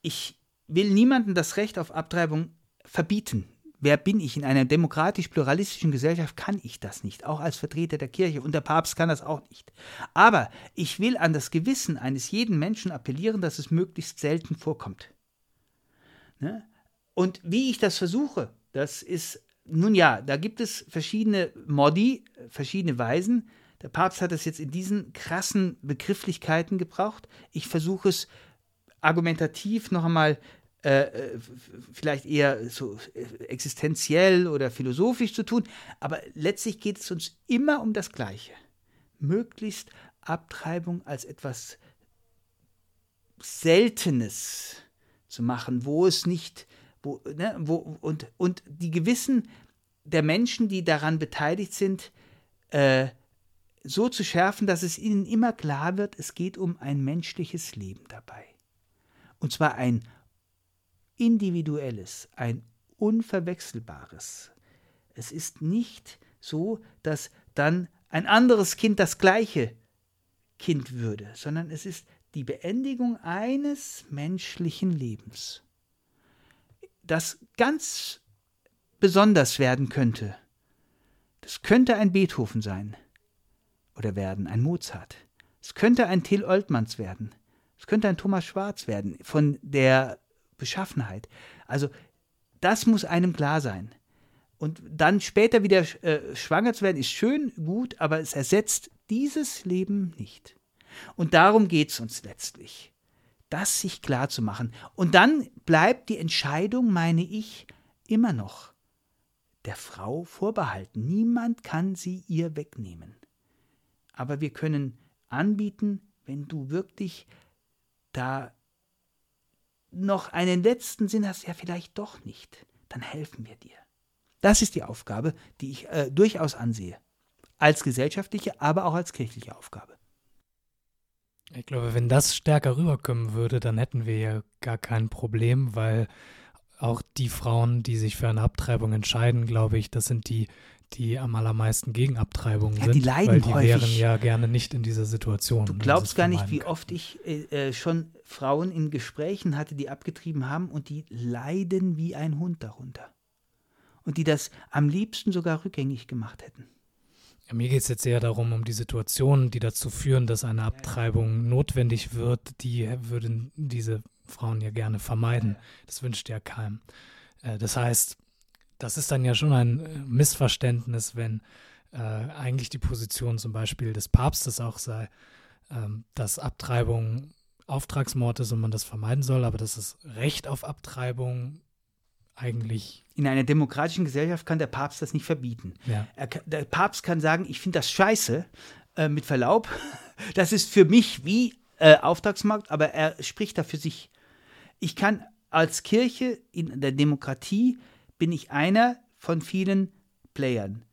ich will niemandem das Recht auf Abtreibung verbieten. Wer bin ich? In einer demokratisch-pluralistischen Gesellschaft kann ich das nicht, auch als Vertreter der Kirche. Und der Papst kann das auch nicht. Aber ich will an das Gewissen eines jeden Menschen appellieren, dass es möglichst selten vorkommt. Ne? Und wie ich das versuche, das ist, nun ja, da gibt es verschiedene Modi, verschiedene Weisen. Der Papst hat es jetzt in diesen krassen Begrifflichkeiten gebraucht. Ich versuche es argumentativ noch einmal äh, äh vielleicht eher so äh, existenziell oder philosophisch zu tun, aber letztlich geht es uns immer um das Gleiche. Möglichst Abtreibung als etwas Seltenes zu machen, wo es nicht, wo, ne, wo, und, und die Gewissen der Menschen, die daran beteiligt sind, äh, so zu schärfen, dass es ihnen immer klar wird, es geht um ein menschliches Leben dabei. Und zwar ein individuelles, ein unverwechselbares. Es ist nicht so, dass dann ein anderes Kind das gleiche Kind würde, sondern es ist die Beendigung eines menschlichen Lebens, das ganz besonders werden könnte. Das könnte ein Beethoven sein oder werden, ein Mozart. Es könnte ein Till Oltmanns werden. Es könnte ein Thomas Schwarz werden, von der Beschaffenheit. Also, das muss einem klar sein. Und dann später wieder äh, schwanger zu werden, ist schön, gut, aber es ersetzt dieses Leben nicht. Und darum geht es uns letztlich, das sich klar zu machen. Und dann bleibt die Entscheidung, meine ich, immer noch der Frau vorbehalten. Niemand kann sie ihr wegnehmen. Aber wir können anbieten, wenn du wirklich da noch einen letzten Sinn hast, ja vielleicht doch nicht, dann helfen wir dir. Das ist die Aufgabe, die ich äh, durchaus ansehe. Als gesellschaftliche, aber auch als kirchliche Aufgabe. Ich glaube, wenn das stärker rüberkommen würde, dann hätten wir ja gar kein Problem, weil auch die Frauen, die sich für eine Abtreibung entscheiden, glaube ich, das sind die, die am allermeisten gegen Abtreibung ja, sind. Die leiden weil die häufig. wären ja gerne nicht in dieser Situation. Du glaubst gar nicht, wie oft ich äh, äh, schon Frauen in Gesprächen hatte, die abgetrieben haben und die leiden wie ein Hund darunter. Und die das am liebsten sogar rückgängig gemacht hätten. Ja, mir geht es jetzt eher darum, um die Situationen, die dazu führen, dass eine Abtreibung notwendig wird, die würden diese Frauen ja gerne vermeiden. Das wünscht ja keinem. Äh, das heißt, das ist dann ja schon ein äh, Missverständnis, wenn äh, eigentlich die Position zum Beispiel des Papstes auch sei, ähm, dass Abtreibung Auftragsmord ist und man das vermeiden soll, aber das Recht auf Abtreibung eigentlich. In einer demokratischen Gesellschaft kann der Papst das nicht verbieten. Ja. Er, der Papst kann sagen, ich finde das scheiße, äh, mit Verlaub. Das ist für mich wie äh, Auftragsmarkt, aber er spricht da für sich. Ich kann als Kirche in der Demokratie bin ich einer von vielen Playern.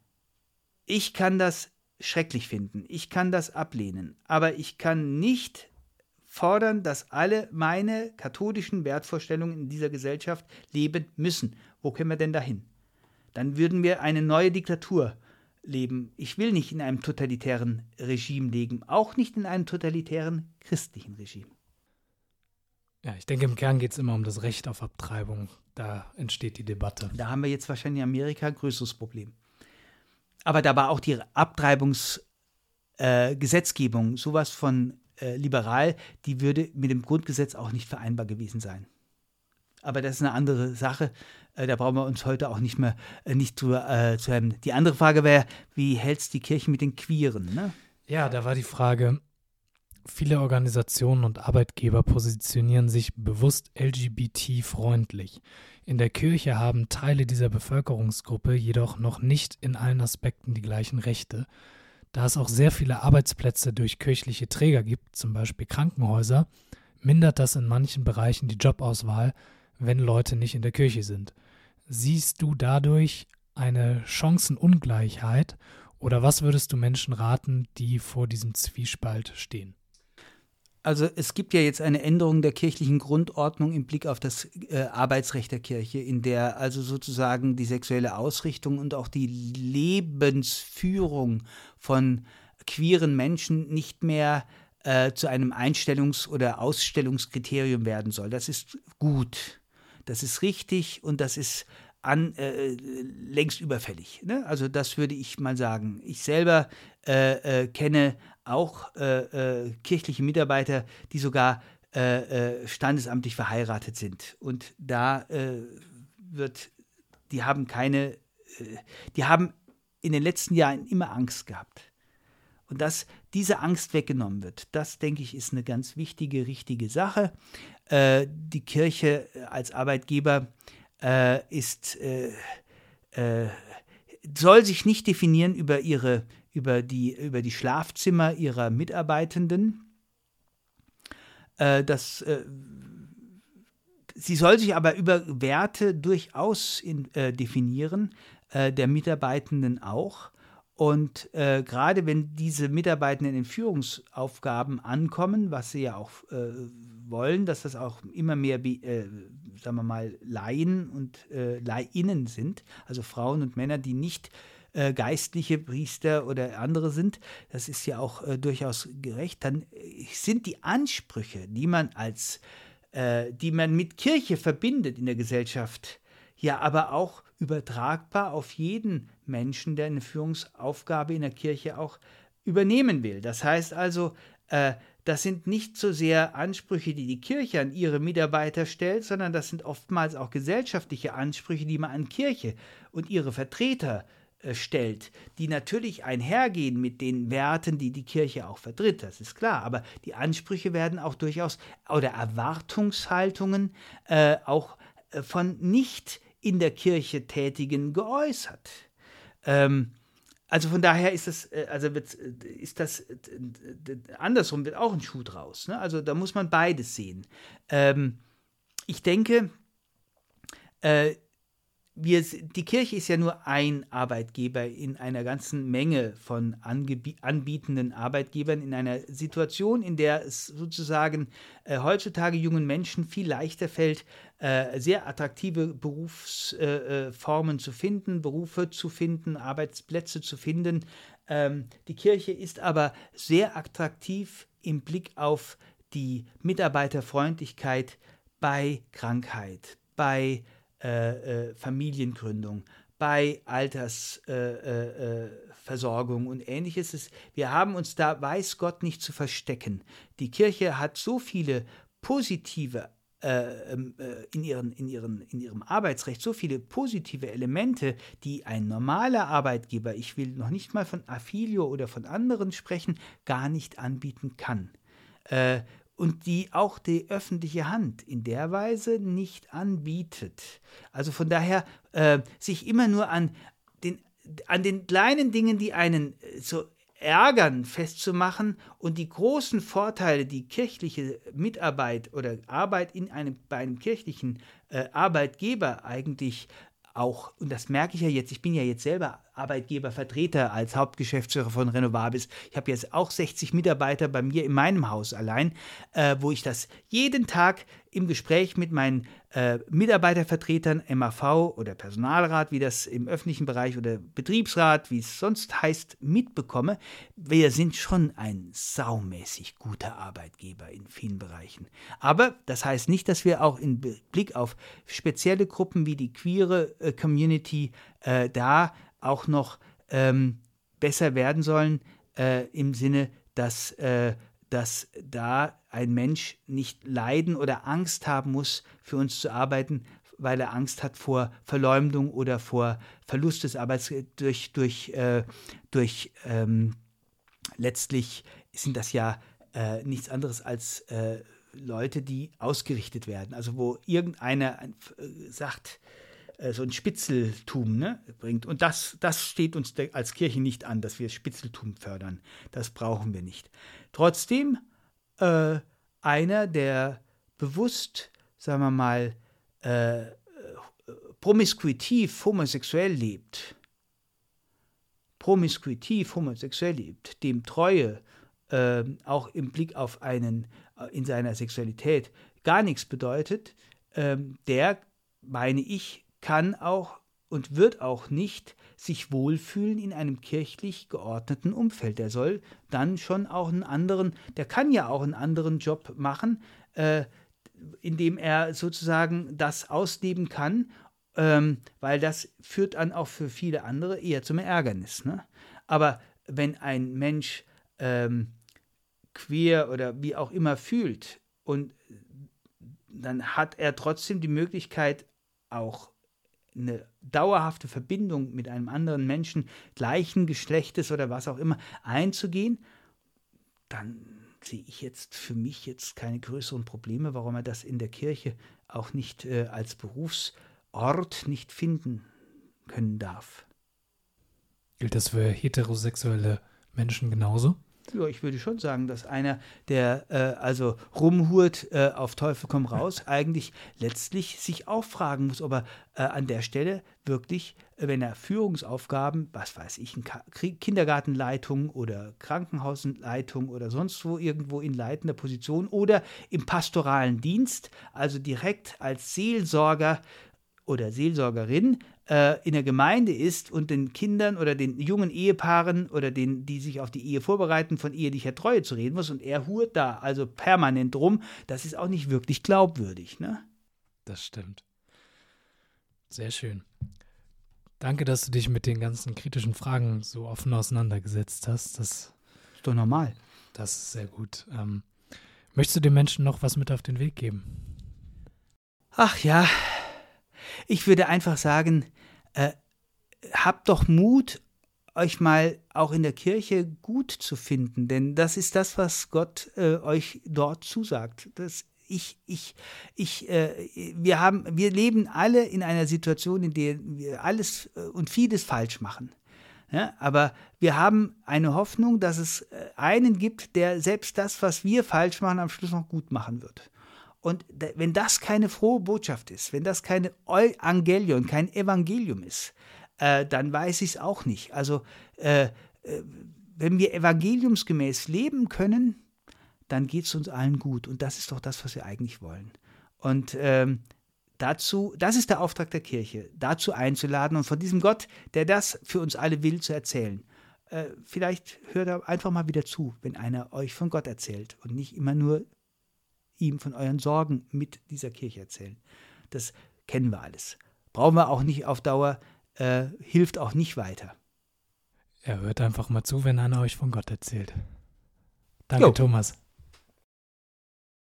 Ich kann das schrecklich finden, ich kann das ablehnen, aber ich kann nicht fordern, dass alle meine katholischen Wertvorstellungen in dieser Gesellschaft leben müssen. Wo können wir denn dahin? Dann würden wir eine neue Diktatur leben. Ich will nicht in einem totalitären Regime leben, auch nicht in einem totalitären christlichen Regime. Ja, ich denke, im Kern geht es immer um das Recht auf Abtreibung. Da entsteht die Debatte. Da haben wir jetzt wahrscheinlich in Amerika ein größeres Problem. Aber da war auch die Abtreibungsgesetzgebung äh, sowas von äh, liberal, die würde mit dem Grundgesetz auch nicht vereinbar gewesen sein. Aber das ist eine andere Sache. Äh, da brauchen wir uns heute auch nicht mehr äh, nicht zu, äh, zu haben. Die andere Frage wäre, wie hält es die Kirche mit den Queeren? Ne? Ja, da war die Frage, viele Organisationen und Arbeitgeber positionieren sich bewusst LGBT-freundlich. In der Kirche haben Teile dieser Bevölkerungsgruppe jedoch noch nicht in allen Aspekten die gleichen Rechte. Da es auch sehr viele Arbeitsplätze durch kirchliche Träger gibt, zum Beispiel Krankenhäuser, mindert das in manchen Bereichen die Jobauswahl, wenn Leute nicht in der Kirche sind. Siehst du dadurch eine Chancenungleichheit oder was würdest du Menschen raten, die vor diesem Zwiespalt stehen? Also es gibt ja jetzt eine Änderung der kirchlichen Grundordnung im Blick auf das äh, Arbeitsrecht der Kirche, in der also sozusagen die sexuelle Ausrichtung und auch die Lebensführung von queeren Menschen nicht mehr äh, zu einem Einstellungs- oder Ausstellungskriterium werden soll. Das ist gut, das ist richtig und das ist an, äh, längst überfällig. Ne? Also das würde ich mal sagen. Ich selber äh, äh, kenne auch äh, äh, kirchliche Mitarbeiter, die sogar äh, standesamtlich verheiratet sind. Und da wird, die haben keine, die haben in den letzten Jahren immer Angst gehabt. Und dass diese Angst weggenommen wird, das denke ich, ist eine ganz wichtige, richtige Sache. die Kirche als Arbeitgeber äh, ist, äh, äh, soll sich nicht definieren über ihre, über die, über die Schlafzimmer ihrer Mitarbeitenden. Äh, das, äh, sie soll sich aber über Werte durchaus in, äh, definieren, der Mitarbeitenden auch. Und äh, gerade wenn diese Mitarbeitenden in Führungsaufgaben ankommen, was sie ja auch äh, wollen, dass das auch immer mehr, äh, sagen wir mal, Laien und äh, Lainnen sind, also Frauen und Männer, die nicht äh, geistliche Priester oder andere sind, das ist ja auch äh, durchaus gerecht, dann äh, sind die Ansprüche, die man als, äh, die man mit Kirche verbindet in der Gesellschaft, ja aber auch übertragbar auf jeden Menschen, der eine Führungsaufgabe in der Kirche auch übernehmen will. Das heißt also, äh, das sind nicht so sehr Ansprüche, die die Kirche an ihre Mitarbeiter stellt, sondern das sind oftmals auch gesellschaftliche Ansprüche, die man an Kirche und ihre Vertreter äh, stellt, die natürlich einhergehen mit den Werten, die die Kirche auch vertritt, das ist klar. Aber die Ansprüche werden auch durchaus oder Erwartungshaltungen äh, auch äh, von nicht in der Kirche Tätigen geäußert. Ähm, also von daher ist das, äh, also wird, äh, ist das äh, andersrum wird auch ein Schuh draus. Ne? Also da muss man beides sehen. Ähm, ich denke, äh, wir, die Kirche ist ja nur ein Arbeitgeber in einer ganzen Menge von anbietenden Arbeitgebern in einer Situation, in der es sozusagen äh, heutzutage jungen Menschen viel leichter fällt, äh, sehr attraktive Berufsformen äh, zu finden, Berufe zu finden, Arbeitsplätze zu finden. Ähm, die Kirche ist aber sehr attraktiv im Blick auf die Mitarbeiterfreundlichkeit bei Krankheit, bei äh, äh, Familiengründung, bei Altersversorgung äh, und ähnliches. Wir haben uns da, weiß Gott, nicht zu verstecken. Die Kirche hat so viele positive ähm, in, ihren, in, ihren, in ihrem Arbeitsrecht so viele positive Elemente, die ein normaler Arbeitgeber, ich will noch nicht mal von Affilio oder von anderen sprechen, gar nicht anbieten kann. Und die auch die öffentliche Hand in der Weise nicht anbietet. Also von daher äh, sich immer nur an den, an den kleinen Dingen, die einen äh, so ärgern, festzumachen und die großen Vorteile, die kirchliche Mitarbeit oder Arbeit in einem, bei einem kirchlichen äh, Arbeitgeber eigentlich auch, und das merke ich ja jetzt, ich bin ja jetzt selber Arbeitgebervertreter als Hauptgeschäftsführer von Renovabis. Ich habe jetzt auch 60 Mitarbeiter bei mir in meinem Haus allein, äh, wo ich das jeden Tag im Gespräch mit meinen äh, Mitarbeitervertretern, MAV oder Personalrat, wie das im öffentlichen Bereich oder Betriebsrat, wie es sonst heißt, mitbekomme. Wir sind schon ein saumäßig guter Arbeitgeber in vielen Bereichen. Aber das heißt nicht, dass wir auch im Blick auf spezielle Gruppen wie die queere äh, Community äh, da auch noch ähm, besser werden sollen äh, im Sinne, dass, äh, dass da ein Mensch nicht leiden oder Angst haben muss, für uns zu arbeiten, weil er Angst hat vor Verleumdung oder vor Verlust des Arbeits durch, durch, äh, durch ähm, letztlich sind das ja äh, nichts anderes als äh, Leute, die ausgerichtet werden. Also wo irgendeiner äh, sagt, so ein Spitzeltum ne, bringt. Und das, das steht uns als Kirche nicht an, dass wir Spitzeltum fördern. Das brauchen wir nicht. Trotzdem, äh, einer, der bewusst, sagen wir mal, äh, promiskuitiv homosexuell lebt, promiskuitiv homosexuell lebt, dem Treue äh, auch im Blick auf einen äh, in seiner Sexualität gar nichts bedeutet, äh, der, meine ich, kann auch und wird auch nicht sich wohlfühlen in einem kirchlich geordneten Umfeld. Der soll dann schon auch einen anderen, der kann ja auch einen anderen Job machen, äh, indem er sozusagen das ausleben kann, ähm, weil das führt dann auch für viele andere eher zum Ärgernis. Ne? Aber wenn ein Mensch ähm, queer oder wie auch immer fühlt und dann hat er trotzdem die Möglichkeit, auch eine dauerhafte Verbindung mit einem anderen Menschen gleichen Geschlechtes oder was auch immer einzugehen, dann sehe ich jetzt für mich jetzt keine größeren Probleme, warum er das in der Kirche auch nicht äh, als Berufsort nicht finden können darf. Gilt das für heterosexuelle Menschen genauso? Ja, ich würde schon sagen, dass einer, der äh, also rumhurt äh, auf Teufel komm raus, eigentlich letztlich sich auch fragen muss, ob er äh, an der Stelle wirklich, äh, wenn er Führungsaufgaben, was weiß ich, in Kindergartenleitung oder Krankenhausleitung oder sonst wo irgendwo in leitender Position oder im pastoralen Dienst, also direkt als Seelsorger oder Seelsorgerin in der Gemeinde ist und den Kindern oder den jungen Ehepaaren oder den, die sich auf die Ehe vorbereiten, von ehelicher Treue zu reden muss und er hurt da also permanent rum, das ist auch nicht wirklich glaubwürdig. Ne? Das stimmt. Sehr schön. Danke, dass du dich mit den ganzen kritischen Fragen so offen auseinandergesetzt hast. Das ist doch normal. Das ist sehr gut. Ähm, möchtest du den Menschen noch was mit auf den Weg geben? Ach ja, ich würde einfach sagen, äh, habt doch Mut, euch mal auch in der Kirche gut zu finden, denn das ist das, was Gott äh, euch dort zusagt. Das ich, ich, ich, äh, wir haben, wir leben alle in einer Situation, in der wir alles äh, und vieles falsch machen. Ja, aber wir haben eine Hoffnung, dass es äh, einen gibt, der selbst das, was wir falsch machen, am Schluss noch gut machen wird. Und wenn das keine frohe Botschaft ist, wenn das keine Evangelion, kein Evangelium ist, äh, dann weiß ich es auch nicht. Also, äh, äh, wenn wir evangeliumsgemäß leben können, dann geht es uns allen gut. Und das ist doch das, was wir eigentlich wollen. Und ähm, dazu, das ist der Auftrag der Kirche, dazu einzuladen und von diesem Gott, der das für uns alle will, zu erzählen. Äh, vielleicht hört er einfach mal wieder zu, wenn einer euch von Gott erzählt und nicht immer nur ihm von euren Sorgen mit dieser Kirche erzählen. Das kennen wir alles. Brauchen wir auch nicht auf Dauer, äh, hilft auch nicht weiter. Er hört einfach mal zu, wenn einer euch von Gott erzählt. Danke, jo. Thomas.